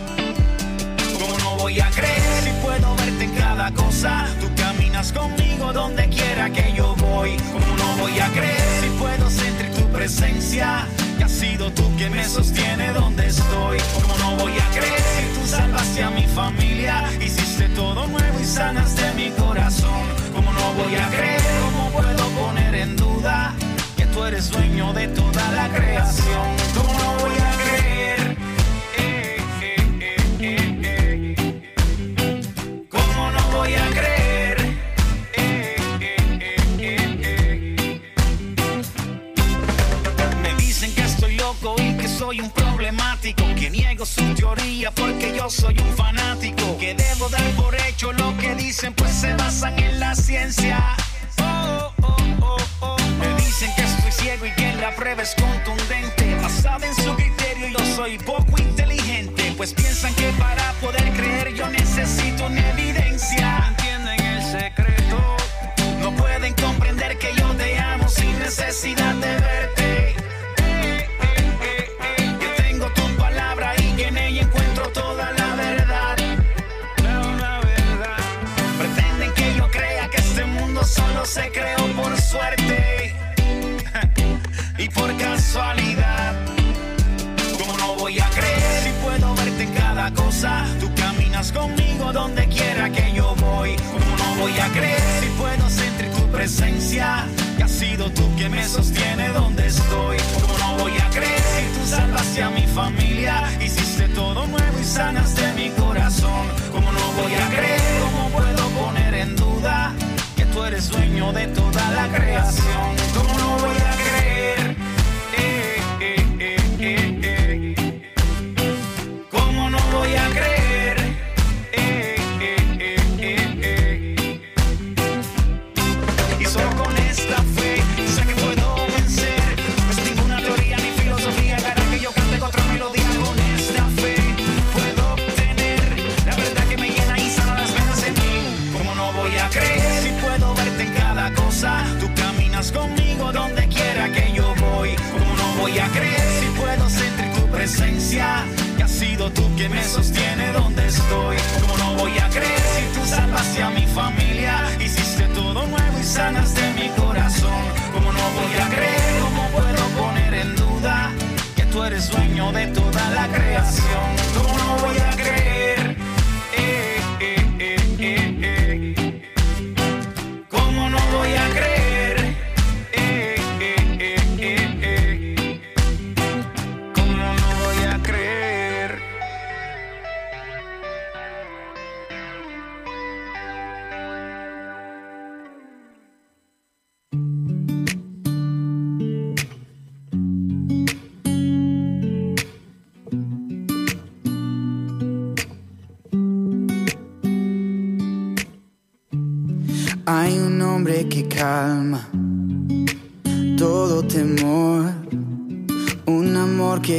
¿Cómo no voy a creer si puedo verte en cada cosa? Tú caminas conmigo donde quiera que yo voy. ¿Cómo no voy a creer si puedo sentir tu presencia? Que has sido tú que me sostiene donde estoy. ¿Cómo no voy a creer si tú salvaste a mi familia? Hiciste todo nuevo y sanaste mi corazón. ¿Cómo no voy a creer? Eres dueño de toda la creación? ¿Cómo no voy a creer? ¿Cómo no voy a creer? Me dicen que estoy loco y que soy un problemático, que niego su teoría porque yo soy un fanático, que debo dar por hecho lo que dicen pues se basan en la ciencia. Dicen que estoy ciego y que la prueba es contundente, basada en su criterio yo soy poco inteligente, pues piensan que para poder creer yo necesito una evidencia. ¿Entienden el secreto? No pueden comprender que yo te amo sin necesidad de verte. Casualidad. ¿Cómo no voy a creer si puedo verte en cada cosa? Tú caminas conmigo donde quiera que yo voy. ¿Cómo no voy a creer si puedo sentir tu presencia? Que has sido tú que me sostiene donde estoy. ¿Cómo no voy a creer si tú salvaste a mi familia? Hiciste todo nuevo y sanaste mi corazón. ¿Cómo no voy a creer? ¿Cómo puedo poner en duda que tú eres dueño de toda la creación? ¿Cómo no voy a tú que me sostiene donde estoy. ¿Cómo no voy a creer si tú salvaste a mi familia? Hiciste todo nuevo y sanaste mi corazón. ¿Cómo no voy a creer? ¿Cómo puedo poner en duda que tú eres dueño de toda la creación? ¿Cómo no voy a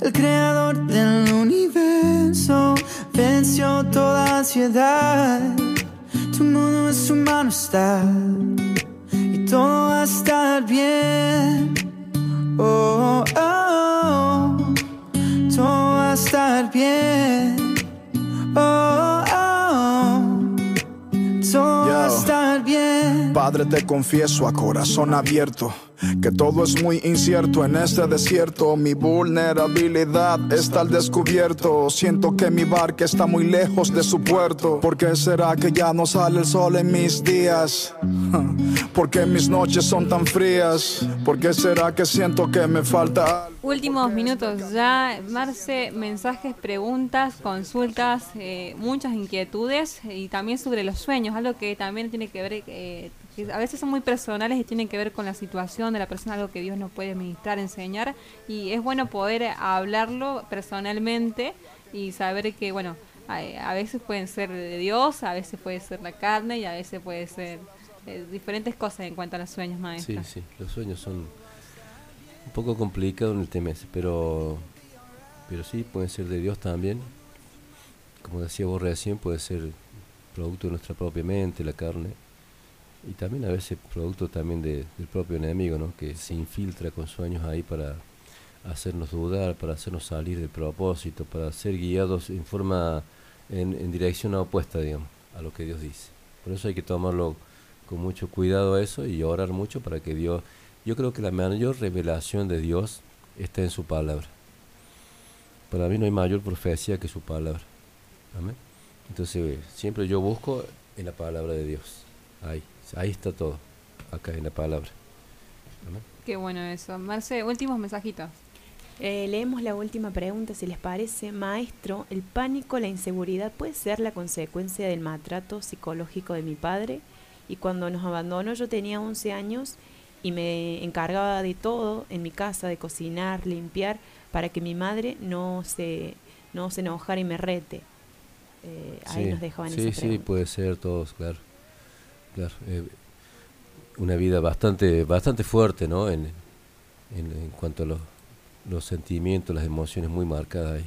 El creador del universo venció toda ansiedad. Tu mundo es humano está y todo va a estar bien. Oh, oh, oh. todo va a estar bien. Oh, oh, todo va a estar bien. Padre, te confieso a corazón abierto que todo es muy incierto en este desierto. Mi vulnerabilidad está al descubierto. Siento que mi barca está muy lejos de su puerto. ¿Por qué será que ya no sale el sol en mis días? ¿Por qué mis noches son tan frías? ¿Por qué será que siento que me falta algo? Últimos minutos ya, Marce, mensajes, preguntas, consultas, eh, muchas inquietudes y también sobre los sueños, algo que también tiene que ver, eh, que a veces son muy personales y tienen que ver con la situación de la persona, algo que Dios nos puede ministrar, enseñar y es bueno poder hablarlo personalmente y saber que, bueno, a, veces pueden ser de Dios, a veces puede ser la carne y a veces puede ser eh, diferentes cosas en cuanto a los sueños, Sí, maestra. sí, los sueños son un poco complicados en el tema ese, pero, pero sí, pueden ser de Dios también. Como decía vos recién, puede ser producto de nuestra propia mente, la carne, y también a veces producto también de- del propio enemigo, ¿no? que se infiltra con sueños ahí para hacernos dudar, para hacernos salir del propósito, para ser guiados en forma, en, dirección opuesta, digamos, a lo que Dios dice. Por eso hay que tomarlo con mucho cuidado eso y orar mucho para que Dios... Yo creo que la mayor revelación de Dios está en su palabra. Para mí no hay mayor profecía que su palabra. Amén. Entonces siempre yo busco en la palabra de Dios. Ahí, ahí está todo. Acá en la palabra. Amén. Qué bueno eso. Marce, últimos mensajitos. Eh, leemos la última pregunta, si les parece. Maestro, ¿el pánico, la inseguridad puede ser la consecuencia del maltrato psicológico de mi padre? Y cuando nos abandonó yo tenía 11 años y me encargaba de todo en mi casa, de cocinar, limpiar, para que mi madre no se, no se enojara y me rete. Eh, ahí Sí, nos dejaban sí, esa sí, puede ser todos, claro. Claro eh, una vida bastante bastante fuerte, ¿no? En, en, en cuanto a los, los sentimientos, las emociones muy marcadas ahí.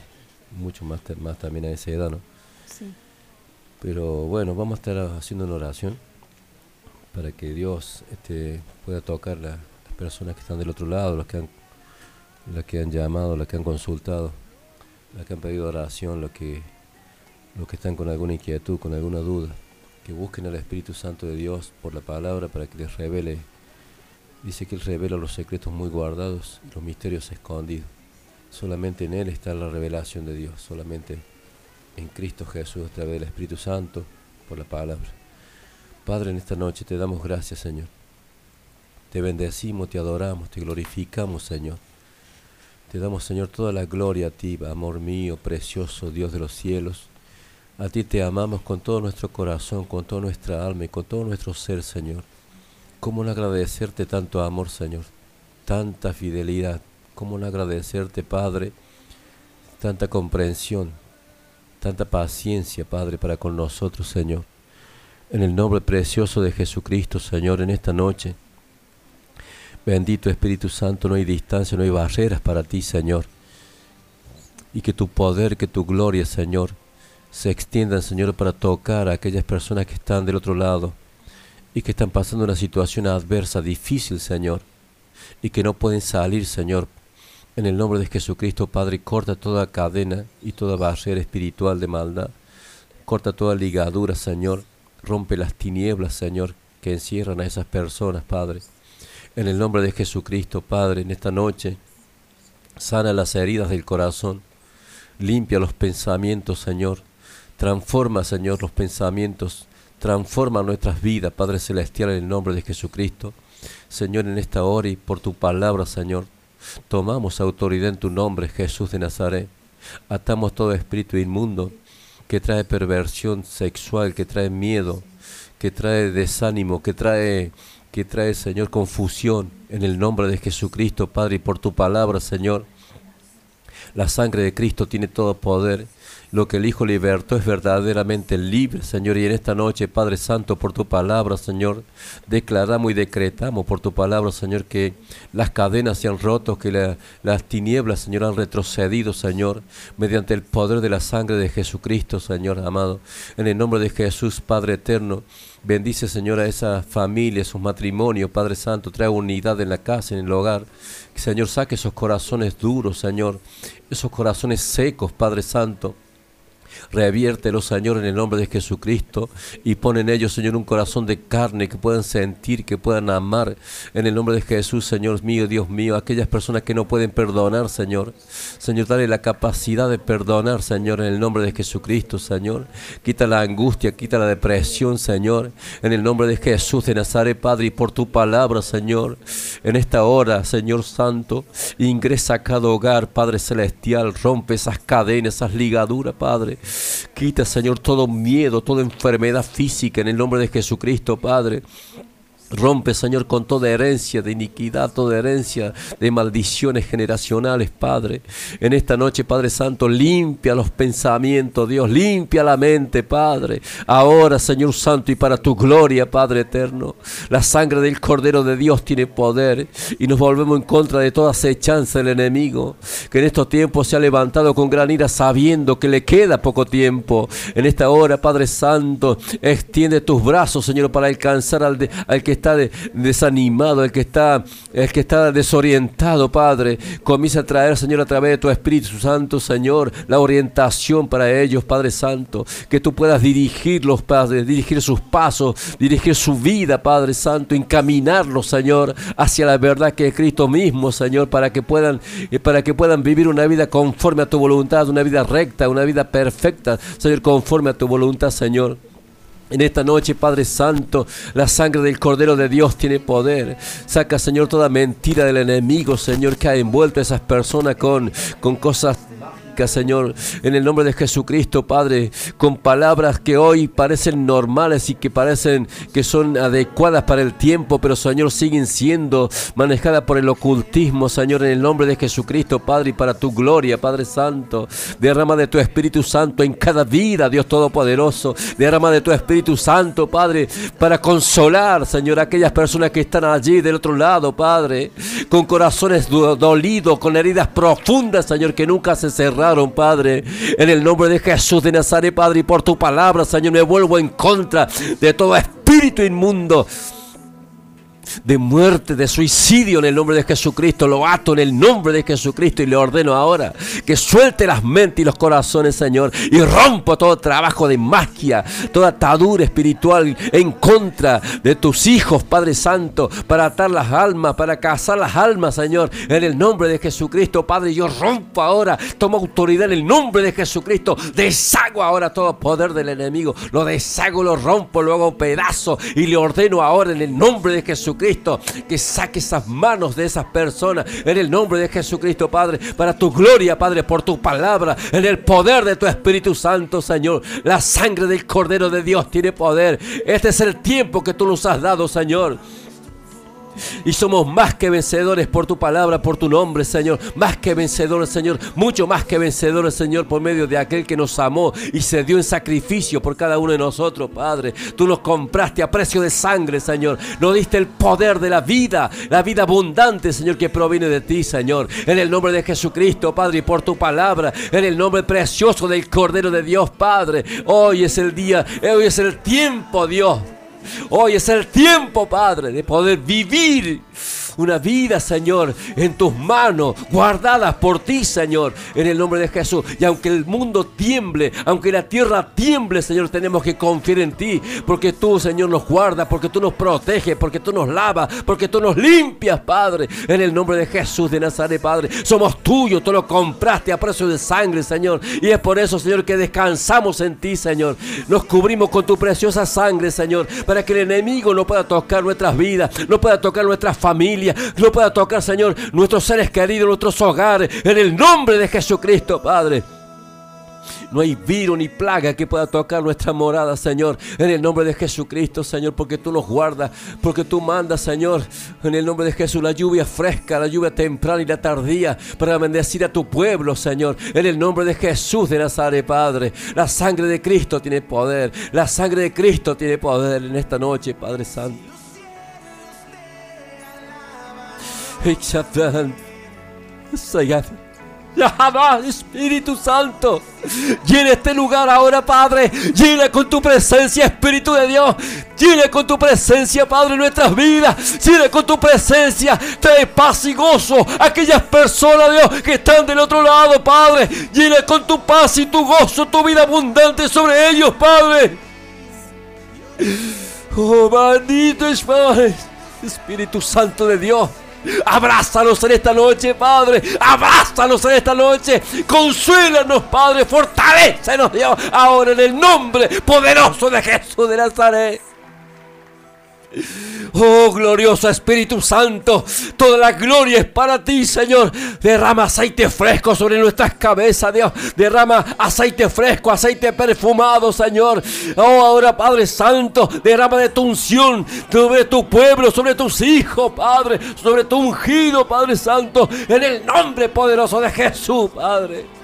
Mucho más, más también a esa edad, ¿no? Sí. Pero bueno, vamos a estar haciendo una oración para que Dios este, pueda tocar la- las personas que están del otro lado, los que han, las que han llamado, las que han consultado, las que han pedido oración, los que, los que están con alguna inquietud, con alguna duda, que busquen al Espíritu Santo de Dios por la palabra para que les revele. Dice que Él revela los secretos muy guardados y los misterios escondidos. Solamente en Él está la revelación de Dios, solamente en Cristo Jesús a través del Espíritu Santo por la palabra. Padre, en esta noche te damos gracias, Señor. Te bendecimos, te adoramos, te glorificamos, Señor. Te damos, Señor, toda la gloria a ti, amor mío, precioso Dios de los cielos. A ti te amamos con todo nuestro corazón, con toda nuestra alma y con todo nuestro ser, Señor. ¿Cómo no agradecerte tanto amor, Señor? Tanta fidelidad. ¿Cómo no agradecerte, Padre? Tanta comprensión, tanta paciencia, Padre, para con nosotros, Señor. En el nombre precioso de Jesucristo, Señor, en esta noche. Bendito Espíritu Santo, no hay distancia, no hay barreras para ti, Señor. Y que tu poder, que tu gloria, Señor, se extiendan, Señor, para tocar a aquellas personas que están del otro lado y que están pasando una situación adversa, difícil, Señor, y que no pueden salir, Señor. En el nombre de Jesucristo, Padre, corta toda cadena y toda barrera espiritual de maldad. Corta toda ligadura, Señor. Rompe las tinieblas, Señor, que encierran a esas personas, Padre. En el nombre de Jesucristo, Padre, en esta noche, sana las heridas del corazón. Limpia los pensamientos, Señor. Transforma, Señor, los pensamientos. Transforma nuestras vidas, Padre Celestial, en el nombre de Jesucristo. Señor, en esta hora y por tu palabra, Señor, tomamos autoridad en tu nombre, Jesús de Nazaret. Atamos todo espíritu inmundo que trae perversión sexual, que trae miedo, que trae desánimo, que trae, que trae, Señor, confusión. En el nombre de Jesucristo, Padre, y por tu palabra, Señor. La sangre de Cristo tiene todo poder Lo que el Hijo libertó es verdaderamente libre, Señor. Y en esta noche, Padre Santo, por tu palabra, Señor, declaramos y decretamos por tu palabra, Señor, que las cadenas se han roto, que las tinieblas, Señor, han retrocedido, Señor, mediante el poder de la sangre de Jesucristo, Señor amado. En el nombre de Jesús, Padre eterno. Bendice, Señor, a esa familia, esos matrimonios, Padre Santo. Trae unidad en la casa, en el hogar. Señor, saque esos corazones duros, Señor. Esos corazones secos, Padre Santo. Reviértelo, Señor, en el nombre de Jesucristo y pon en ellos, Señor, un corazón de carne que puedan sentir, que puedan amar. En el nombre de Jesús, Señor mío, Dios mío, aquellas personas que no pueden perdonar, Señor. Señor, dale la capacidad de perdonar, Señor, en el nombre de Jesucristo, Señor. Quita la angustia, quita la depresión, Señor. En el nombre de Jesús de Nazaret, Padre, y por tu palabra, Señor. En esta hora, Señor Santo, ingresa a cada hogar, Padre Celestial, rompe esas cadenas, esas ligaduras, Padre. Quita, Señor, todo miedo, toda enfermedad física en el nombre de Jesucristo, Padre. Rompe, Señor, con toda herencia de iniquidad, toda herencia de maldiciones generacionales, Padre. En esta noche, Padre Santo, limpia los pensamientos, Dios, limpia la mente, Padre. Ahora, Señor Santo, y para tu gloria, Padre eterno. La sangre del Cordero de Dios tiene poder y nos volvemos en contra de toda acechanza del enemigo, que en estos tiempos se ha levantado con gran ira sabiendo que le queda poco tiempo. En esta hora, Padre Santo, extiende tus brazos, Señor, para alcanzar al, al que está desanimado, el que está, el que está desorientado, Padre, comienza a traer, Señor, a través de tu Espíritu Santo, Señor, la orientación para ellos, Padre Santo, que tú puedas dirigirlos, Padre, dirigir sus pasos, dirigir su vida, Padre Santo, encaminarlos, Señor, hacia la verdad que es Cristo mismo, Señor, para que puedan, eh, para que puedan vivir una vida conforme a tu voluntad, una vida recta, una vida perfecta, Señor, conforme a tu voluntad, Señor. En esta noche, Padre Santo, la sangre del Cordero de Dios tiene poder. Saca, Señor, toda mentira del enemigo, Señor, que ha envuelto a esas personas con, con cosas Señor, en el nombre de Jesucristo, Padre, con palabras que hoy parecen normales y que parecen que son adecuadas para el tiempo, pero Señor, siguen siendo manejadas por el ocultismo, Señor, en el nombre de Jesucristo, Padre, y para tu gloria, Padre Santo. Derrama de tu Espíritu Santo en cada vida, Dios Todopoderoso. Derrama de tu Espíritu Santo, Padre, para consolar, Señor, aquellas personas que están allí del otro lado, Padre, con corazones dolidos, con heridas profundas, Señor, que nunca se cerraron Padre. En el nombre de Jesús de Nazaret, Padre, y por tu palabra, Señor, me vuelvo en contra de todo espíritu inmundo de muerte, de suicidio en el nombre de Jesucristo. Lo ato en el nombre de Jesucristo y le ordeno ahora que suelte las mentes y los corazones, Señor, y rompo todo trabajo de magia, toda atadura espiritual en contra de tus hijos, Padre Santo, para atar las almas, para cazar las almas, Señor, en el nombre de Jesucristo, Padre. Yo rompo ahora, tomo autoridad en el nombre de Jesucristo, deshago ahora todo poder del enemigo, lo deshago, lo rompo, lo hago pedazo y le ordeno ahora en el nombre de Jesucristo Cristo, que saque esas manos de esas personas en el nombre de Jesucristo, Padre, para tu gloria, Padre, por tu palabra, en el poder de tu Espíritu Santo, Señor. La sangre del Cordero de Dios tiene poder. Este es el tiempo que tú nos has dado, Señor. Y somos más que vencedores por tu palabra, por tu nombre, Señor. Más que vencedores, Señor. Mucho más que vencedores, Señor, por medio de aquel que nos amó y se dio en sacrificio por cada uno de nosotros, Padre. Tú nos compraste a precio de sangre, Señor. Nos diste el poder de la vida, la vida abundante, Señor, que proviene de ti, Señor. En el nombre de Jesucristo, Padre, y por tu palabra, en el nombre precioso del Cordero de Dios, Padre. Hoy es el día, hoy es el tiempo, Dios Hoy es el tiempo, Padre, de poder vivir una vida, Señor, en tus manos, guardadas por ti, Señor, en el nombre de Jesús. Y aunque el mundo tiemble, aunque la tierra tiemble, Señor, tenemos que confiar en ti, porque tú, Señor, nos guardas, porque tú nos proteges, porque tú nos lavas, porque tú nos limpias, Padre, en el nombre de Jesús de Nazaret, Padre. Somos tuyos, tú lo compraste a precio de sangre, Señor. Y es por eso, Señor, que descansamos en ti, Señor. Nos cubrimos con tu preciosa sangre, Señor, para que el enemigo no pueda tocar nuestras vidas, no pueda tocar nuestras familias no pueda tocar, Señor, nuestros seres queridos, nuestros hogares, en el nombre de Jesucristo, Padre. No hay virus ni plaga que pueda tocar nuestra morada, Señor. En el nombre de Jesucristo, Señor, porque tú los guardas, porque tú mandas, Señor. En el nombre de Jesús, la lluvia fresca, la lluvia temprana y la tardía para bendecir a tu pueblo, Señor. En el nombre de Jesús de Nazaret, Padre. La sangre de Cristo tiene poder. La sangre de Cristo tiene poder en esta noche, Padre Santo. Espíritu Santo. Llena este lugar ahora, Padre. Llena con tu presencia, Espíritu de Dios. Llena con tu presencia, Padre, nuestras vidas. Llena con tu presencia. Trae paz y gozo a aquellas personas, Dios, que están del otro lado, Padre. Llena con tu paz y tu gozo, tu vida abundante sobre ellos, Padre. Oh, bendito es Padre. Espíritu Santo de Dios. Abrázanos en esta noche, Padre. Abrázanos en esta noche. Consuélanos, Padre. Fortalecenos, Dios. Ahora en el nombre poderoso de Jesús de Nazaret. Oh, glorioso Espíritu Santo, toda la gloria es para ti, Señor. Derrama aceite fresco sobre nuestras cabezas, Dios. Derrama aceite fresco, aceite perfumado, Señor. Oh, ahora, Padre Santo, derrama de tu unción sobre tu pueblo, sobre tus hijos, Padre, sobre tu ungido, Padre Santo, en el nombre poderoso de Jesús, Padre.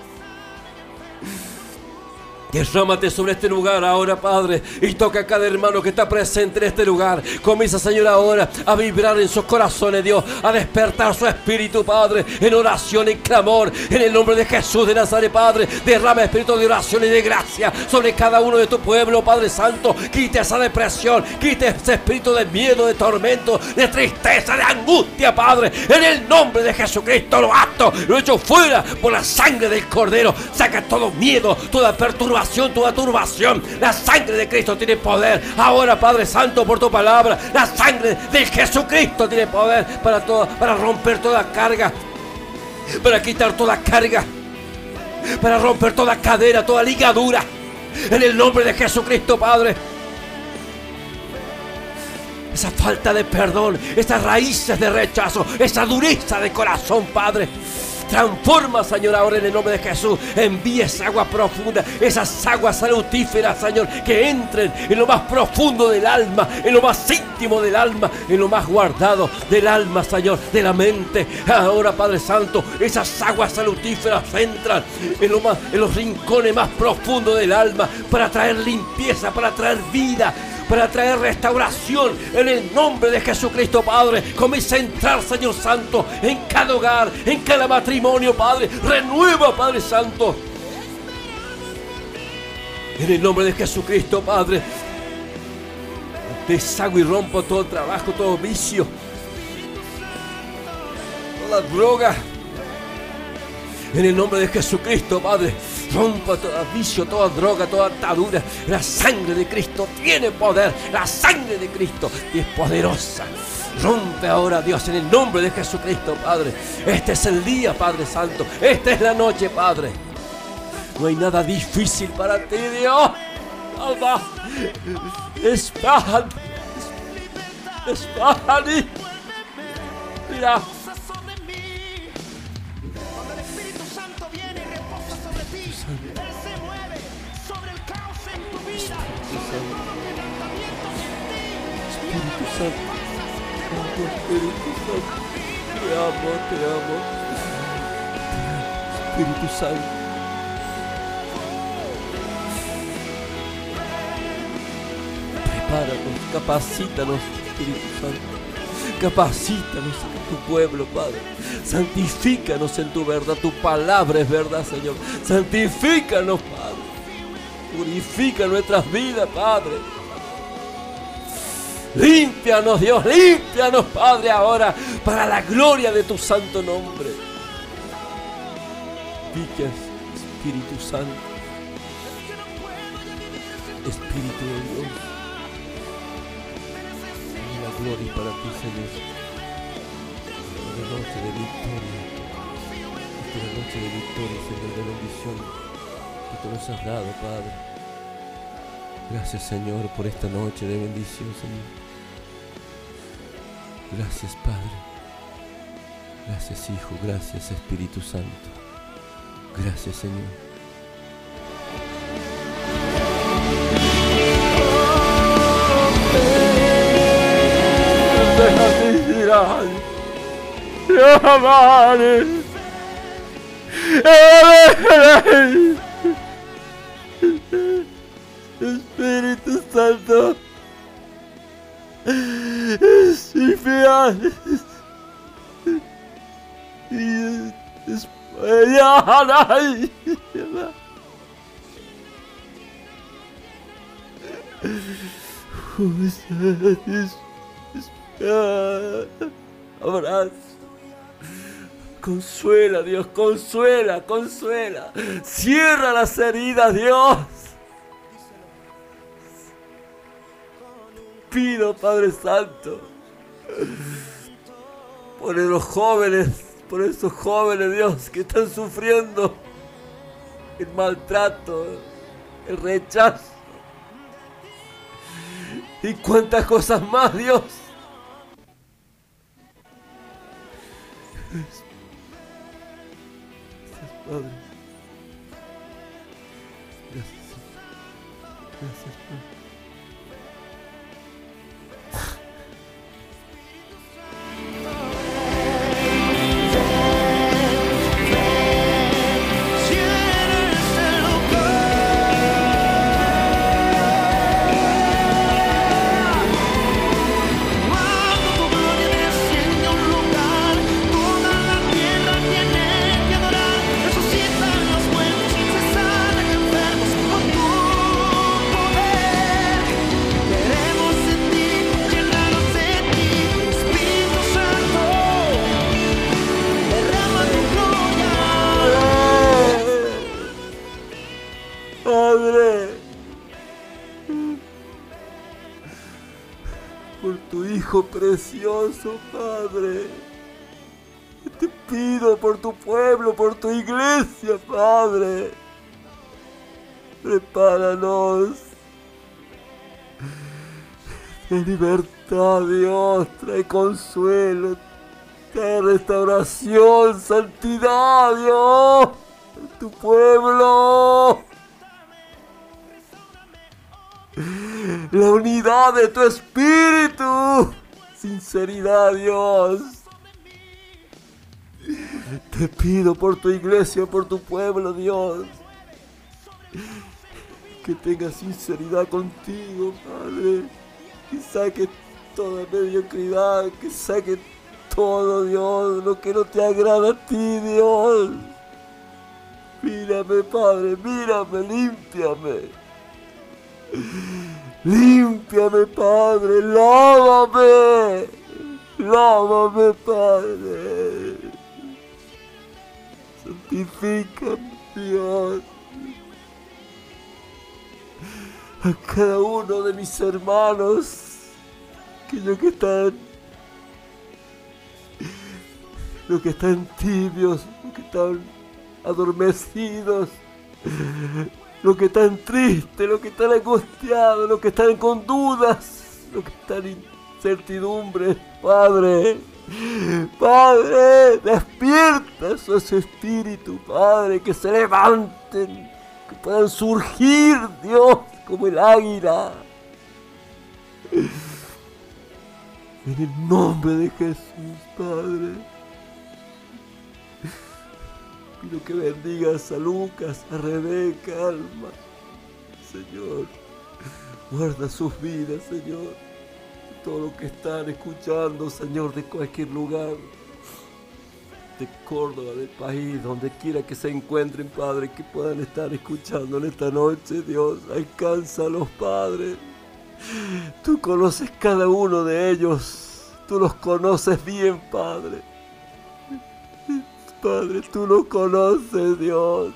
Derrámate sobre este lugar ahora, Padre, y toca a cada hermano que está presente en este lugar. Comienza, Señor, ahora a vibrar en sus corazones, Dios, a despertar su espíritu, Padre, en oración y clamor, en el nombre de Jesús de Nazaret, Padre. Derrama espíritu de oración y de gracia sobre cada uno de tu pueblo, Padre Santo. Quite esa depresión, quite ese espíritu de miedo, de tormento, de tristeza, de angustia, Padre. En el nombre de Jesucristo lo ato, lo echo fuera por la sangre del Cordero. Saca todo miedo, toda perturbación toda turbación. La sangre de Cristo tiene poder. Ahora, Padre Santo, por tu palabra, la sangre de Jesucristo tiene poder para, todo, para romper toda carga, para quitar toda carga, para romper toda cadera, toda ligadura. En el nombre de Jesucristo, Padre. Esa falta de perdón, esas raíces de rechazo, esa dureza de corazón, Padre Transforma, Señor, ahora en el nombre de Jesús. Envía esa agua profunda, esas aguas salutíferas, Señor, que entren en lo más profundo del alma, en lo más íntimo del alma, en lo más guardado del alma, Señor, de la mente. Ahora, Padre Santo, esas aguas salutíferas entran en, lo más, en los rincones más profundos del alma para traer limpieza, para traer vida para traer restauración en el nombre de Jesucristo, Padre. Comienza a entrar, Señor Santo, en cada hogar, en cada matrimonio, Padre. Renueva, Padre Santo. En el nombre de Jesucristo, Padre. Deshago y rompo todo trabajo, todo vicio. Toda droga. En el nombre de Jesucristo, Padre. Rompa todo vicio, toda droga, toda atadura. La sangre de Cristo tiene poder. La sangre de Cristo es poderosa. Rompe ahora, Dios, en el nombre de Jesucristo, Padre. Este es el día, Padre Santo. Esta es la noche, Padre. No hay nada difícil para ti, Dios. Alba. Espájate. Espájate. Mira. Santo. Espíritu Santo. Te amo, te amo. Espíritu Santo. Prepáranos, capacítanos, Espíritu Santo. Capacítanos a tu pueblo, Padre. Santifícanos en tu verdad. Tu palabra es verdad, Señor. Santifícanos, Padre. Purifica nuestras vidas, Padre. Límpianos, Dios, límpianos, Padre, ahora, para la gloria de tu santo nombre. Piques, Espíritu Santo, Espíritu de Dios. La gloria para ti, Señor. La noche de victoria. La noche de victoria, Señor, de bendición que tú nos has dado, Padre. Gracias, Señor, por esta noche de bendición, Señor. Gracias, Padre. Gracias, Hijo. Gracias, Espíritu Santo. Gracias, Señor. Amare. Amare. Espíritu Santo. Y fiel. Y es- Abrazo. Consuela, Dios, consuela, consuela. Cierra las heridas, Dios. Pido, Padre Santo, por los jóvenes, por esos jóvenes, Dios, que están sufriendo el maltrato, el rechazo. Y cuántas cosas más, Dios. Precioso, Padre. Te pido por tu pueblo, por tu iglesia, Padre. Prepáranos. De libertad, Dios, trae consuelo, trae restauración, santidad, Dios, tu pueblo. La unidad de tu espíritu. Sinceridad, Dios. Te pido por tu iglesia, por tu pueblo, Dios. Que tenga sinceridad contigo, Padre. Que saque toda mediocridad, que saque todo, Dios, lo que no te agrada a ti, Dios. Mírame, Padre, mírame, límpiame. Límpiame, Padre, lávame. Lávame, Padre. Santifícame, Dios. A cada uno de mis hermanos, aquellos que están, los que están tibios, los que están adormecidos, los que están tristes, los que están angustiados, los que están con dudas, los que están incertidumbres, Padre. Padre, despierta su ese espíritu, Padre, que se levanten, que puedan surgir, Dios, como el águila. En el nombre de Jesús, Padre. Pido que bendigas a Lucas, a Rebeca, Alma. Señor, guarda sus vidas, Señor. Todo lo que están escuchando, Señor, de cualquier lugar, de Córdoba, del país, donde quiera que se encuentren, Padre, que puedan estar escuchando en esta noche, Dios. Alcánzalos, Padre. Tú conoces cada uno de ellos. Tú los conoces bien, Padre. Padre, tú los conoces, Dios.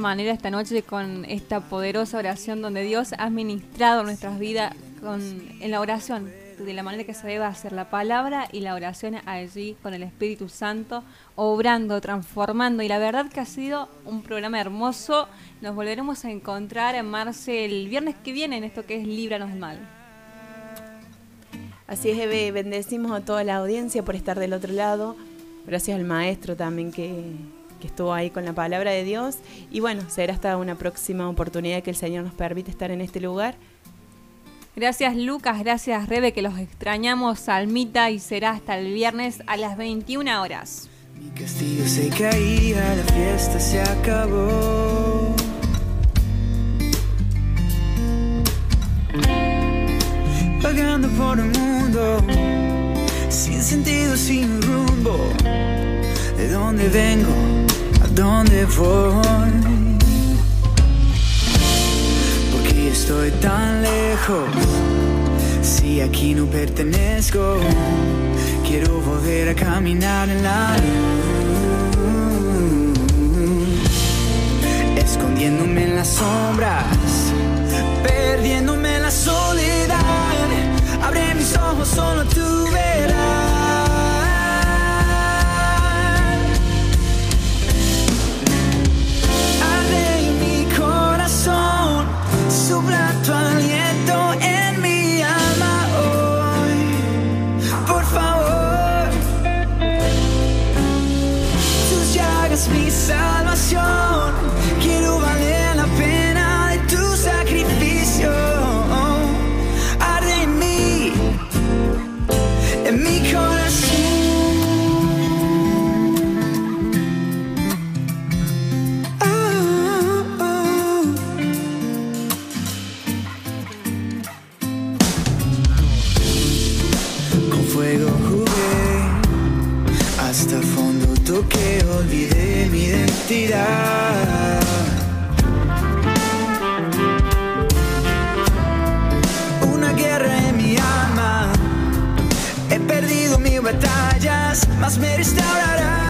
Manera esta noche con esta poderosa oración donde Dios ha ministrado nuestras vidas con, en la oración, de la manera que se debe hacer la palabra y la oración allí con el Espíritu Santo, obrando, transformando. Y la verdad que ha sido un programa hermoso. Nos volveremos a encontrar en Marce el viernes que viene en esto que es Líbranos del Mal. Así es, Eve, bendecimos a toda la audiencia por estar del otro lado. Gracias al maestro también que, que estuvo ahí con la palabra de Dios. Y bueno, será hasta una próxima oportunidad que el Señor nos permite estar en este lugar. Gracias Lucas, gracias Rebe, que los extrañamos, Salmita, y será hasta el viernes a las 21 horas. Mi castillo se caía, la fiesta se acabó. Vagando por el mundo, sin sentido, sin rumbo. ¿De dónde vengo? ¿A dónde voy? ¿Por qué estoy tan lejos? Si aquí no pertenezco, quiero volver a caminar en la luz, escondiéndome en las sombras, perdiéndome en la soledad. Abre mis ojos, solo tú verás. Alma, he perdido mis